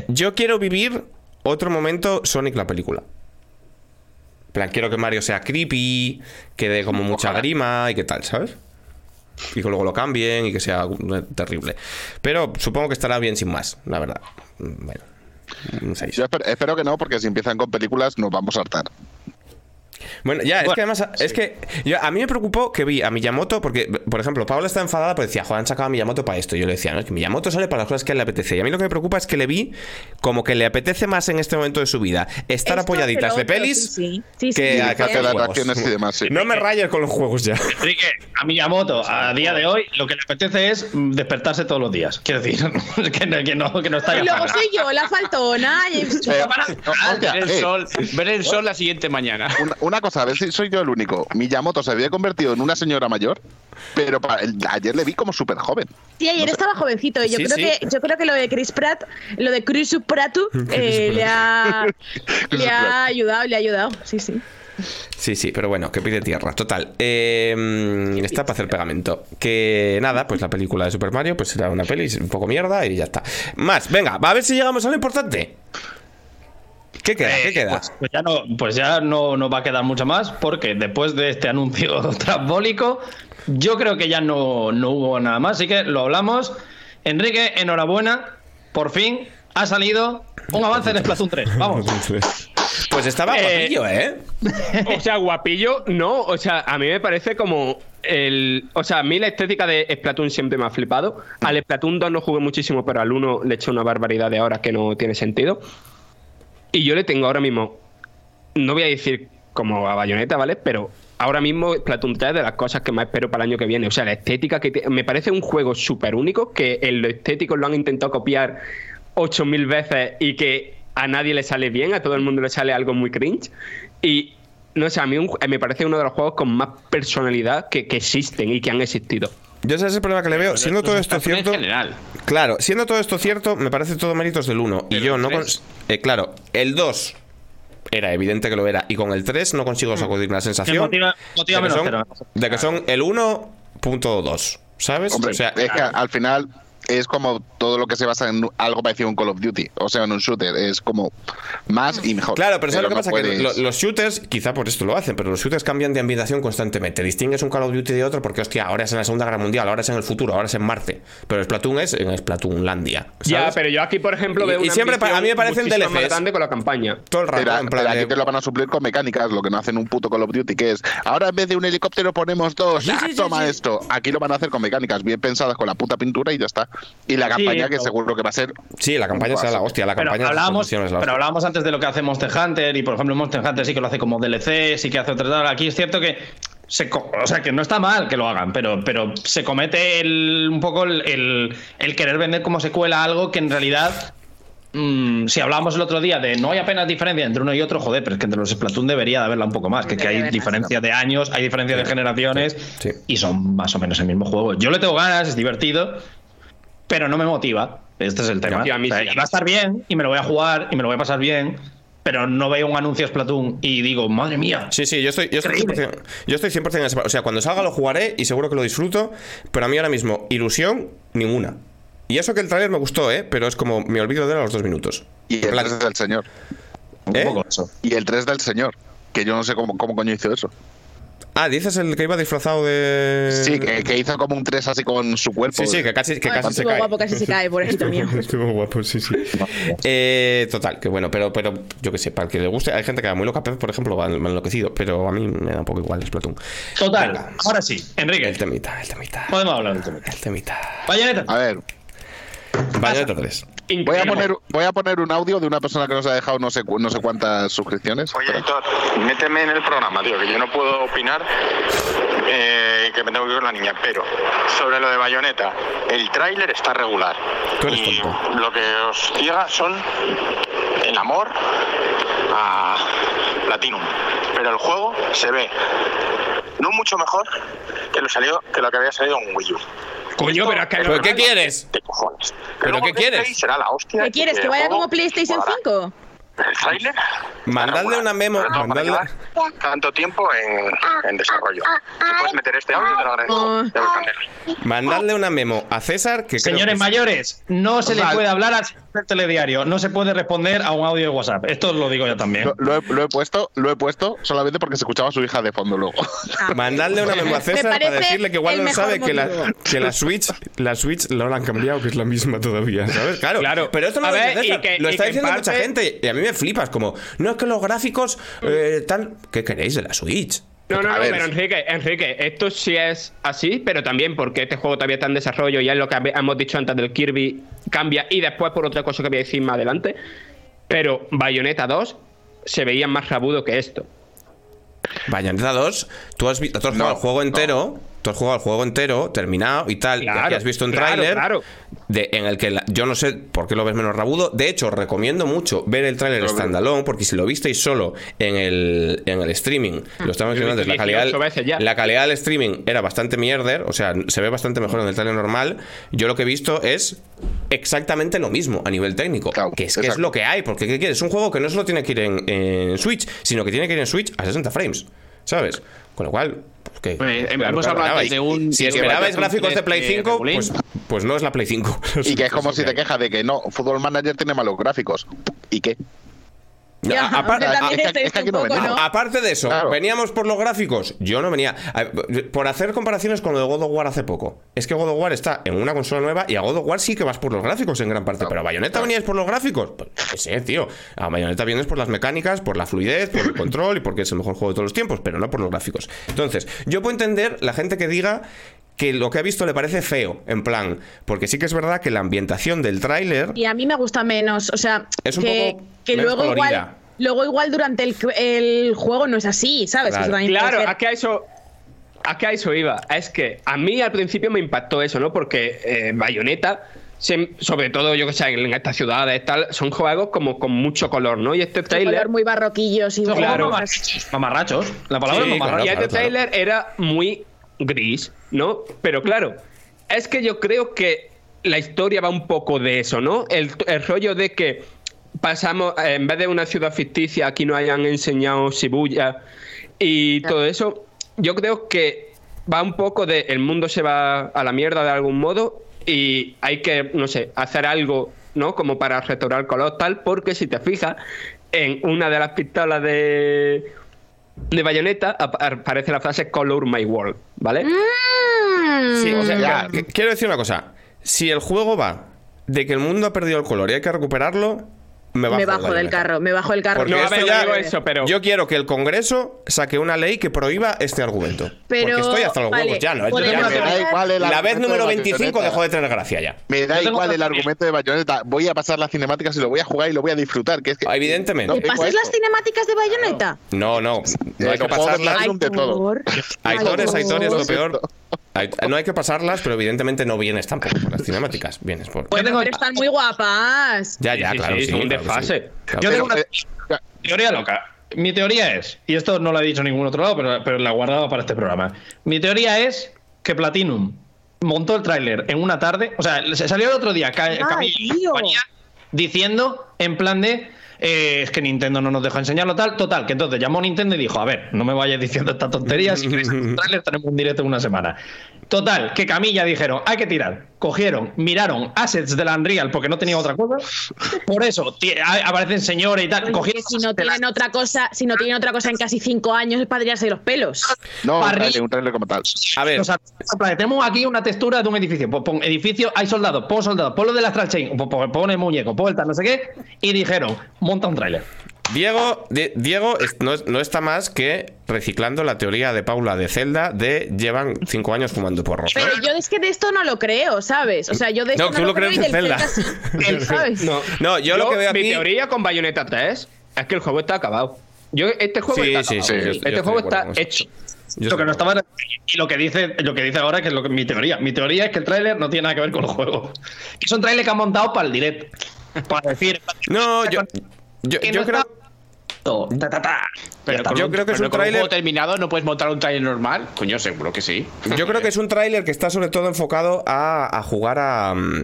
yo quiero vivir otro momento Sonic la película. En plan, quiero que Mario sea creepy, que dé como mucha grima y que tal, ¿sabes? Y que luego lo cambien y que sea terrible. Pero supongo que estará bien sin más, la verdad. Bueno. Yo espero, espero que no, porque si empiezan con películas nos vamos a hartar. Bueno, ya, es que además, es que yo- a mí me preocupó que vi a Miyamoto, porque, por ejemplo, Paula está enfadada porque decía, joder, han sacado a Miyamoto para esto. Y yo le decía, no, es que Miyamoto sale para las cosas que a él le apetece. Y a mí lo que me preocupa es que le vi como que le apetece más en este momento de su vida estar Esto apoyaditas de otro, pelis sí, sí. Sí, sí, que, a- hacer reacciones y demás, sí. No me rayes con los juegos ya. Enrique, a Miyamoto, a día de hoy, lo que le apetece es despertarse todos los días. Quiero decir, [LAUGHS] que, no- que no, que no está Y luego para- soy yo, la faltona. y- [LAUGHS] Eh, no, hostia, Ver el eh, sol, ver el sol la siguiente mañana. una, una cosa, a ver si soy yo el único. Miyamoto se había convertido en una señora mayor, pero pa- el- ayer le vi como súper joven. Sí, ayer estaba jovencito. y Yo, Sí, creo sí. Que, yo creo que lo de Chris Pratt, lo de Chris Pratt, [LAUGHS] eh, le, ha, [LAUGHS] le ha ayudado, le ha ayudado. Sí, sí. Sí, sí, pero bueno, que pide tierra. Total. Eh, está para hacer pegamento. Que nada, pues la película de Super Mario, pues será una peli un poco mierda y ya está. Más, venga, va a ver si llegamos a lo importante. ¿Qué queda? ¿Qué Eh, queda? Pues, pues ya, no, pues ya no, no va a quedar mucho más, porque después de este anuncio [LAUGHS] trambólico, yo creo que ya no, no hubo nada más. Así que lo hablamos. Enrique, enhorabuena. Por fin ha salido un avance en Splatoon 3. [LAUGHS] Vamos. Pues estaba Eh, guapillo, ¿eh? [LAUGHS] O sea, guapillo, no. O sea, a mí me parece como el. O sea, a mí la estética de Splatoon siempre me ha flipado. Al Splatoon 2 no jugué muchísimo, pero al 1 le he hecho una barbaridad de horas que no tiene sentido. Y yo le tengo ahora mismo. No voy a decir como a bayoneta, ¿vale? Pero ahora mismo Splatoon 3 es de las cosas que más espero para el año que viene. O sea, la estética que tiene- me parece un juego súper único, que en lo estético lo han intentado copiar 8000 veces y que a nadie le sale bien, a todo el mundo le sale algo muy cringe. Y no sé, a mí un- me parece uno de los juegos con más personalidad que, que existen y que han existido. Yo ese es el problema que le veo. Siendo todo esto cierto. En general. Claro, siendo todo esto cierto, me parece todo méritos del 1. Y Pero yo no. cons- eh, claro, el 2 era evidente que lo era. Y con el 3 no consigo sacudir la sensación motiva- motiva de, que menos son, de que son el 1.2. ¿Sabes? Hombre, o sea, es que al final es como todo lo que se basa en algo parecido a un Call of Duty, o sea, en un shooter, es como más y mejor. Claro, pero ¿sabes lo que no pasa? Que lo- los shooters, quizá por esto lo hacen, pero los shooters cambian de ambientación constantemente. Distingues un Call of Duty de otro porque, hostia, ahora es en la Segunda Guerra Mundial, ahora es en el futuro, ahora es en Marte. Pero Splatoon es en Splatoonlandia. Ya, ¿sabes? pero yo aquí, por ejemplo, Y- veo y una siempre a mí me parecen DLCs. grande con la campaña. Todo el rato, Pero, en pero plan aquí de- te lo van a suplir con mecánicas, lo que no hacen un puto Call of Duty, que es ahora en vez de un helicóptero ponemos dos, Sí, ¡ah, sí, sí, toma sí. esto. Aquí lo van a hacer con mecánicas bien pensadas con la puta pintura y ya está. Y la campaña que seguro que va a ser. Sí, la campaña será la hostia, la Pero campaña hablábamos, la pero hablábamos antes de lo que hace Monster Hunter y por ejemplo Monster Hunter sí que lo hace como DLC, sí que hace otro tal. Aquí es cierto que se, co- o sea que no está mal que lo hagan, pero, pero se comete el- un poco el, el- el querer vender como secuela algo que en realidad mm, si hablábamos el otro día de no hay apenas diferencia entre uno y otro, joder, pero es que entre los Splatoon debería de haberla un poco más, que, que hay diferencia de años, hay diferencia de generaciones sí. y son más o menos el mismo juego. Yo le tengo ganas, es divertido, pero no me motiva. Este es el tema. A mí O sea, sí, y a mí va a estar bien y me lo voy a jugar y me lo voy a pasar bien, pero no veo un anuncio de Splatoon y digo, madre mía. Sí, sí, yo estoy, yo estoy Increíble. 100%, yo estoy 100% en ese- O sea, cuando salga lo jugaré y seguro que lo disfruto, pero a mí ahora mismo, ilusión, ninguna. Y eso que el trailer me gustó, ¿eh? Pero es como, me olvido de él a los dos minutos. Y el Plan- 3 del señor. Un ¿Eh? poco eso. Y el 3 del señor. Que yo no sé cómo, cómo coño hizo eso. Ah, dices el que iba disfrazado de. Sí, que, que hizo como un 3 así con su cuerpo. Sí, sí, que casi, que Ay, casi se estuvo cae. guapo, casi se cae, pobrecito mío. [LAUGHS] Estuvo guapo, sí, sí. [LAUGHS] Eh, total, que bueno, pero, pero yo que sé, para el que le guste, hay gente que va muy loca, Pep, por ejemplo, va enloquecido, pero a mí me da un poco igual Splatoon. Total, Venga. ahora sí, Enrique, El temita, el temita. podemos hablar del tema. El temita. Bayonetta. A ver, Bayonetta 3. Voy a, poner, voy a poner un audio de una persona que nos ha dejado no sé, no sé cuántas suscripciones. Oye, Héctor, méteme en el programa, tío, que yo no puedo opinar, eh, que me tengo que ir con la niña. Pero sobre lo de Bayonetta, el tráiler está regular. Tú eres y tonto. lo que os ciega son el amor a Platinum. Pero el juego se ve no mucho mejor que lo, salió, que lo que había salido en Wii U. Coño, pero es que ¿Pero qué quieres? ¿Pero qué quieres? ¿Qué quieres? ¿Que vaya juego como PlayStation molará. 5? El tráiler. Mandadle una memo, mandadle- tanto tiempo en, en desarrollo. Si puedes meter este audio, te lo agradezco. Candela. Mandadle una memo a César que creo Señores que- mayores, no se le Vale. puede hablar al telediario, no se puede responder a un audio de WhatsApp. Esto os lo digo yo también. Lo, lo he, lo he puesto, lo he puesto solamente porque se escuchaba a su hija de fondo luego. Mandadle una memo a César para decirle que igual no sabe que la, que la Switch la Switch la han cambiado, que es la misma todavía, ¿sabes? Claro, Claro. pero esto no A lo ver, César, que- lo y está diciendo mucha parte- gente y a mí me flipas, como, no es que los gráficos eh, tan... ¿Qué queréis de la Switch? No, no, no, pero Enrique, Enrique, esto sí es así, pero también porque este juego todavía está en desarrollo y es lo que hemos dicho antes del Kirby cambia y después por otra cosa que voy a decir más adelante. Pero Bayonetta 2 se veía más rabudo que esto. Bayonetta 2, tú has, vi- tú has jugado No, el juego entero, tú has jugado el juego entero, terminado y tal, y Claro, aquí has visto un claro, tráiler claro. en el que la- yo no sé por qué lo ves menos rabudo. De hecho, recomiendo mucho ver el tráiler veo. standalone, porque si lo visteis solo en el, en el streaming, lo estamos Lo he diciendo antes, la calidad, 18 veces ya. la calidad del streaming era bastante mierder, o sea, se ve bastante mejor en el tráiler normal. Yo lo que he visto es exactamente lo mismo a nivel técnico, Claro, que es que es lo que hay, porque ¿qué quieres? Es un juego que no solo tiene que ir en, en Switch, sino que tiene que ir en Switch a 60 frames, ¿sabes? Con lo cual, pues Eh, hemos claro, hablado claro, de un- si esperabais gráficos de Play 3 de 5, Regulín. pues, pues no es la Play 5. Y que es como si te [LAUGHS] que quejas de que no, Football Manager tiene malos gráficos. ¿Y qué? Ya, aparte- es que- no poco. ¿no? De eso, Claro. veníamos por los gráficos. Yo no venía. Por hacer comparaciones con lo de God of War hace poco. Es que God of War está en una consola nueva y a God of War sí que vas por los gráficos en gran parte. Pero a Bayonetta venías por los gráficos. Pues qué sé, tío. A Bayonetta vienes por las mecánicas, por la fluidez, por el control y porque es el mejor juego de todos los tiempos, pero no por los gráficos. Entonces, yo puedo entender la gente que diga que lo que ha visto le parece feo, en plan, porque sí que es verdad que la ambientación del tráiler Y a mí me gusta menos, o sea, Es un que, poco que menos luego colorida. igual, luego igual durante el, el juego no es así, ¿sabes? Claro. Eso también puede Claro, ser. a que a eso. A que a eso iba. Es que a mí al principio me impactó eso, ¿no? Porque eh, Bayonetta, se- sobre todo yo que sé, en estas ciudades tal, son juegos como con mucho color, ¿no? Y este trailer. color muy barroquillos y Claro. mamarrachos. Mamarrachos. La palabra Sí, es mamarracho. y este claro. trailer era muy gris, ¿no? Pero claro, es que yo creo que la historia va un poco de eso, ¿no? El, el rollo de que pasamos, en vez de una ciudad ficticia, aquí nos hayan enseñado Shibuya y todo eso, yo creo que va un poco de el mundo se va a la mierda de algún modo y hay que, no sé, hacer algo, ¿no? Como para restaurar el color tal, porque si te fijas, en una de las pistolas de, de Bayonetta ap- aparece la frase Color My World, ¿vale? Mm. Sí, o sea, Ya. quiero decir una cosa. Si el juego va de que el mundo ha perdido el color y hay que recuperarlo, me bajo, me de bajo del carro, me bajo del carro. Porque No, a esto ver, ya- no digo eso, pero. Yo quiero que el Congreso saque una ley que prohíba este argumento. Pero, porque estoy hasta los vale, huevos ya, ¿no? podemos Ya Me no- da igual el la vez número de 25 Bayonetta. dejó de tener gracia ya. Me da igual el argumento de Bayonetta. Voy a pasar las cinemáticas y lo voy a jugar y lo voy a disfrutar. Que es que, Evidentemente. No, ¿Te pasas las cinemáticas de Bayonetta? No, no. No hay Eh, que pasarlas. De todo. por- lo peor. No hay que pasarlas, pero evidentemente no vienes tampoco por las cinemáticas. Vienes por. Bueno, pero están muy guapas. Ya, ya, Sí, sí, claro. sí, sí, un claro Claro Yo tengo sí. una Eh, teoría loca. Mi teoría es, y esto no lo he dicho en ningún otro lado, pero, pero la guardaba para este programa. Mi teoría es que Platinum montó el tráiler en una tarde. O sea, se salió el otro día Ay, diciendo en plan de eh, es que Nintendo no nos deja enseñarlo tal, total, que entonces llamó Nintendo y dijo, a ver, no me vayas diciendo estas tonterías, si queréis hacer un [LAUGHS] tráiler tenemos un directo en una semana. Total, que Camilla dijeron, hay que tirar. Cogieron, miraron assets de la Unreal porque no tenía otra cosa. Por eso a- aparecen señores y tal. Oye, Cogieron si no tienen otra cosa, si no tienen otra cosa en casi cinco años es para tirarse los pelos. No, un trailer, un trailer como tal. A ver, O sea, tenemos aquí una textura de un edificio. Pues pon edificio, hay soldados, pon soldados, pon lo del Astral Chain, pon, pon- pon el muñeco, pon el tal, no sé qué. Y dijeron, monta un tráiler. Diego, Di- Diego no, es- no está más que reciclando la teoría de Paula de Zelda de llevan cinco años fumando porros. Pero yo es que de esto no lo creo, ¿sabes? O sea, yo de esto No, no, tú lo creo crees del Zelda. [LAUGHS] ¿sabes? No, No, yo lo que veo Mi aquí- teoría con Bayonetta 3 es que el juego está acabado. Yo, este juego Sí, está sí, acabado. sí, Este juego de está hecho. Yo lo que no de estaba y lo que dice lo que dice ahora que es lo que mi teoría mi teoría es que el tráiler no tiene nada que ver con el juego que [LAUGHS] es un tráiler que han montado para el direct para decir No, yo, yo, yo no creo. está- ta, ta, ta. Pero Yo un- creo que es un con tráiler- terminado no puedes montar un tráiler normal. Coño, seguro que sí. Yo creo que es un tráiler que está sobre todo enfocado a, a jugar a, mm,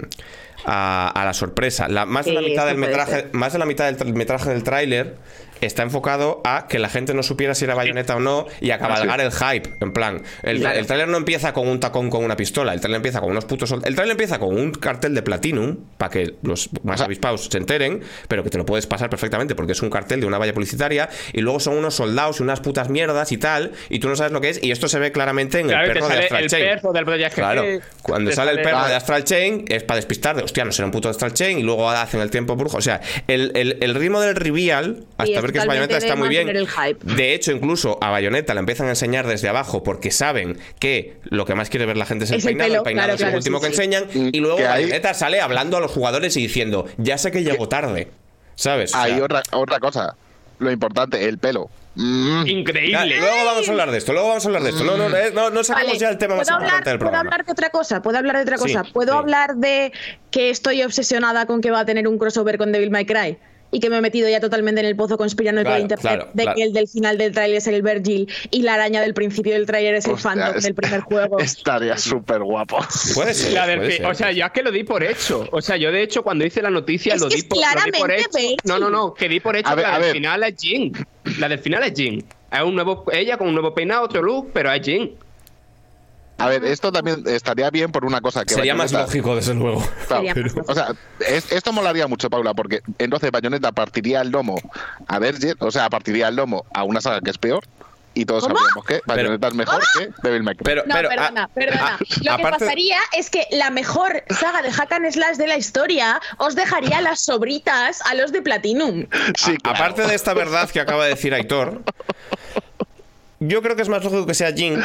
a, a la sorpresa. La, más, de la mitad del metraje, más de la mitad del tra- metraje del tráiler está enfocado a que la gente no supiera si era bayoneta o no y a cabalgar el hype. En plan, el, Claro. el tráiler no empieza con un tacón con una pistola, el tráiler empieza con unos putos... sol- El tráiler empieza con un cartel de Platinum, para que los más avispados se enteren, pero que te lo puedes pasar perfectamente porque es un cartel de una valla publicitaria y luego son unos soldados y unas putas mierdas y tal, y tú no sabes lo que es, y esto se ve claramente en Claro, el te perro de Astral el Chain. perro del Project Claro, G, cuando sale el perro Ah. de Astral Chain es para despistar de, hostia, no será un puto Astral Chain y luego hacen el tiempo brujo. O sea, el, el- el ritmo del reveal, hasta ver que es Bayonetta, está muy bien. el hype. De hecho, incluso a Bayonetta la empiezan a enseñar desde abajo porque saben que lo que más quiere ver la gente es el Es el peinado. pelo, el peinado claro, es claro, último sí, que sí. enseñan. Mm, Y luego hay- Bayonetta sale hablando a los jugadores y diciendo, ya sé que llego tarde. ¿Sabes? O sea, Hay otra, otra cosa. Lo importante, el pelo. Mm. ya, Increíble. luego vamos a hablar de esto, luego vamos a hablar de esto. No, no, eh, no, no sacamos Vale, ya el tema más ¿puedo importante del ¿Puedo programa. hablar de otra cosa? ¿Puedo hablar de otra Sí, cosa? ¿Puedo sí. hablar de que estoy obsesionada con que va a tener un crossover con Devil May Cry? Y que me he metido ya totalmente en el pozo conspiranoico Claro, de internet claro, de claro. que el del final del tráiler es el Virgil y la araña del principio del tráiler es el Hostia, Phantom es- del primer juego. [LAUGHS] Estaría súper guapo. Puede ser. La del puede fi- ser. o sea, yo es que lo di por hecho. O sea, yo de hecho cuando hice la noticia Es lo, di es por, lo di por claramente hecho. Virgil. No, no, no, que di por hecho A ver, que la del ver. final es Jin. La del final es Jin. Es un nuevo, ella con un nuevo peinado, otro look, pero es Jin. A ver, esto también estaría bien por una cosa que Sería más lógico, desde luego. Claro. O sea, es- esto molaría mucho, Paula, porque entonces Bayonetta partiría el lomo a Vergil, o sea, partiría el lomo a una saga que es peor, y todos ¿Cómo? sabríamos que Bayonetta es mejor que Devil May Cry. Pero, No, pero, perdona, ah, perdona. ah, Lo que aparte- pasaría es que la mejor saga de Hack and Slash de la historia os dejaría las sobritas a los de Platinum. Sí, claro. Aparte de esta verdad que acaba de decir Aitor, yo creo que es más lógico que sea Jin,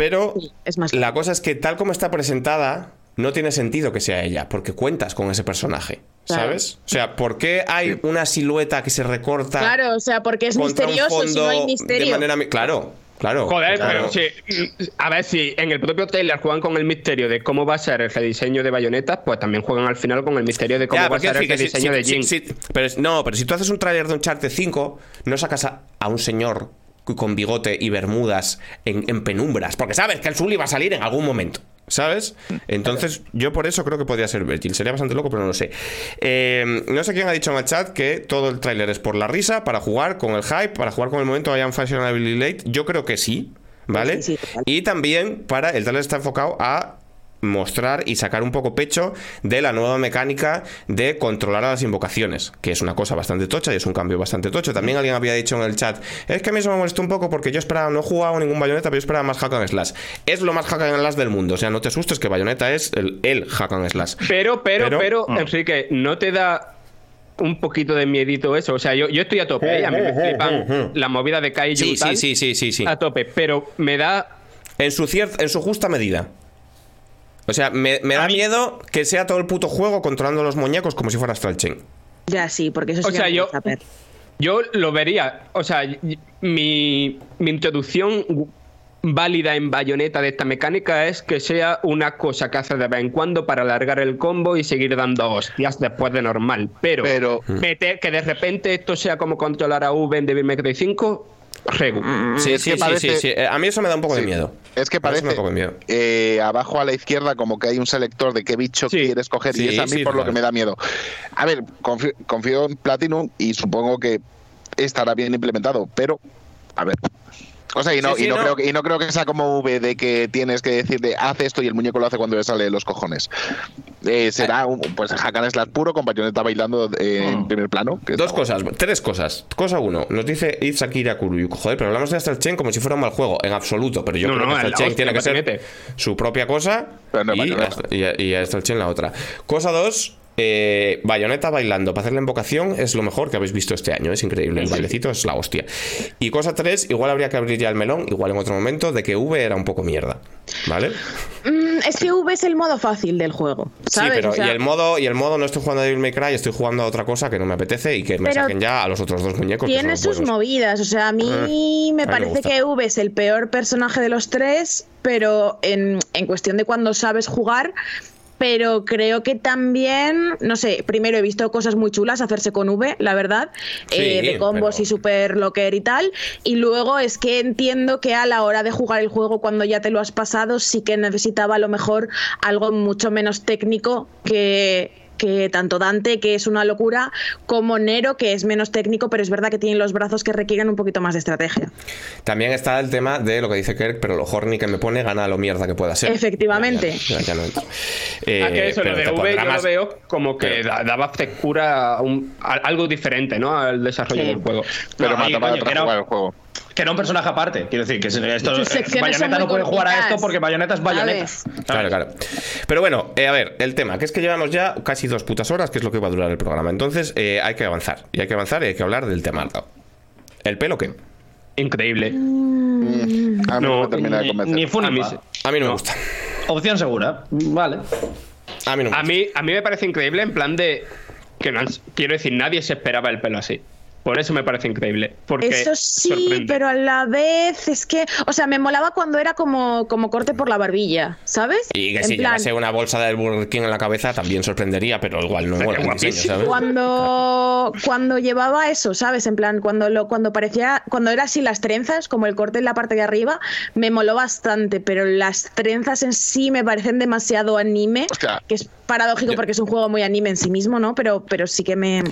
pero Es más la cosa es que tal como está presentada, no tiene sentido que sea ella, porque cuentas con ese personaje, Claro. ¿sabes? O sea, ¿por qué hay una silueta que se recorta Claro, o sea, porque es un misterioso, si no hay fondo de misterio. manera... Claro, claro. Joder, claro. pero si. A ver, si en el propio trailer juegan con el misterio de cómo va a ser el rediseño de bayonetas, pues también juegan al final con el misterio de cómo Ya, va a ser el rediseño si- de si- Jin. pero no, pero si tú haces un tráiler de Uncharted 5, no sacas a, a un señor con bigote y bermudas en, en penumbras, porque sabes que el Sully va a salir en algún momento. ¿Sabes? Entonces, yo por eso creo que podría ser Virgil. Sería bastante loco, pero no lo sé. Eh, no sé quién ha dicho en el chat que todo el tráiler es por la risa, para jugar con el hype, para jugar con el momento I am fashionably late. Yo creo que sí, ¿vale? Sí, sí, total. Y también para el tráiler está enfocado a mostrar y sacar un poco pecho de la nueva mecánica de controlar a las invocaciones, que es una cosa bastante tocha y es un cambio bastante tocho. También alguien había dicho en el chat, es que a mí eso me molestó un poco porque yo esperaba, no he jugado ningún bayoneta, pero yo esperaba más hack and slash. Es lo más hack and slash del mundo, o sea, no te asustes que bayoneta es el, el hack and slash. Pero, pero, Pero- pero, Mm. Enrique, ¿no te da un poquito de miedito eso? O sea, yo, yo estoy a tope, ¿eh? a mí me flipan la movida de Kaiju Sí, y tal, sí, sí, sí, sí, sí. a tope, pero me da En su, cier- en su justa medida. O sea, me, me da miedo que sea todo el puto juego controlando los muñecos como si fuera Astral Chain. Ya sí, porque eso O sí sea, que me yo-. Yo lo vería. O sea, mi, mi introducción válida en bayoneta de esta mecánica es que sea una cosa que hace de vez en cuando para alargar el combo y seguir dando hostias después de normal. Pero, Pero- meter que de repente esto sea como controlar a V en Devil May Cry 5, Regu. Sí, es sí, que sí, parece- sí, sí. Eh, A mí eso me da un poco de Sí. miedo. Es que parece me da un poco de miedo. eh, abajo a la izquierda como que hay un selector de qué bicho Sí. quieres coger Sí, y es a mí sí, por lo claro. que me da miedo. A ver, confío, confío en Platinum y supongo que estará bien implementado, pero a ver. O sea, y no, Sí, sí, y no, no. Creo, que, y no creo que sea como V de que tienes que decirle haz esto y el muñeco lo hace cuando le sale de los cojones. Eh, será un, pues hack and slash puro con bayoneta bailando eh, en primer plano. que Dos cosas, tres cosas. Cosa uno, nos dice Itzakira Kuruyuko. Joder, pero hablamos de Astral Chain como si fuera un mal juego. En absoluto, pero yo No, creo no, que Astral Chain tiene que ser su propia cosa Pero y, Bayonetta. y, y Astral Chain la otra. Cosa dos. Eh, Bayonetta bailando para hacer la invocación es lo mejor que habéis visto este año, es increíble, el bailecito es la hostia. Y cosa tres, igual habría que abrir ya el melón, igual en otro momento, de que V era un poco mierda, ¿vale? Mm, es que V es el modo fácil del juego, ¿sabes? Sí, pero O sea, y el modo y el modo no estoy jugando a Devil May Cry, estoy jugando a otra cosa que no me apetece y que me Pero saquen ya a los otros dos muñecos. Tiene sus buenos. movidas, o sea, a mí Eh, a mí me parece que V es el peor personaje de los tres, pero en, en cuestión de cuando sabes jugar. Pero creo que también, no sé, primero he visto cosas muy chulas hacerse con V, la verdad, Sí, eh, de combos pero- y super locker y tal. Y luego es que entiendo que a la hora de jugar el juego, cuando ya te lo has pasado, sí que necesitaba a lo mejor algo mucho menos técnico que, que tanto Dante, que es una locura, como Nero, que es menos técnico, pero es verdad que tienen los brazos que requieren un poquito más de estrategia. También está el tema de lo que dice Kirk, pero lo horny que me pone gana lo mierda que pueda ser. Efectivamente. Ya, ya- ya no entro. Eh, Ah, que eso, lo de V lo veo como que pero- daba frescura a un- a algo diferente, ¿no? Al desarrollo Sí. del juego. Pero No, mataba el juego. Que era un personaje aparte. Quiero decir, que esto, Bayonetta no puede jugar a esto porque Bayonetta es Bayonetta. ¿Sabes? Claro, claro. Pero bueno, eh, a ver, el tema, que es que llevamos ya casi dos putas horas, que es lo que va a durar el programa. Entonces, eh, hay que avanzar. Y hay que avanzar y hay que hablar del tema. ¿El pelo qué? Increíble. A mí no, No, me termina de Ni, convencer. ni ni A mí. A no, me gusta. Opción segura. Vale. A mí no me A gusta. mí, a mí me parece increíble en plan de que no han- quiero decir, nadie se esperaba el pelo así. Por eso me parece increíble. Porque Eso sí, sorprende. pero a la vez es que, o sea, me molaba cuando era como, como corte por la barbilla, ¿sabes? Y que En si plan, llevase una bolsa del Burger King en la cabeza también sorprendería, pero igual no diseño, ¿sabes? Cuando, cuando llevaba eso, ¿sabes? En plan, cuando lo, cuando parecía, cuando era así las trenzas, como el corte en la parte de arriba, me moló bastante, pero las trenzas en sí me parecen demasiado anime, que es paradójico porque es un juego muy anime en sí mismo, ¿no? Pero, pero sí que me.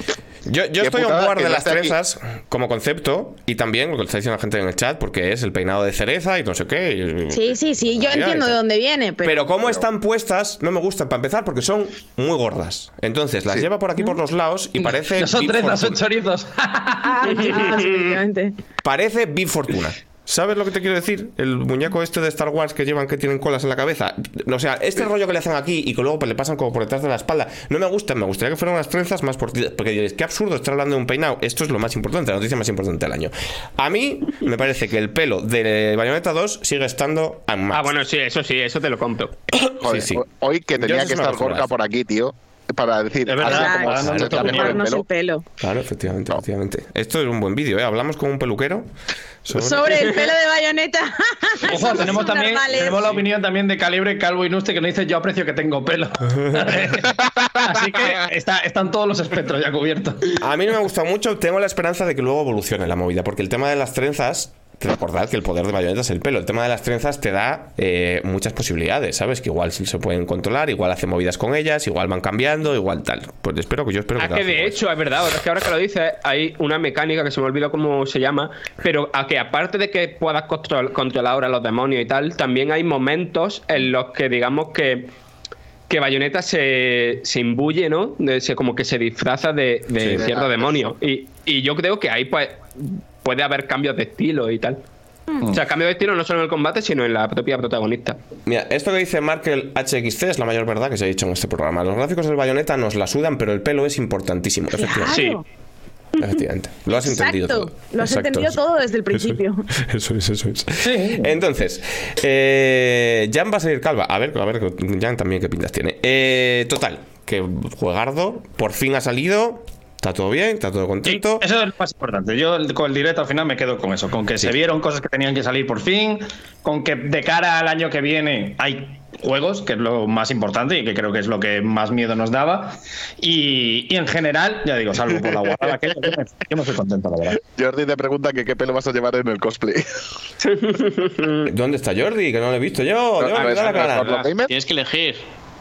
Yo, yo estoy board que de las aquí. trenzas como concepto y también lo que está diciendo la gente en el chat, porque es el peinado de cereza y no sé qué. y- Sí, sí, sí, yo entiendo de dónde viene, pero. Pero cómo están puestas no me gustan para empezar porque son muy gordas. Entonces las Sí. lleva por aquí por los lados y parece No son trenzas, son chorizos. Parece Big Fortuna. ¿Sabes lo que te quiero decir? El muñeco este de Star Wars que llevan que tienen colas en la cabeza. O sea, este rollo que le hacen aquí y que luego le pasan como por detrás de la espalda, no me gusta. Me gustaría que fueran unas trenzas más por Porque diréis, qué absurdo estar hablando de un peinado. Esto es lo más importante, la noticia más importante del año. A mí me parece que el pelo de Bayonetta 2 sigue estando unmatched. Ah, bueno, sí, eso sí, eso te lo compro. [COUGHS] [COUGHS] Joder, sí, sí. ho- Hoy que tenía que estar. Gorka por aquí, tío, para decir Es verdad, Claro, como el pelo. el pelo. Claro, efectivamente, efectivamente. Esto es un buen vídeo, ¿eh? Hablamos con un peluquero sobre... Sobre [LAUGHS] el pelo de bayoneta. [LAUGHS] Ojo, tenemos también tenemos la opinión también de calibre Calvo Inuste que nos dice yo aprecio que tengo pelo. [LAUGHS] Así que está- están todos los espectros ya cubiertos. A mí no me gusta mucho, tengo la esperanza de que luego evolucione la movida, porque el tema de las trenzas, recordad que el poder de Bayonetta es el pelo, el tema de las trenzas te da eh, muchas posibilidades, ¿sabes? Que igual sí se pueden controlar, igual hace movidas con ellas, igual van cambiando, igual tal. Pues espero que yo espero que Ah, que trabajen de eso. hecho, es verdad, ahora- es que ahora que lo dices, hay una mecánica que se me olvidó cómo se llama, pero a que aparte de que puedas control- controlar ahora los demonios y tal, también hay momentos en los que digamos que que Bayonetta se, se imbuye, ¿no? De- se, como que se disfraza de, de Sí. cierto demonio. Y, y yo creo que ahí pues puede haber cambios de estilo y tal. O sea, cambios de estilo no solo en el combate, sino en la propia protagonista. Mira, esto que dice Markel HXC es la mayor verdad que se ha dicho en este programa. Los gráficos del Bayonetta nos la sudan, pero el pelo es importantísimo. Efectivamente. Sí. Efectivamente. Lo has entendido todo. Lo has Exacto. entendido todo desde el principio. [LAUGHS] Eso es, eso es. Entonces, eh, Jan va a salir calva. A ver, a ver, Jan también qué pintas tiene. Eh, total, que Juegardo por fin ha salido Está todo bien, está todo contento. Eso es lo más importante. Yo con el directo al final me quedo con eso, con que se vieron cosas que tenían que salir por fin, con que de cara al año que viene hay juegos, que es lo más importante y que creo que es lo que más miedo nos daba. Y, y en general, ya digo, salvo por la guardada que yo me, yo me estoy contento, la verdad. Jordi te pregunta que qué pelo vas a llevar en el cosplay. ¿Dónde está Jordi? Que no lo he visto yo. No, Jordi, no, cara. Tienes que elegir.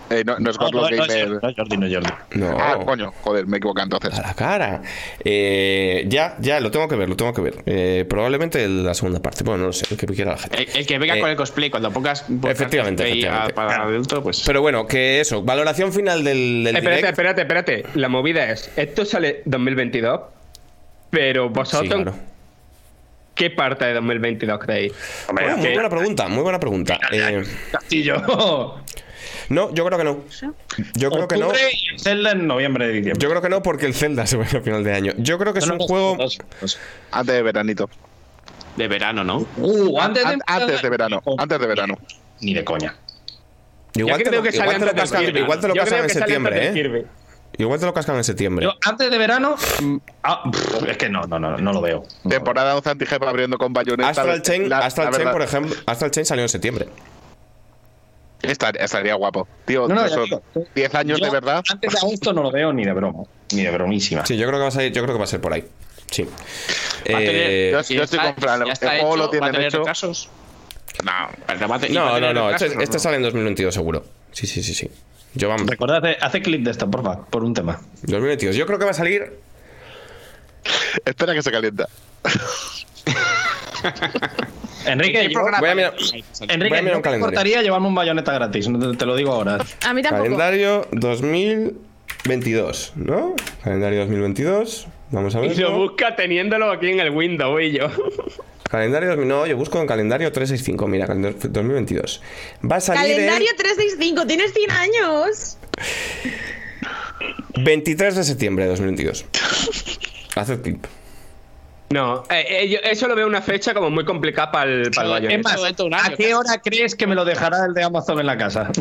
Eh, no, no es Godlord no, no es Gamer. Jordi, no es Jordi, no es Jordi. No. Ah, coño, joder, me he equivocado entonces. A la cara. Eh, ya, ya, lo tengo que ver, lo tengo que ver. Eh, probablemente la segunda parte. Bueno, no lo sé, el que quiera la gente. El, el que venga Eh, con el cosplay, cuando pongas efectivamente, a- efectivamente. para adulto, pues. Pero bueno, que eso, valoración final del, del Espérate, direct. espérate, espérate. La movida es, esto sale 2022, pero Sí, vosotros, claro. ¿qué parte de 2022 creéis? Bueno, muy buena pregunta, muy buena pregunta. Eh, [LAUGHS] Castillo. No, yo creo que no. Yo creo que no. Y el Zelda en noviembre de diciembre. Yo creo que no porque el Zelda se va a final de año. Yo creo que es un juego. Antes de veranito. De verano, ¿no? Uh, antes de, An- antes de verano. Antes de verano. Ni de coña. Igual te creo lo, que sale igual te lo cascan, Kirby. igual te lo cascan en septiembre, ¿eh? Igual te lo cascan en septiembre. Yo, antes de verano. mm, ah, pff, es que no, no, no, no lo veo. No. Temporada 11 anti-jefa abriendo con Bayonetta. Astral Chain, La- Astral la Chain, por ejemplo, Astral Chain salió en septiembre. Estaría, estaría guapo. Tío, No, no, ya esos digo. 10 años Yo de verdad. Antes de agosto no lo veo ni de broma. Ni de bromísima. Sí, yo creo que va a salir, yo creo que va a ser por ahí. Sí. Va a tener- Eh, yo- si yo estoy con el juego lo tienen ¿va a tener hecho. retrasos? No, no, no, no. Este, este ¿no? sale en 2022 seguro. Sí, sí, sí, sí. Yo vamos. Recordad, hace, hace clip de esto, porfa, por un tema. 2022. Yo creo que va a salir. Espera que se calienta. [LAUGHS] [LAUGHS] Enrique, ¿Qué yo, programa? Voy a mirar- Enrique, Voy a mirar un me calendario. importaría llevarme un bayoneta gratis, no te, te lo digo ahora. A mí tampoco. Calendario 2022, ¿no? Calendario 2022. Vamos a Y lo ver. busca teniéndolo aquí en el Windows y yo. Calendario 2000, no, yo busco en calendario 365, mira, calendario 2022. Va a salir Calendario 365, tienes 100 años. el 23 de septiembre de 2022. Haced clip. No, eh, eh, eso lo veo una fecha como muy complicada para el, para el Es más, ¿A qué hora crees que me lo dejará el de Amazon en la casa? [LAUGHS]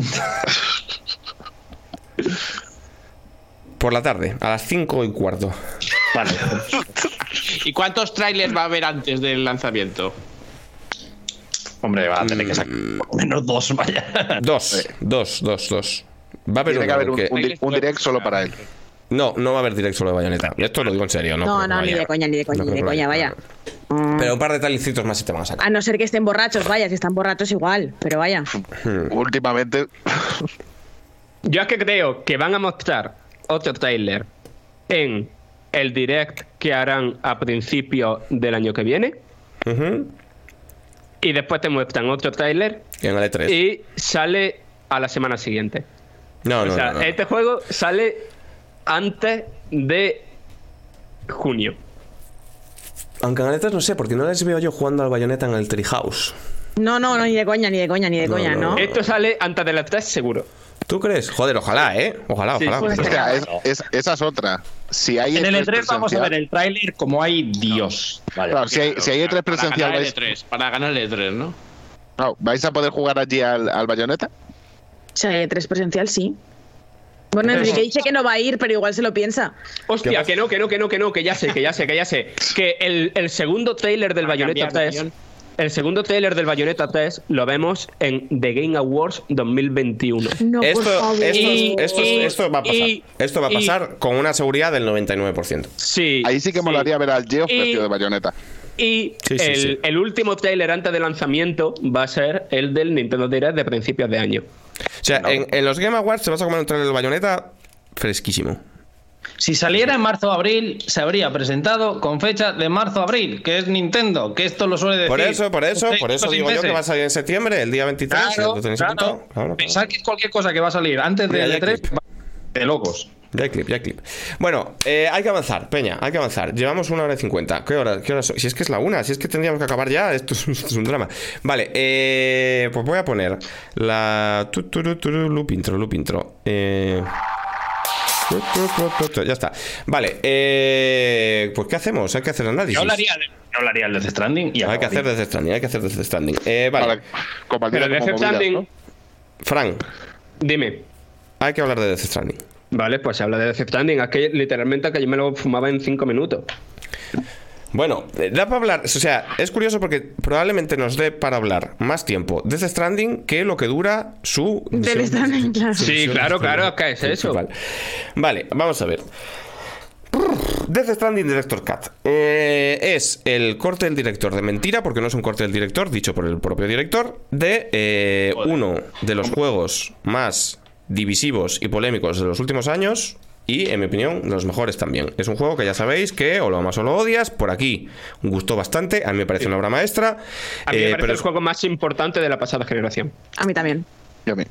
Por la tarde, a las 5 y cuarto. vale. ¿Y cuántos trailers va a haber antes del lanzamiento? Hombre, va a tener que sacar Mm. por lo menos dos, vaya. Dos, dos, dos, dos. Va a haber Tiene que haber un direct solo para él. No, no va a haber directo solo de Bayonetta. Esto lo digo en serio, ¿no? No, no, ni de coña, ni de coña, No ni de coña, vaya. Pero un par de talicitos más se te van a sacar. A no ser que estén borrachos, vaya, si están borrachos igual, pero vaya. Últimamente, [LAUGHS] Yo es que creo que van a mostrar otro trailer en el direct que harán a principios del año que viene. Y después te muestran otro trailer Y en el E3. y sale a la semana siguiente. No, no, o sea, no, no. este juego sale antes de junio. Aunque en el E3 no sé, porque no les veo yo jugando al Bayonetta en el Treehouse. No, no, no, ni de coña, ni de coña, ni de No, coña, no. ¿no? Esto sale antes de las 3 seguro. ¿Tú crees? Joder, ojalá, ¿eh? Ojalá, Sí, ojalá. pues, o sea, es- es- esa es otra. Si hay En el E3 E3 vamos a ver el tráiler como hay Dios. Vaya. Claro, si hay, si hay E3 Para presencial, ganar el vais, E3, para ganar el E3, ¿no? no, ¿vais a poder jugar allí al, al Bayonetta? Si hay E3 presencial, sí. Bueno, Enrique dice que no va a ir, pero igual se lo piensa. Hostia, que no, que no, que no, que no, que ya sé, que ya sé, que ya sé. Que el, el segundo trailer del Bayonetta cambiar de 3. opinión. El segundo trailer del Bayonetta 3 lo vemos en The Game Awards 2021. No, Esto, por favor. esto, Y- esto, y- esto va a pasar. y- esto va a y- pasar con una seguridad del 99%. Sí. Ahí sí que molaría ver al Geoff vestido de Bayonetta. Y Sí, sí, el, sí. el último trailer antes del lanzamiento va a ser el del Nintendo Direct de principios de año. O sea, en, en los Game Awards te vas a comer un trailer del Bayonetta fresquísimo. Si saliera en marzo-abril, se habría presentado con fecha de marzo-abril, que es Nintendo, que esto lo suele decir. Por eso, por eso, por eso o seis digo yo que va a salir en septiembre, el día 23. Claro, ¿Lo tenéis claro. apuntado? Claro, claro. Pensad que cualquier cosa que va a salir antes del ya hay E3 clip. va de locos. Ya hay clip, ya hay clip. Bueno, eh, hay que avanzar, Peña, hay que avanzar. Llevamos una hora y cincuenta. ¿Qué hora, qué hora son? Si es que es la una, si es que tendríamos que acabar ya, esto es, [LAUGHS] esto es un drama. Vale, eh, pues voy a poner la. loop intro, loop intro. Eh, ya está. Vale, eh, pues ¿qué hacemos? Hay que hacer análisis. Yo hablaría, de, yo hablaría del Death Stranding y Hay que hacer desde Stranding, hay que hacer desde Stranding. Eh, vale, Para Pero Death Stranding, ¿no? Frank, dime. hay que hablar de Death Stranding. Vale, pues se habla de Death Stranding. Es que literalmente que yo me lo fumaba en 5 minutos. Bueno, eh, da para hablar, o sea, es curioso porque probablemente nos dé para hablar más tiempo Death Stranding que lo que dura su... Death Stranding, claro. Sí, claro, claro, ¿qué es eso? Vale, vamos a ver. Death Stranding Director Cut. Eh, es el corte del director de mentira, porque no es un corte del director, dicho por el propio director, de eh, uno de los juegos más divisivos y polémicos de los últimos años. Y, en mi opinión, de los mejores también. Es un juego que ya sabéis que o lo amas o lo odias. Por aquí gustó bastante. A mí me parece una obra maestra. A mí me eh, parece pero el juego más importante de la pasada generación. A mí también. Y a mí.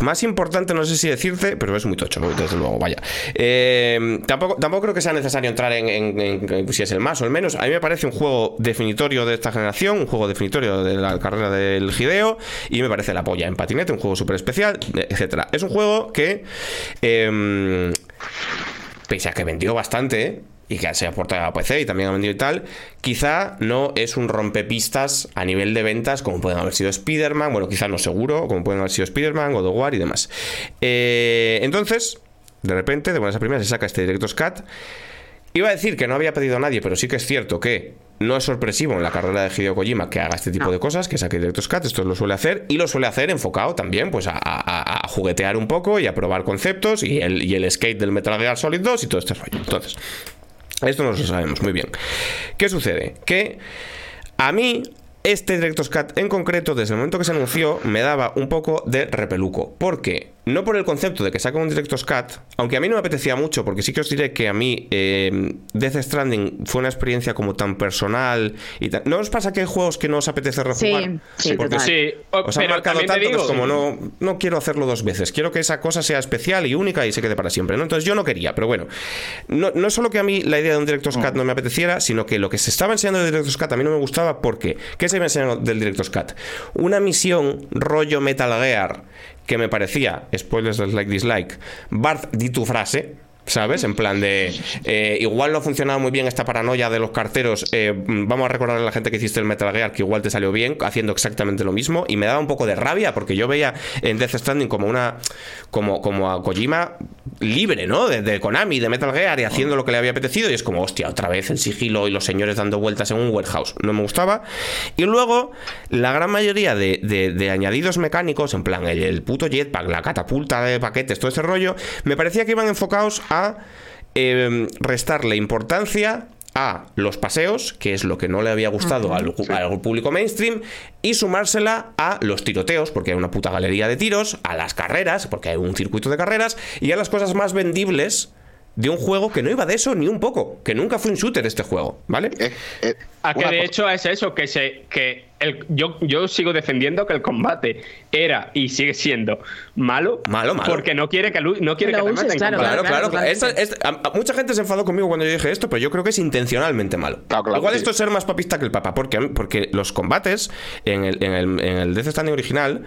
Más importante, no sé si decirte, pero es muy tocho, desde luego, vaya. Eh, tampoco, tampoco creo que sea necesario entrar en, en- si es el más o el menos. A mí me parece un juego definitorio de esta generación, un juego definitorio de la carrera del Gideo, y me parece la polla en patinete, un juego súper especial, etcétera. Es un juego que, eh, que vendió bastante. Y que se ha portado a PC y también ha vendido y tal, quizá no es un rompepistas a nivel de ventas como pueden haber sido Spider-Man, bueno, quizá no seguro, como pueden haber sido Spider-Man, God of War y demás. Eh, entonces, de repente, de buenas a primeras, se saca este Director's Cut. Iba a decir que no había pedido a nadie, pero sí que es cierto que no es sorpresivo en la carrera de Hideo Kojima que haga este tipo de cosas, que saque Director's Cut, esto lo suele hacer, y lo suele hacer enfocado también pues a, a- a juguetear un poco y a probar conceptos y el, y el skate del Metal Gear Solid 2 y todo este rollo. Entonces, esto no lo sabemos muy bien. ¿Qué sucede? Que a mí este Director's Cut en concreto, desde el momento que se anunció, me daba un poco de repeluco. Porque no por el concepto de que saca un Director's Cut, aunque a mí no me apetecía mucho, porque sí que os diré que a mí eh, Death Stranding fue una experiencia como tan personal y tal. ¿No os pasa que hay juegos que no os apetece rejugar? Sí, sí, Porque total. Sí, o- os han marcado tanto que es como no, no quiero hacerlo dos veces. Quiero que esa cosa sea especial y única y se quede para siempre. ¿no? Entonces yo no quería, pero bueno. No, no solo que a mí la idea de un Director's Cut no me apeteciera, sino que lo que se estaba enseñando del Director's Cut a mí no me gustaba porque ¿qué se iba enseñando del Director's Cut? Una misión rollo Metal Gear que me parecía, spoilers like dislike, Bart di tu frase. ¿Sabes? En plan de. eh, igual no ha funcionado muy bien esta paranoia de los carteros. eh, vamos a recordarle a la gente que hiciste el Metal Gear que igual te salió bien haciendo exactamente lo mismo. Y me daba un poco de rabia porque yo veía en Death Stranding como una. Como, como a Kojima libre, ¿no? De, Konami, de Metal Gear y haciendo lo que le había apetecido. Y es como, hostia, otra vez el sigilo y los señores dando vueltas en un warehouse. No me gustaba. Y luego, la gran mayoría de, de- de añadidos mecánicos, en plan el, el puto jetpack, la catapulta de paquetes, todo ese rollo, me parecía que iban enfocados a eh, restarle importancia a los paseos, que es lo que no le había gustado al, al público mainstream, y sumársela a los tiroteos, porque hay una puta galería de tiros, a las carreras, porque hay un circuito de carreras, y a las cosas más vendibles de un juego que no iba de eso ni un poco, que nunca fue un shooter este juego, ¿vale? Eh, eh, A que una de cosa- hecho es eso, que se que el, yo, yo sigo defendiendo que el combate era y sigue siendo malo, Malo, malo. porque no quiere que no quiere Que que, uses, maten claro, Claro, claro. claro, Esta- esta- a- a- mucha gente se enfadó conmigo cuando yo dije esto, pero yo creo que es intencionalmente malo. Claro, claro, Igual sí. esto es ser más papista que el papa, porque, porque los combates en el, en el, en el Death Stranding original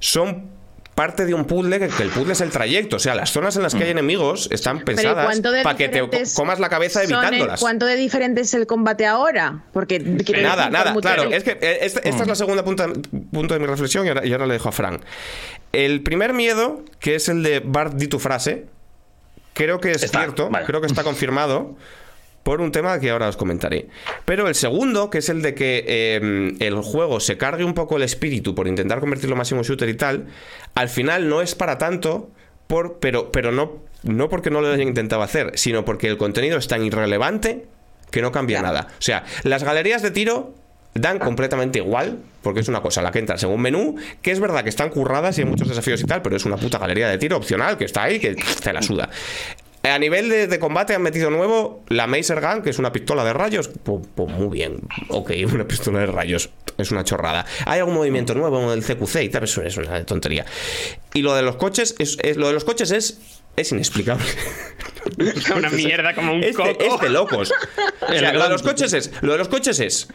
son parte de un puzzle que, que el puzzle es el trayecto. O sea, las zonas en las que hay enemigos están Pero ¿y pensadas para que te comas la cabeza evitándolas. ¿Cuánto de diferente es el combate ahora? Porque Nada, nada, claro. Es que eh, esta, esta es la segunda punta, punto de mi reflexión y ahora, y ahora le dejo a Fran. El primer miedo, que es el de Bart di tu frase, creo que es Está, cierto, vale. creo que está [LAUGHS] confirmado por un tema que ahora os comentaré. Pero el segundo, que es el de que eh, el juego se cargue un poco el espíritu por intentar convertirlo más en un shooter y tal, al final no es para tanto, por, pero, pero no, no porque no lo hayan intentado hacer, sino porque el contenido es tan irrelevante que no cambia nada. O sea, las galerías de tiro dan completamente igual, porque es una cosa a la que entras en un menú, que es verdad que están curradas y hay muchos desafíos y tal, pero es una puta galería de tiro opcional que está ahí, que te la suda. A nivel de, de combate han metido nuevo la Maser Gun, que es una pistola de rayos. Pues, pues muy bien, ok, [LAUGHS] una pistola de rayos. Es una chorrada. Hay algún movimiento nuevo en el CQC y tal, eso es una tontería. Y lo de los coches, es, es- lo de los coches es, es inexplicable. [LAUGHS] una mierda como un Es de, coco. es de locos. [LAUGHS] O sea, lo de los coches es. Lo de los coches es.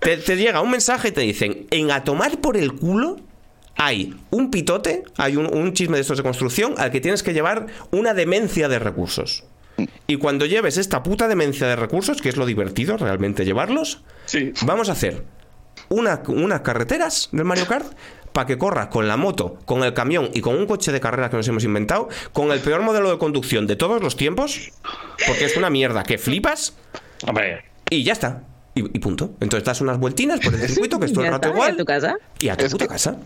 Te, te llega un mensaje y te dicen, en a tomar por el culo hay un pitote, hay un, un chisme de estos de construcción al que tienes que llevar una demencia de recursos. Y cuando lleves esta puta demencia de recursos, que es lo divertido realmente llevarlos, Sí. vamos a hacer una- unas carreteras del Mario Kart para que corras con la moto, con el camión y con un coche de carreras que nos hemos inventado, con el peor modelo de conducción de todos los tiempos, porque es una mierda que flipas, Hombre, y ya está. Y, y punto. Entonces das unas vueltinas por el [LAUGHS] circuito, que es todo el rato está, ¿y a igual. tu casa? Y a tu Es puta que- casa.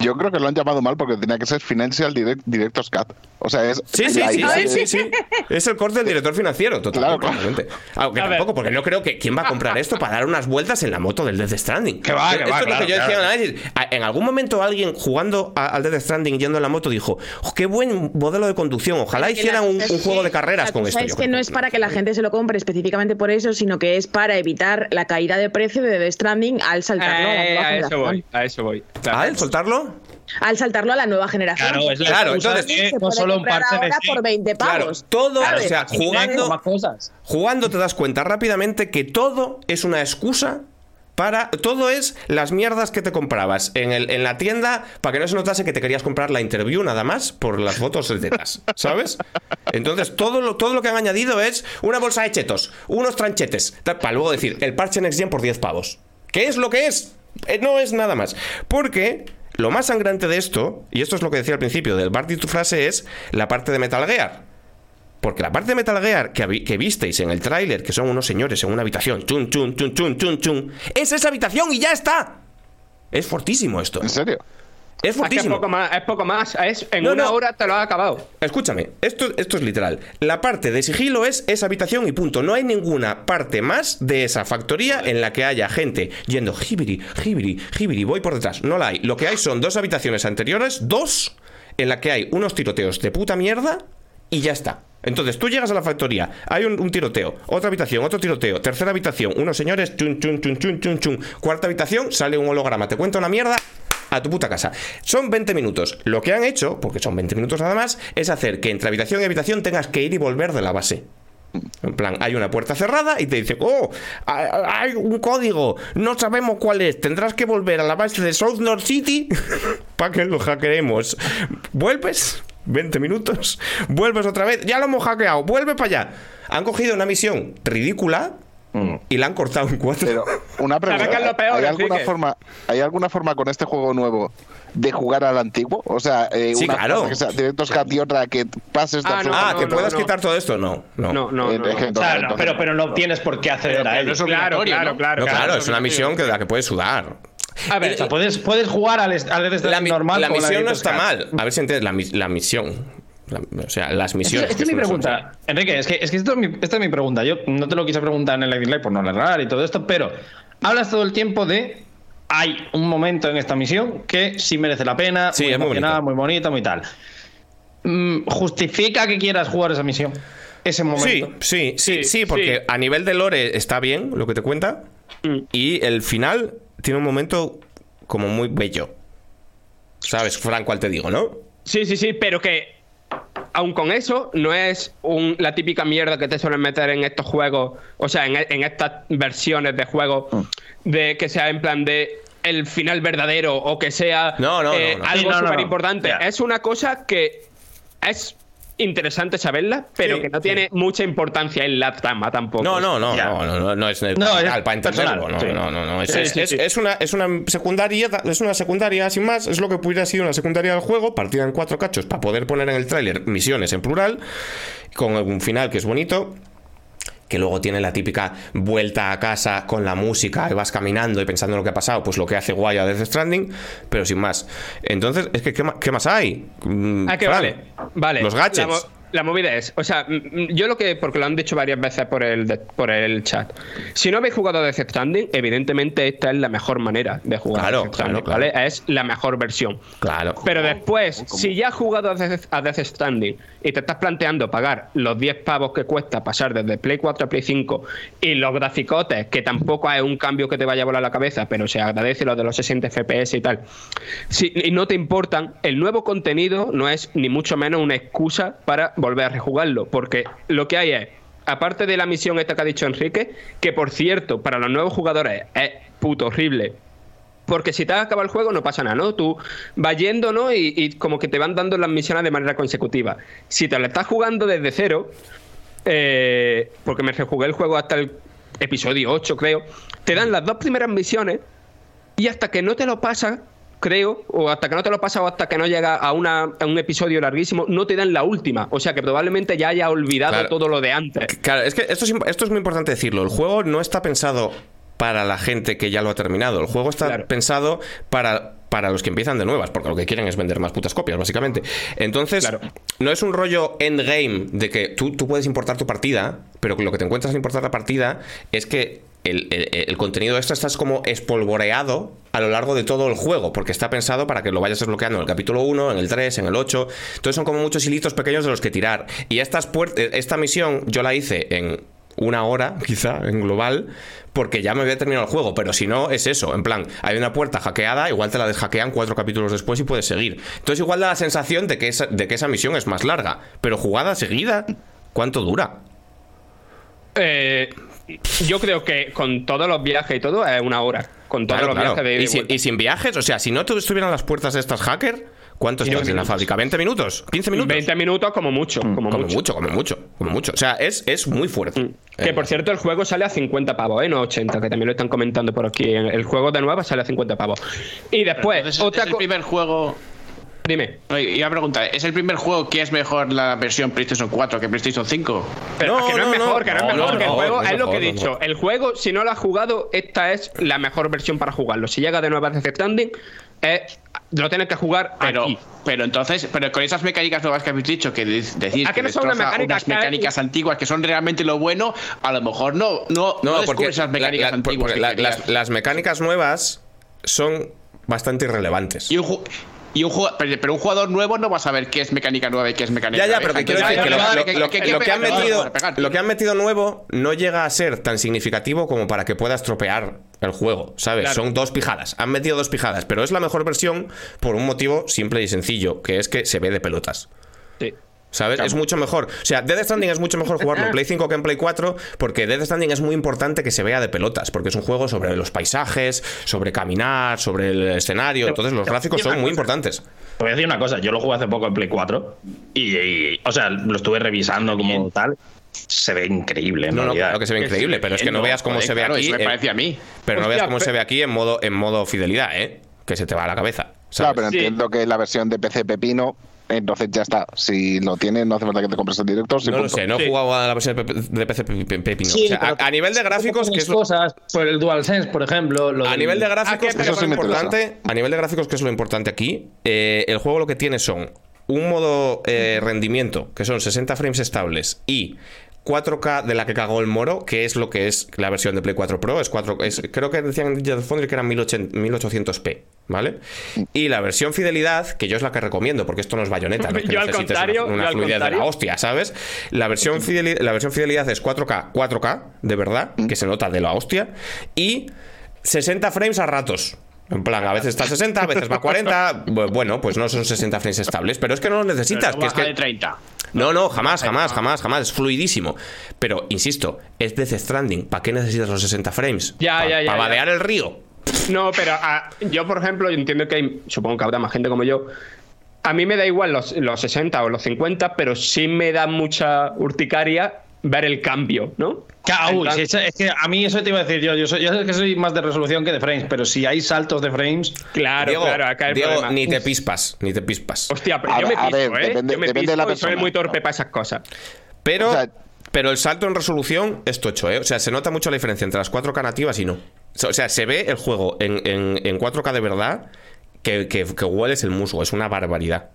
Yo creo que lo han llamado mal porque tenía que ser Financial Direct, Director's Cut. O sea, es. Sí, sí, la sí, sí, sí, sí. Es el corte del director financiero, totalmente. Claro, claro. totalmente. Aunque A ver. tampoco, porque no creo que. ¿Quién va a comprar esto para dar unas vueltas en la moto del Death Stranding? Que va, que Esto va, es lo que yo decía en claro. el análisis. A- En algún momento alguien jugando a- al Death Stranding yendo en la moto dijo: "Oh, ¡Qué buen modelo de conducción! Ojalá hicieran la un, juego de carreras la con esto. Es que creo no es para que la gente se lo compre específicamente por eso, sino que es para evitar la caída de precio de The Stranding al saltarlo a la Eh, a eso voy, a eso voy. ¿Ah, el soltarlo? Al saltarlo a la nueva generación. claro, es la Claro, entonces- se no solo un de ahora por 20 Claro, pavos. todo, ¿sabes? o sea, jugando, más cosas. jugando te das cuenta rápidamente que todo es una excusa para. Todo es las mierdas que te comprabas en, el, en la tienda para que no se notase que te querías comprar la interview nada más por las fotos de tetas, [LAUGHS] ¿sabes? Entonces, todo lo, todo lo que han añadido es una bolsa de chetos, unos tranchetes, para luego decir el parche Next Gen por 10 pavos. ¿Qué es lo que es? Eh, No es nada más. Porque. Lo más sangrante de esto, y esto es lo que decía al principio del bar de tu frase, es la parte de Metal Gear. Porque la parte de Metal Gear que, que visteis en el tráiler, que son unos señores en una habitación, chun, chun, chun, chun, chun, chun, es esa habitación y ya está. Es fortísimo esto. ¿En serio? Es fortísimo. poco más, es poco más. Es, en No, una no. hora te lo has acabado. Escúchame, esto, esto es literal. La parte de sigilo es esa habitación y punto. No hay ninguna parte más de esa factoría en la que haya gente yendo jibiri, jibiri, jibiri, voy por detrás. No la hay. Lo que hay son dos habitaciones anteriores, dos, en la que hay unos tiroteos de puta mierda y ya está. Entonces tú llegas a la factoría, hay un, un tiroteo, otra habitación, otro tiroteo, tercera habitación, unos señores, chun, chun, chun, chun, chun, chun. Cuarta habitación, sale un holograma, te cuenta una mierda, a tu puta casa. Son 20 minutos. Lo que han hecho, porque son 20 minutos nada más, es hacer que entre habitación y habitación tengas que ir y volver de la base. En plan, hay una puerta cerrada y te dice, oh, ha- hay un código, no sabemos cuál es, tendrás que volver a la base de South North City [LAUGHS] para que lo hackeemos. ¿Vuelves? 20 minutos, vuelves otra vez, ya lo hemos hackeado, vuelve para allá. Han cogido una misión ridícula y la han cortado en cuatro. Pero una [LAUGHS] pregunta. ¿Sabes qué es lo peor, ¿Hay alguna forma, ¿Hay alguna forma con este juego nuevo de jugar al antiguo? O sea, eh, Sí, una claro. cosa que sea Directos Cut y otra que pases de Ah, no, ah, no, que no, puedas no. quitar todo esto, no. No, No, no, Eh, no. no. entonces- Claro, entonces- pero, pero no tienes por qué acceder a él. no es Claro, claro, ¿no? claro. No, claro, es una misión que de la que puedes sudar. A ver, O sea, puedes, puedes jugar al, al Death La, normal. la misión no Director's está mal. A ver si entiendes la, mis- la misión. O sea, las misiones. esta es mi son- pregunta. Enrique, es que, es que esto es mi- esta es mi pregunta. Yo no te lo quise preguntar en el Live por no alargar y todo esto, pero hablas todo el tiempo de. Hay un momento en esta misión que sí merece la pena, Sí, muy es muy emocionada, muy bonito, muy tal. Mm, ¿Justifica que quieras jugar esa misión? Ese momento. Sí, sí, sí, sí, Sí, porque a nivel de lore está bien lo que te cuenta. Mm. Y el final tiene un momento como muy bello. ¿Sabes, Fran, cuál te digo, no? Sí, sí, sí, pero que aun con eso no es un- la típica mierda que te suelen meter en estos juegos, o sea, en, en estas versiones de juegos, de que sea en plan de el final verdadero o que sea No, no, eh, no, no. algo Sí, no, no, súper no. importante. Es una cosa que es interesante saberla, pero Sí, que no sí. tiene mucha importancia en la trama tampoco. No, no, no, no, no, no, no es No, es para entenderlo. No, sí. no, no, no, Es, es- una, es una secundaria, es una secundaria sin más, es lo que hubiera sido una secundaria del juego, partida en cuatro cachos para poder poner en el tráiler misiones en plural, con un final que es bonito. Que luego tiene la típica vuelta a casa con la música y vas caminando y pensando lo que ha pasado, pues lo que hace guay a Death Stranding, pero sin más. Entonces, es que, ¿qué, ma- qué más hay? Mm, Ah, que Fran, vale. Vale. Los gadgets. La, mo- la movida es, o sea, mm, mm, yo lo que, porque lo han dicho varias veces por el, de- por el chat. Si no habéis jugado a Death Stranding, evidentemente esta es la mejor manera de jugar Claro, a Death Stranding, claro, claro. ¿vale? Es la mejor versión. Claro. Pero después, si ya has jugado a Death, a Death Stranding y te estás planteando pagar los 10 pavos que cuesta pasar desde Play 4 a Play 5 y los graficotes, que tampoco es un cambio que te vaya a volar la cabeza, pero se agradece lo de los 60 FPS y tal, si, y no te importan, el nuevo contenido no es ni mucho menos una excusa para volver a rejugarlo, porque lo que hay es aparte de la misión esta que ha dicho Enrique, que por cierto, para los nuevos jugadores es puto horrible. Porque si te has acabado el juego no pasa nada, ¿no? Tú vas yendo, ¿no? Y, como que te van dando las misiones de manera consecutiva. Si te lo estás jugando desde cero, eh, porque me rejugué el juego hasta el episodio 8, creo, te dan las dos primeras misiones y hasta que no te lo pasas, creo, o hasta que no te lo pasas o hasta que no llega a, una, a un episodio larguísimo, no te dan la última. O sea que probablemente ya haya olvidado Claro. todo lo de antes. Claro, es que esto es, esto es muy importante decirlo. El juego no está pensado para la gente que ya lo ha terminado. El juego está Claro. pensado para, para los que empiezan de nuevas, porque lo que quieren es vender más putas copias, básicamente. Entonces, Claro. no es un rollo endgame de que tú, tú puedes importar tu partida, pero que lo que te encuentras al importar la partida es que el, el- el contenido extra estás como espolvoreado a lo largo de todo el juego, porque está pensado para que lo vayas desbloqueando en el capítulo 1, en el 3, en el 8. Entonces son como muchos hilitos pequeños de los que tirar. Y estas eh, esta misión yo la hice en una hora, [LAUGHS] quizá, en global, porque ya me había terminado el juego. Pero si no, es eso. En plan, hay una puerta hackeada, igual te la deshackean cuatro capítulos después y puedes seguir. Entonces igual da la sensación de que esa, de que esa misión es más larga. Pero jugada seguida, ¿cuánto dura? Eh, yo creo que con todos los viajes y todo es una hora. Con todos Claro, los claro. viajes de y sin, vuelta. y sin viajes, o sea, si no tu- estuvieran las puertas de estas hacker, ¿cuánto estás en la fábrica? ¿20 minutos? ¿15 minutos? 20 minutos como mucho. Como, como mucho. mucho, como mucho, como mucho. O sea, es, es muy fuerte. Que Eh, por cierto, el juego sale a 50 pavos, ¿eh? No 80, que también lo están comentando por aquí. El juego de nueva sale a 50 pavos. Y después, Entonces, otra es el primer juego. Dime. Iba a preguntar, ¿es el primer juego que es mejor la versión PlayStation 4 que PlayStation 5? Pero No, que no, no, es mejor, no. que no, es mejor, no, que el no, juego no es lo que he dicho. El juego, si no lo has jugado, esta es la mejor versión para jugarlo. Si llega de nueva Death Stranding, es- lo tienes que jugar Pero, aquí. pero entonces, pero con esas mecánicas nuevas que habéis dicho, que de- decís ¿A que no son destroza mecánicas unas que hay? mecánicas antiguas que son realmente lo bueno, a lo mejor no, no, no, No, porque descubres esas la- mecánicas la- antiguas. porque que la- las, las mecánicas nuevas son bastante irrelevantes. Y un, y un jugador, pero, un jugador nuevo no va a saber qué es mecánica nueva y qué es mecánica Ya, ya, vieja. pero que quiero decir que lo, que- han metido, lo que han metido nuevo no llega a ser tan significativo como para que pueda estropear el juego, ¿sabes? Claro. Son dos pijadas. Han metido dos pijadas, pero es la mejor versión por un motivo simple y sencillo, que es que se ve de pelotas. Sí. ¿Sabes? Es mucho mejor. O sea, Death Stranding es mucho mejor [LAUGHS] jugarlo en Play 5 que en Play 4 porque Death Stranding es muy importante que se vea de pelotas porque es un juego sobre los paisajes, sobre caminar, sobre el escenario. Entonces los gráficos son muy importantes. Te voy a decir una cosa, yo lo jugué hace poco en Play 4 y, y, o sea, lo estuve revisando como tal. Se ve increíble, en No, no, realidad. claro que se ve increíble, pero es que no veas cómo Joder, se ve claro, aquí. Eso me eh, parece a mí. Pero no veas cómo se ve aquí en modo, en modo fidelidad, ¿eh? Que se te va a la cabeza. ¿sabes? Claro, pero Sí. entiendo que la versión de PC Pepino, entonces ya está. Si lo tienes, no hace falta que te compres el director. No lo sé, no he Sí. jugado a la versión de PC Pe- Pe- Pepino. Sí, O sea, pero a, a nivel de gráficos, que es lo, cosas, por el DualSense, por ejemplo. lo a nivel de Ah, gráficos, que- que es lo importante, a nivel de gráficos, que es lo importante aquí, eh, el juego lo que tiene son un modo eh, rendimiento, que son 60 frames estables, y 4K de la que cagó el moro, que es lo que es la versión de Play 4 Pro, es 4, es, creo que decían en Digital Foundry que eran 1080 1800p, ¿vale? Y la versión fidelidad, que yo es la que recomiendo, porque esto no es bayoneta, no es [LAUGHS] que Yo al contrario, una, una yo al fluidez de la hostia, ¿sabes? La versión, fideli- la versión fidelidad es 4K, 4K, de verdad, que se nota de la hostia, y 60 frames a ratos. En plan, a veces está a 60, a veces va a 40. Bu- Bueno, pues no son 60 frames estables, pero es que no los necesitas. Pero que es que- de 30. no, no, jamás, jamás, jamás, jamás. Es fluidísimo. Pero, insisto, es Death Stranding. ¿Para qué necesitas los 60 frames? Ya, ya, ya, Para ya. vadear el río. No, pero ah, yo, por ejemplo, yo entiendo que hay, supongo que habrá más gente como yo. A mí me da igual los, los 60 o los 50, pero sí me da mucha urticaria ver el cambio, ¿no? Claro, uy, si es, es que a mí eso te iba a decir yo. Yo, soy, yo sé que soy más de resolución que de frames, pero si hay saltos de frames. Claro, Diego, claro, acá el Diego, problema. ni te pispas, ni te pispas. Hostia, pero A yo me ver, piso, ver, ¿eh? depende- yo me depende de la y soy persona. muy torpe para esas cosas. Pero, O sea- pero el salto en resolución es tocho, ¿eh? O sea, se nota mucho la diferencia entre las 4K nativas y no. O sea, se ve el juego en, en- en 4K de verdad que, que, que hueles el musgo. Es una barbaridad.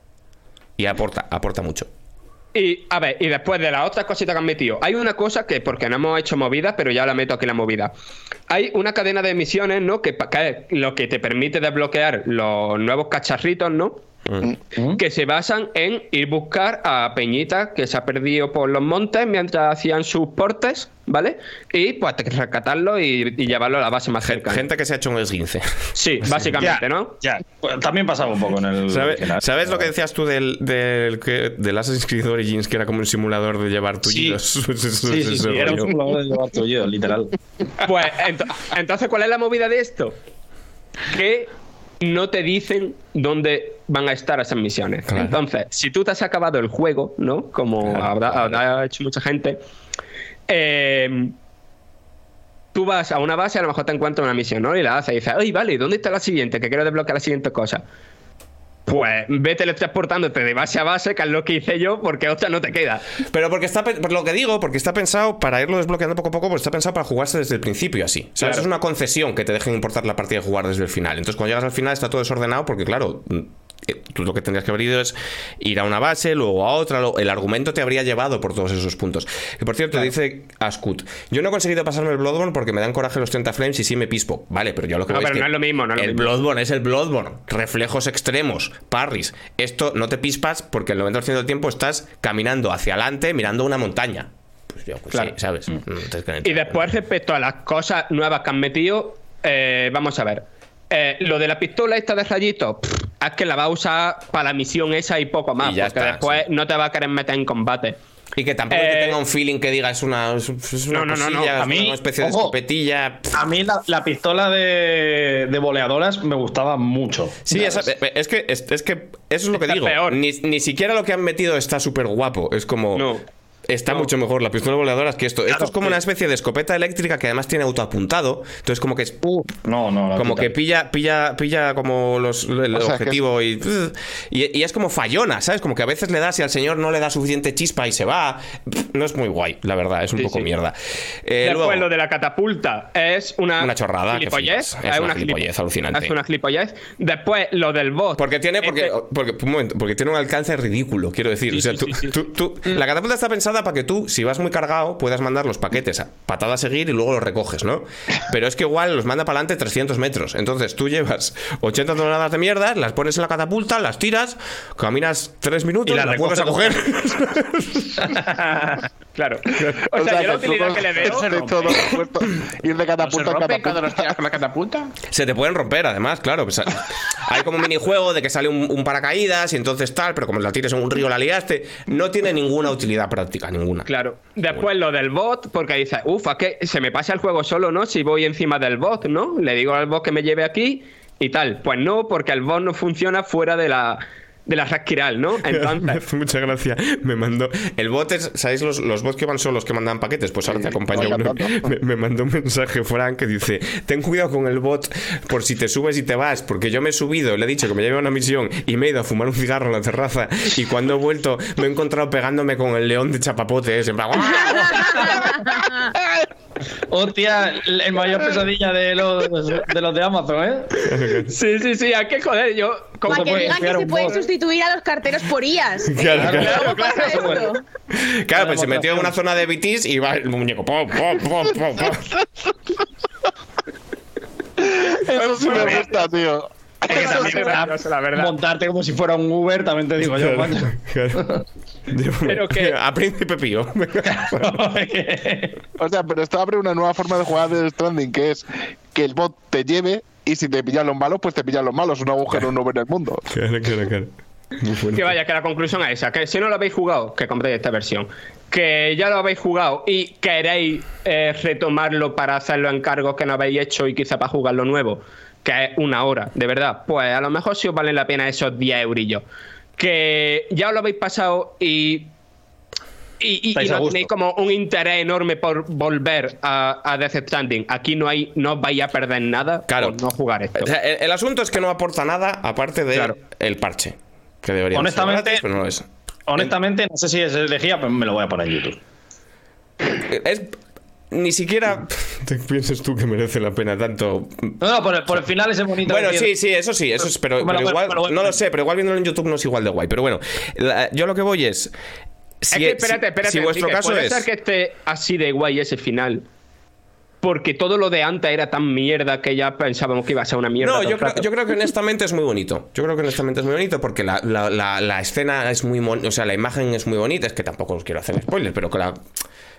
Y aporta, aporta mucho. Y a ver, y después de las otras cositas que han metido, hay una cosa que, porque no hemos hecho movida, pero ya la meto aquí la movida. Hay una cadena de misiones, ¿no? Que, que lo que te permite desbloquear los nuevos cacharritos, ¿no? Que se basan en ir buscar a Peñita que se ha perdido por los montes mientras hacían sus portes, ¿vale? Y pues rescatarlo y, y llevarlo a la base más cercana. Gente que se ha hecho un esguince. Sí, [LAUGHS] básicamente, Ya, ¿no? Ya, pues, también pasaba un poco en el. ¿Sabes, original. ¿sabes lo que decías tú del, del, que, del Assassin's Creed Origins, que era como un simulador de llevar tullidos? [LAUGHS] Sí, sí, sí, era un simulador de llevar tullidos, literal. Pues ento- entonces, ¿cuál es la movida de esto? Que no te dicen dónde van a estar esas misiones. Claro. Entonces, si tú te has acabado el juego, ¿no? Como Claro, habrá, claro. habrá hecho mucha gente, eh, tú vas a una base, a lo mejor te encuentras una misión, ¿no? Y la haces y dices, ¡ay, vale! ¿Dónde está la siguiente? Que quiero desbloquear la siguiente cosa. Pues ve teletransportándote de base a base, que es lo que hice yo, porque otra no te queda. Pero porque está, por lo que digo, porque está pensado para irlo desbloqueando poco a poco, pues está pensado para jugarse desde el principio así. O sea, Claro. eso es una concesión que te dejen importar la partida y jugar desde el final. Entonces, cuando llegas al final está todo desordenado porque, claro, tú lo que tendrías que haber ido es ir a una base, luego a otra. el argumento te habría llevado por todos esos puntos. Que por cierto, dice Askut, yo no he conseguido pasarme el Bloodborne porque me dan coraje los 30 frames y sí me pispo. Vale, pero yo lo que No, pero que no es lo mismo, no es lo el mismo. Bloodborne es el Bloodborne. Reflejos extremos, parries. Esto no te pispas porque el 90% del tiempo estás caminando hacia adelante mirando una montaña. Pues yo, pues Claro. sí, ¿sabes? Mm. No desconectas. Y después, respecto a las cosas nuevas que han metido, eh, vamos a ver. Eh, lo de la pistola esta de rayitos, pff, es que la va a usar para la misión esa y poco más. Y ya porque está, después no te va a querer meter en combate. Y que tampoco que Eh, tenga un feeling que diga es una, es una No, no, no, no. cosilla, A mí, una especie de escopetilla. A mí la, la pistola de, de boleadoras me gustaba mucho. Sí, eh, es, que, es, es que eso es lo que digo. peor. Ni, ni siquiera lo que han metido está súper guapo. Es como. No. Está mucho mejor la pistola voladora que esto. esto es como una especie de escopeta eléctrica que además tiene autoapuntado. Entonces, como que es. No, no, no. como que pilla, pilla, pilla como los, el O sea, objetivo y, y, y es como fallona, ¿sabes? Como que a veces le das y al señor no le da suficiente chispa y se va. No es muy guay, la verdad, es un Sí, poco sí. mierda. Eh, Después luego- lo de la catapulta es una, Una chorrada, que gilipollez. flipas. Es una gilipollez gilipo- alucinante. Es una gilipollez. Después lo del boss. Porque tiene, porque, Este- porque, un momento, porque tiene un alcance ridículo, quiero decir. Sí, o sea, sí, tú- sí, sí. tú- tú- la catapulta está pensada para que tú, si vas muy cargado, puedas mandar los paquetes a patada a seguir y luego los recoges, ¿no? Pero es que igual los manda para adelante 300 metros. Entonces tú llevas 80 toneladas de mierda, las pones en la catapulta, las tiras, caminas 3 minutos Y las las vuelves a coger. [LAUGHS] Claro. O, [LAUGHS] O sea, sea, yo la utilidad que le veo. de todo ir de catapulta en rompe cuando catapulta. los tiras con la catapulta? Se te pueden romper, además, claro. pues, hay como un minijuego de que sale un, un paracaídas y entonces tal, pero como la tires en un río la liaste. No tiene ninguna utilidad práctica, ninguna. Claro. Después lo del bot, porque dices, uff, es que se me pasa el juego solo, ¿no? Si voy encima del bot, ¿no? Le digo al bot que me lleve aquí y tal. Pues no, porque el bot no funciona fuera de la, de la Raskiral, ¿no? Me Entonces, [LAUGHS] hace mucha gracia. Me mandó. El bot es. ¿Sabéis los, los bots que van solos que mandan paquetes? Pues ahora te acompaña Oiga, uno. Me, me mandó un mensaje, Frank, que dice: Ten cuidado con el bot por si te subes y te vas. Porque yo me he subido, le he dicho que me lleve a una misión y me he ido a fumar un cigarro en la terraza. Y cuando he vuelto, me he encontrado pegándome con el león de plan, ¡guau! [LAUGHS] Hostia, el mayor pesadilla de los de, los de Amazon, ¿eh? sí, sí, sí, hay que joder, yo. ¿cómo Para que digan que se pueden sustituir a los carteros por IAS. Claro, claro. ¿Cómo pasa esto? Claro, pues se metió en una zona de BTs y va el muñeco. pom, pom, pom, pom, pom. Eso sí me gusta, tío. La verdad. montarte como si fuera un Uber, también te digo yo. Claro. Pero que- A Príncipe Pío. O sea, pero esto abre una nueva forma de jugar de Stranding, que es que el bot te lleve y si te pillan los malos, pues te pillan los malos. Un agujero no en el mundo. Claro, claro. Que vaya, que la conclusión es esa, que si no lo habéis jugado, que compréis esta versión. Que ya lo habéis jugado y queréis eh, retomarlo para hacerlo en cargos que no habéis hecho y quizá para jugarlo nuevo, que es una hora, de verdad, pues a lo mejor sí os valen la pena esos 10 eurillos. Que ya os lo habéis pasado y y, no tenéis como un interés enorme por volver a, a Death Stranding. Aquí no hay, no vais a perder nada Claro. por no jugar esto. O sea, el, el asunto es que no aporta nada aparte de Claro. el parche. Que debería ser Honestamente- gratis, pero no lo es. Honestamente, no sé si es elegía, pero me lo voy a poner en YouTube. Es. Ni siquiera [LAUGHS] te piensas tú que merece la pena tanto. No, no, por el, por el final ese bonito. Bueno, sí, sí, eso sí, eso es, pero, igual, no lo sé, pero igual viéndolo en YouTube no es igual de guay. Pero bueno, la- yo lo que voy es. Si, es que, espérate, si- espérate. si vuestro Enrique, caso puede es. ser que esté así de guay ese final. Porque todo lo de antes era tan mierda que ya pensábamos que iba a ser una mierda. No, yo creo, rato. yo creo que honestamente es muy bonito. Yo creo que honestamente es muy bonito porque la, la- la- la escena es muy bonita. O sea, la imagen es muy bonita. Es que tampoco os quiero hacer spoilers, pero que la-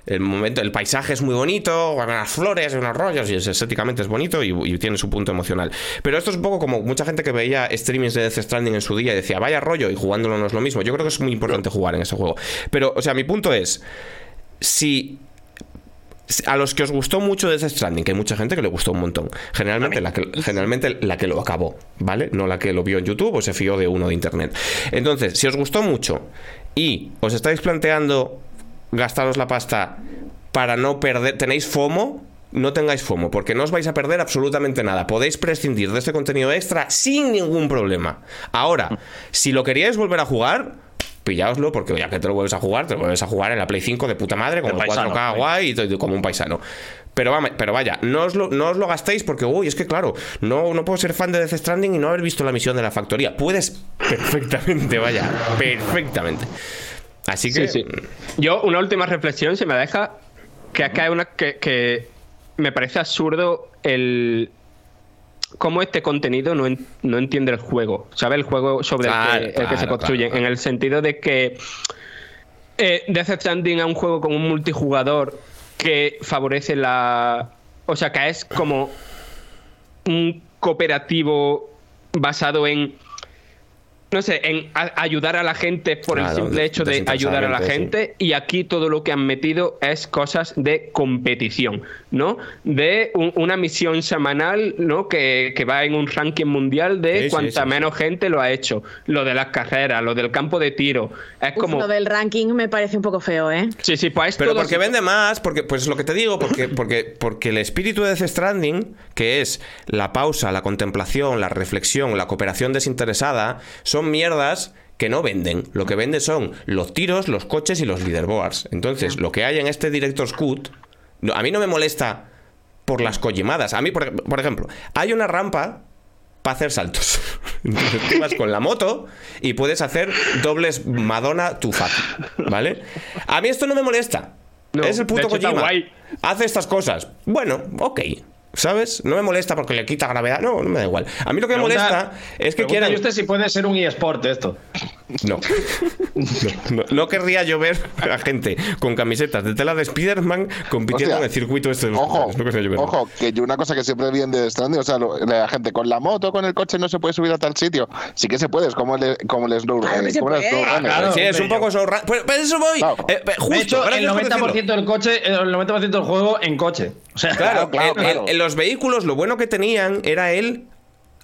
el momento, el paisaje es muy bonito, unas flores, unos rollos, y es- estéticamente es bonito y, y tiene su punto emocional. Pero esto es un poco como mucha gente que veía streamings de Death Stranding en su día y decía, vaya rollo, y jugándolo no es lo mismo. Yo creo que es muy importante jugar en ese juego. Pero, o sea, mi punto es. Si a los que os gustó mucho Death Stranding, que hay mucha gente que le gustó un montón. Generalmente la que, generalmente la que lo acabó, ¿vale? No la que lo vio en YouTube o se fió de uno de internet. Entonces, si os gustó mucho y os estáis planteando gastaros la pasta para no perder, tenéis FOMO no tengáis FOMO, porque no os vais a perder absolutamente nada. Podéis prescindir de este contenido extra sin ningún problema. Ahora, si lo queríais volver a jugar, pillaoslo, porque ya que te lo vuelves a jugar, te lo vuelves a jugar en la Play 5 de puta madre, paisano, 4K sí. guay y todo, como un paisano. Pero, vamos, pero vaya, no os, lo, no os lo gastéis porque, uy, es que claro, no, no puedo ser fan de Death Stranding y no haber visto la misión de la factoría. Puedes perfectamente, vaya, perfectamente. Así que, Sí, sí. Yo, una última reflexión, si me deja, que acá hay una que, que me parece absurdo el cómo este contenido no, en- no entiende el juego. ¿Sabe? El juego sobre el que, el que se construye. claro, En el sentido de que eh, Death Stranding es un juego con un multijugador que favorece la. O sea, que es como un cooperativo basado en. No sé, en a- ayudar a la gente por el simple hecho de ayudar a la gente. Y aquí todo lo que han metido es cosas de competición, ¿no? De un- una misión semanal, ¿no? Que, que va en un ranking mundial de Sí, cuanta sí, menos gente lo ha hecho. Lo de las carreras, lo del campo de tiro. Es Uf, como. Lo del ranking me parece un poco feo, ¿eh? Sí, sí, pues es Pero todo porque así. vende más, porque, pues lo que te digo, porque, porque, porque el espíritu de Death Stranding, que es la pausa, la contemplación, la reflexión, la cooperación desinteresada, son mierdas que no venden. Lo que vende son los tiros, los coches y los leaderboards. Entonces, lo que hay en este Director's Cut, a mí no me molesta por las collimadas. A mí, por, por ejemplo, hay una rampa para hacer saltos. [LAUGHS] Entonces tú vas con la moto y puedes hacer dobles Madonna tu fuck, ¿vale? A mí esto no me molesta. No, es el puto Kojima. Hace estas cosas. Bueno, ok. ¿Sabes? No me molesta porque le quita gravedad. No, no me da igual. A mí lo que me molesta es que quieran. usted si puede ser un eSport esto. No. No, no. No querría yo ver a gente con camisetas de tela de Spider-Man compitiendo en el circuito este de los Ojo. No querría yo verlo. ojo, que yo una cosa que siempre vi en The Stranding, o sea, lo- la gente con la moto, con el coche no se puede subir a tal sitio. Sí que se puede, es como el, como el Snow eh, como el. Snow Ah, Runner. claro. Sí, es un poco sobre. Pero, pero eso voy. Claro. Eh, eh, justo, de hecho, el gracias por 90% decirlo. del coche, el 90% del juego en coche. O sea, Claro, claro, los vehículos lo bueno que tenían era el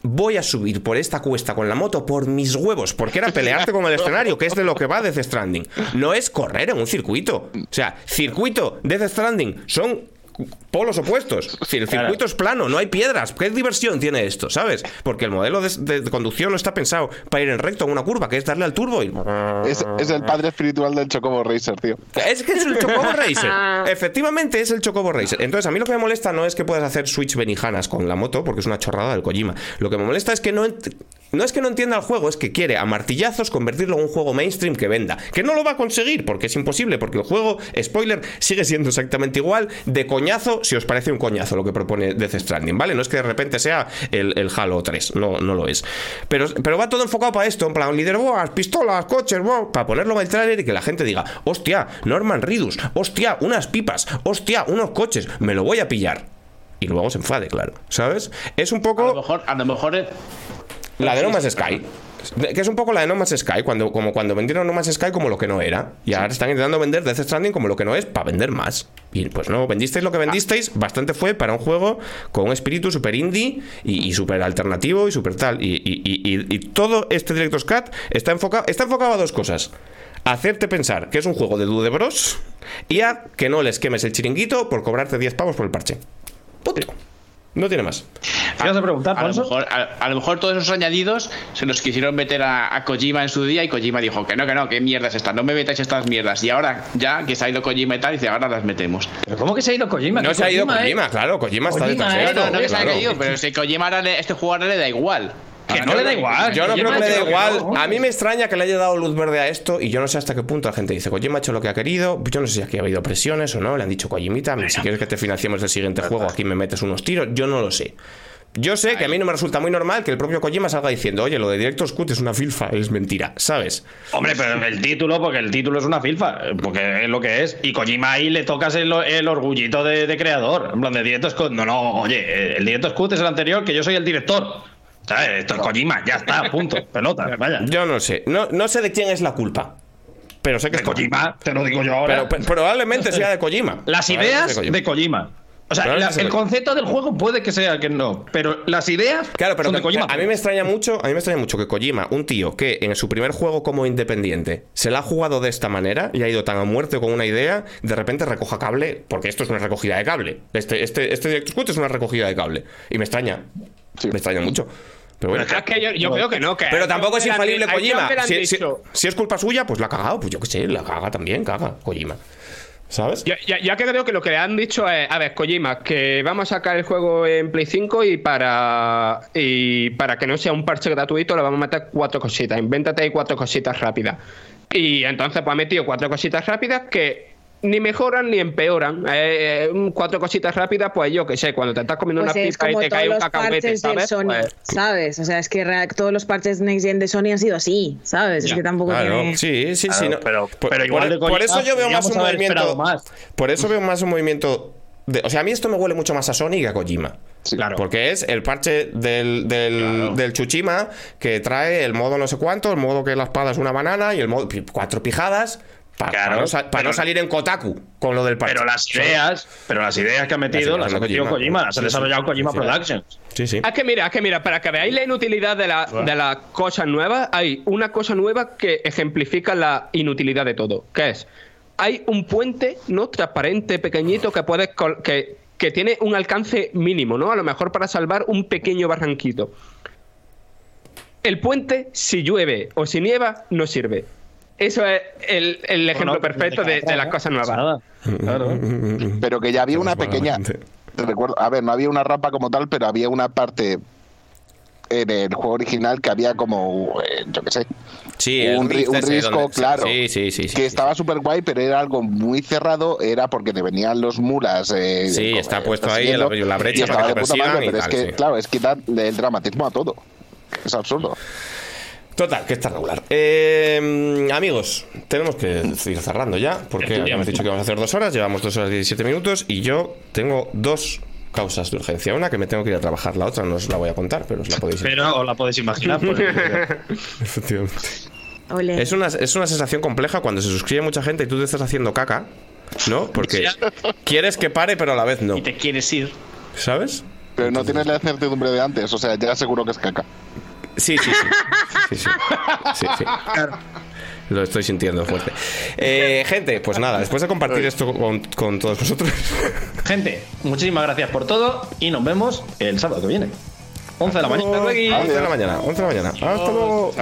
voy a subir por esta cuesta con la moto por mis huevos, porque era pelearte con el escenario, que es de lo que va Death Stranding. No es correr en un circuito. O sea, circuito, Death Stranding, son polos opuestos. [LAUGHS] Si el Claro. circuito es plano, no hay piedras. ¿Qué diversión tiene esto, sabes? Porque el modelo de, de- de conducción no está pensado para ir en recto en una curva, que es darle al turbo y... Es, es el padre espiritual del Chocobo Racer, tío. Es que es el Chocobo Racer. [LAUGHS] Efectivamente es el Chocobo Racer. Entonces, a mí lo que me molesta no es que puedas hacer switch benijanas con la moto, porque es una chorrada del Kojima. Lo que me molesta es que no, no es que no entienda el juego, es que quiere a martillazos convertirlo en un juego mainstream que venda. Que no lo va a conseguir, porque es imposible, porque el juego, spoiler, sigue siendo exactamente igual de coñazo, si os parece un coñazo lo que propone Death Stranding, ¿vale? No es que de repente sea el, Halo 3, no, no lo es. Pero, pero va todo enfocado para esto, en plan, leaderboards, pistolas, coches, wow, para ponerlo en el trailer y que la gente diga, hostia, Norman Ridus, hostia, unas pipas, hostia, unos coches, me lo voy a pillar. Y luego se enfade, claro, ¿sabes? Es un A lo poco mejor, a lo mejor eh, la de No Man's Sky. Que es un poco la de No Man's Sky, cuando, como cuando vendieron No Man's Sky como lo que no era. Y ahora están intentando vender Death Stranding como lo que no es para vender más. Y pues no, vendisteis lo que vendisteis, bastante fue para un juego con un espíritu súper indie y, y súper alternativo y súper tal. Y, y- y- y- y todo este Director's Cut está enfocado, está enfocado a dos cosas. A hacerte pensar que es un juego de Dude Bros y a que no les quemes el chiringuito por cobrarte 10 pavos por el parche. Punto. No tiene más. ¿Qué vas a preguntar, a lo, mejor, a, a lo mejor todos esos añadidos se los quisieron meter a, a Kojima en su día y Kojima dijo que no, que no, que mierda es esta, no me metáis estas mierdas. Y ahora, ya que se ha ido Kojima y tal, dice, ahora las metemos. ¿Pero ¿Cómo que se ha ido Kojima? No Que se ha ido eh. Kojima, claro. Kojima está detrás de eh, esto. No, no que se claro. ido, pero si Kojima ahora le- este juego ahora le da igual. Que no le da igual. Yo no creo que le dé igual. no. A mí me extraña que le haya dado luz verde a esto y yo no sé hasta qué punto la gente dice, Kojima ha hecho lo que ha querido. Yo no sé si aquí ha habido presiones o no. Le han dicho, Kojimita, si quieres que te financiemos el siguiente juego, aquí me metes unos tiros. Yo no lo sé. Yo sé que a mí no me resulta muy normal que el propio Kojima salga diciendo, oye, lo de Director's Cut es una filfa, es mentira, ¿sabes? Hombre, pero el título, porque el título es una filfa, porque es lo que es. Y Kojima ahí le tocas el, el orgullito de, de creador. En plan, de Director Scott. No, no, oye, el Director Scott es el anterior, que yo soy el director. ¿Sabes? Esto es Kojima, ya está, punto. [LAUGHS] Pelota, vaya. Yo no sé. No, no sé de quién es la culpa. Pero sé que De es Kojima. Kojima, te lo digo yo ahora. Pero, pero probablemente sea de Kojima. Las ideas de Kojima. de Kojima. O sea, la- el concepto del juego puede que sea que no, pero las ideas Claro, pero son de Kojima. a mí me extraña mucho, a mí me extraña mucho que Kojima, un tío que en su primer juego como independiente se la ha jugado de esta manera y ha ido tan a muerte con una idea, de repente recoja cable, porque esto es una recogida de cable. Este este este es una recogida de cable y me extraña. Me extraña mucho. Pero bueno. Pero es que yo, yo creo que no. Que Pero tampoco es han- infalible que Kojima. han Si, si- dicho- si es culpa suya, pues la ha cagado. Pues yo qué sé, la caga también, caga Kojima. ¿Sabes? Ya, ya- ya que creo que lo que le han dicho es, a ver, Kojima, que vamos a sacar el juego en Play 5 y para y para que no sea un parche gratuito le vamos a meter cuatro cositas. Invéntate ahí cuatro cositas rápidas. Y entonces pues ha metido cuatro cositas rápidas que ni mejoran ni empeoran. Eh, eh, cuatro cositas rápidas, pues yo que sé, cuando te estás comiendo Pues una es pipa y como te todos cae un los cacahuete, ¿sabes? Sony, Pues- ¿sabes? O sea, es que todos los parches Next Gen de Sony han sido así, ¿sabes? Es Ya, que tampoco Claro, tiene... sí, sí, sí. No. pero- por, pero igual por- de por eso yo veo más un movimiento. más. Por eso veo más un movimiento. de- o sea, a mí esto me huele mucho más a Sony que a Kojima. Claro. Porque es el parche del, del, del Chuchima que trae el modo no sé cuánto, el modo que la espada es una banana y el modo cuatro pijadas para Claro, no, pero- salir en Kotaku con lo del parche. Pero las ideas, pero las ideas que ha metido Las las ha metido Kojima. Kojima, las ha desarrollado Kojima. Productions. Sí, sí. Es que mira, es que mira, para que veáis la inutilidad de, la- de las cosas nuevas, hay una cosa nueva que ejemplifica la inutilidad de todo, que es, hay un puente, ¿no? Transparente, pequeñito, que puedes col- que, que tiene un alcance mínimo, ¿no? A lo mejor para salvar un pequeño barranquito. El puente, si llueve o si nieva, no sirve. Eso es el, el ejemplo perfecto de, de las cosas nuevas. Claro. Pero que ya había una pequeña. recuerdo, a ver, no había una rampa como tal, pero había una parte en el juego original que había como, eh, yo qué sé, Sí, un, ri- risco, donde- claro. Sí, sí, sí. sí, que sí. estaba súper guay, pero era algo muy cerrado, era porque te venían los mulas. eh, Sí, como, está eh, puesto ahí la- la brecha y para estaba que de puta persigan madre, y pero tal, es que, sí. claro, es quitarle el dramatismo a todo. Es absurdo. Total, que está regular. Eh, amigos, tenemos que ir cerrando ya, porque habíamos dicho que vamos a hacer dos horas, llevamos dos horas y 17 minutos, y yo tengo dos causas de urgencia. Una que me tengo que ir a trabajar, la otra no os la voy a contar, pero os la podéis Pero os la podéis imaginar. porque- [LAUGHS] Efectivamente. Es una, es una sensación compleja cuando se suscribe mucha gente y tú te estás haciendo caca, ¿no? Porque quieres que pare, pero a la vez no. Y te quieres ir. ¿Sabes? Pero no tienes la certidumbre de antes, o sea, ya seguro que es caca. Sí, sí, sí. Sí, sí. Sí, sí. Lo estoy sintiendo fuerte. Eh, gente, pues nada, después de compartir esto con, con todos vosotros. Gente, muchísimas gracias por todo y nos vemos el sábado que viene. 11 de la mañana. 11 de la mañana, 11 de la mañana. Hasta luego.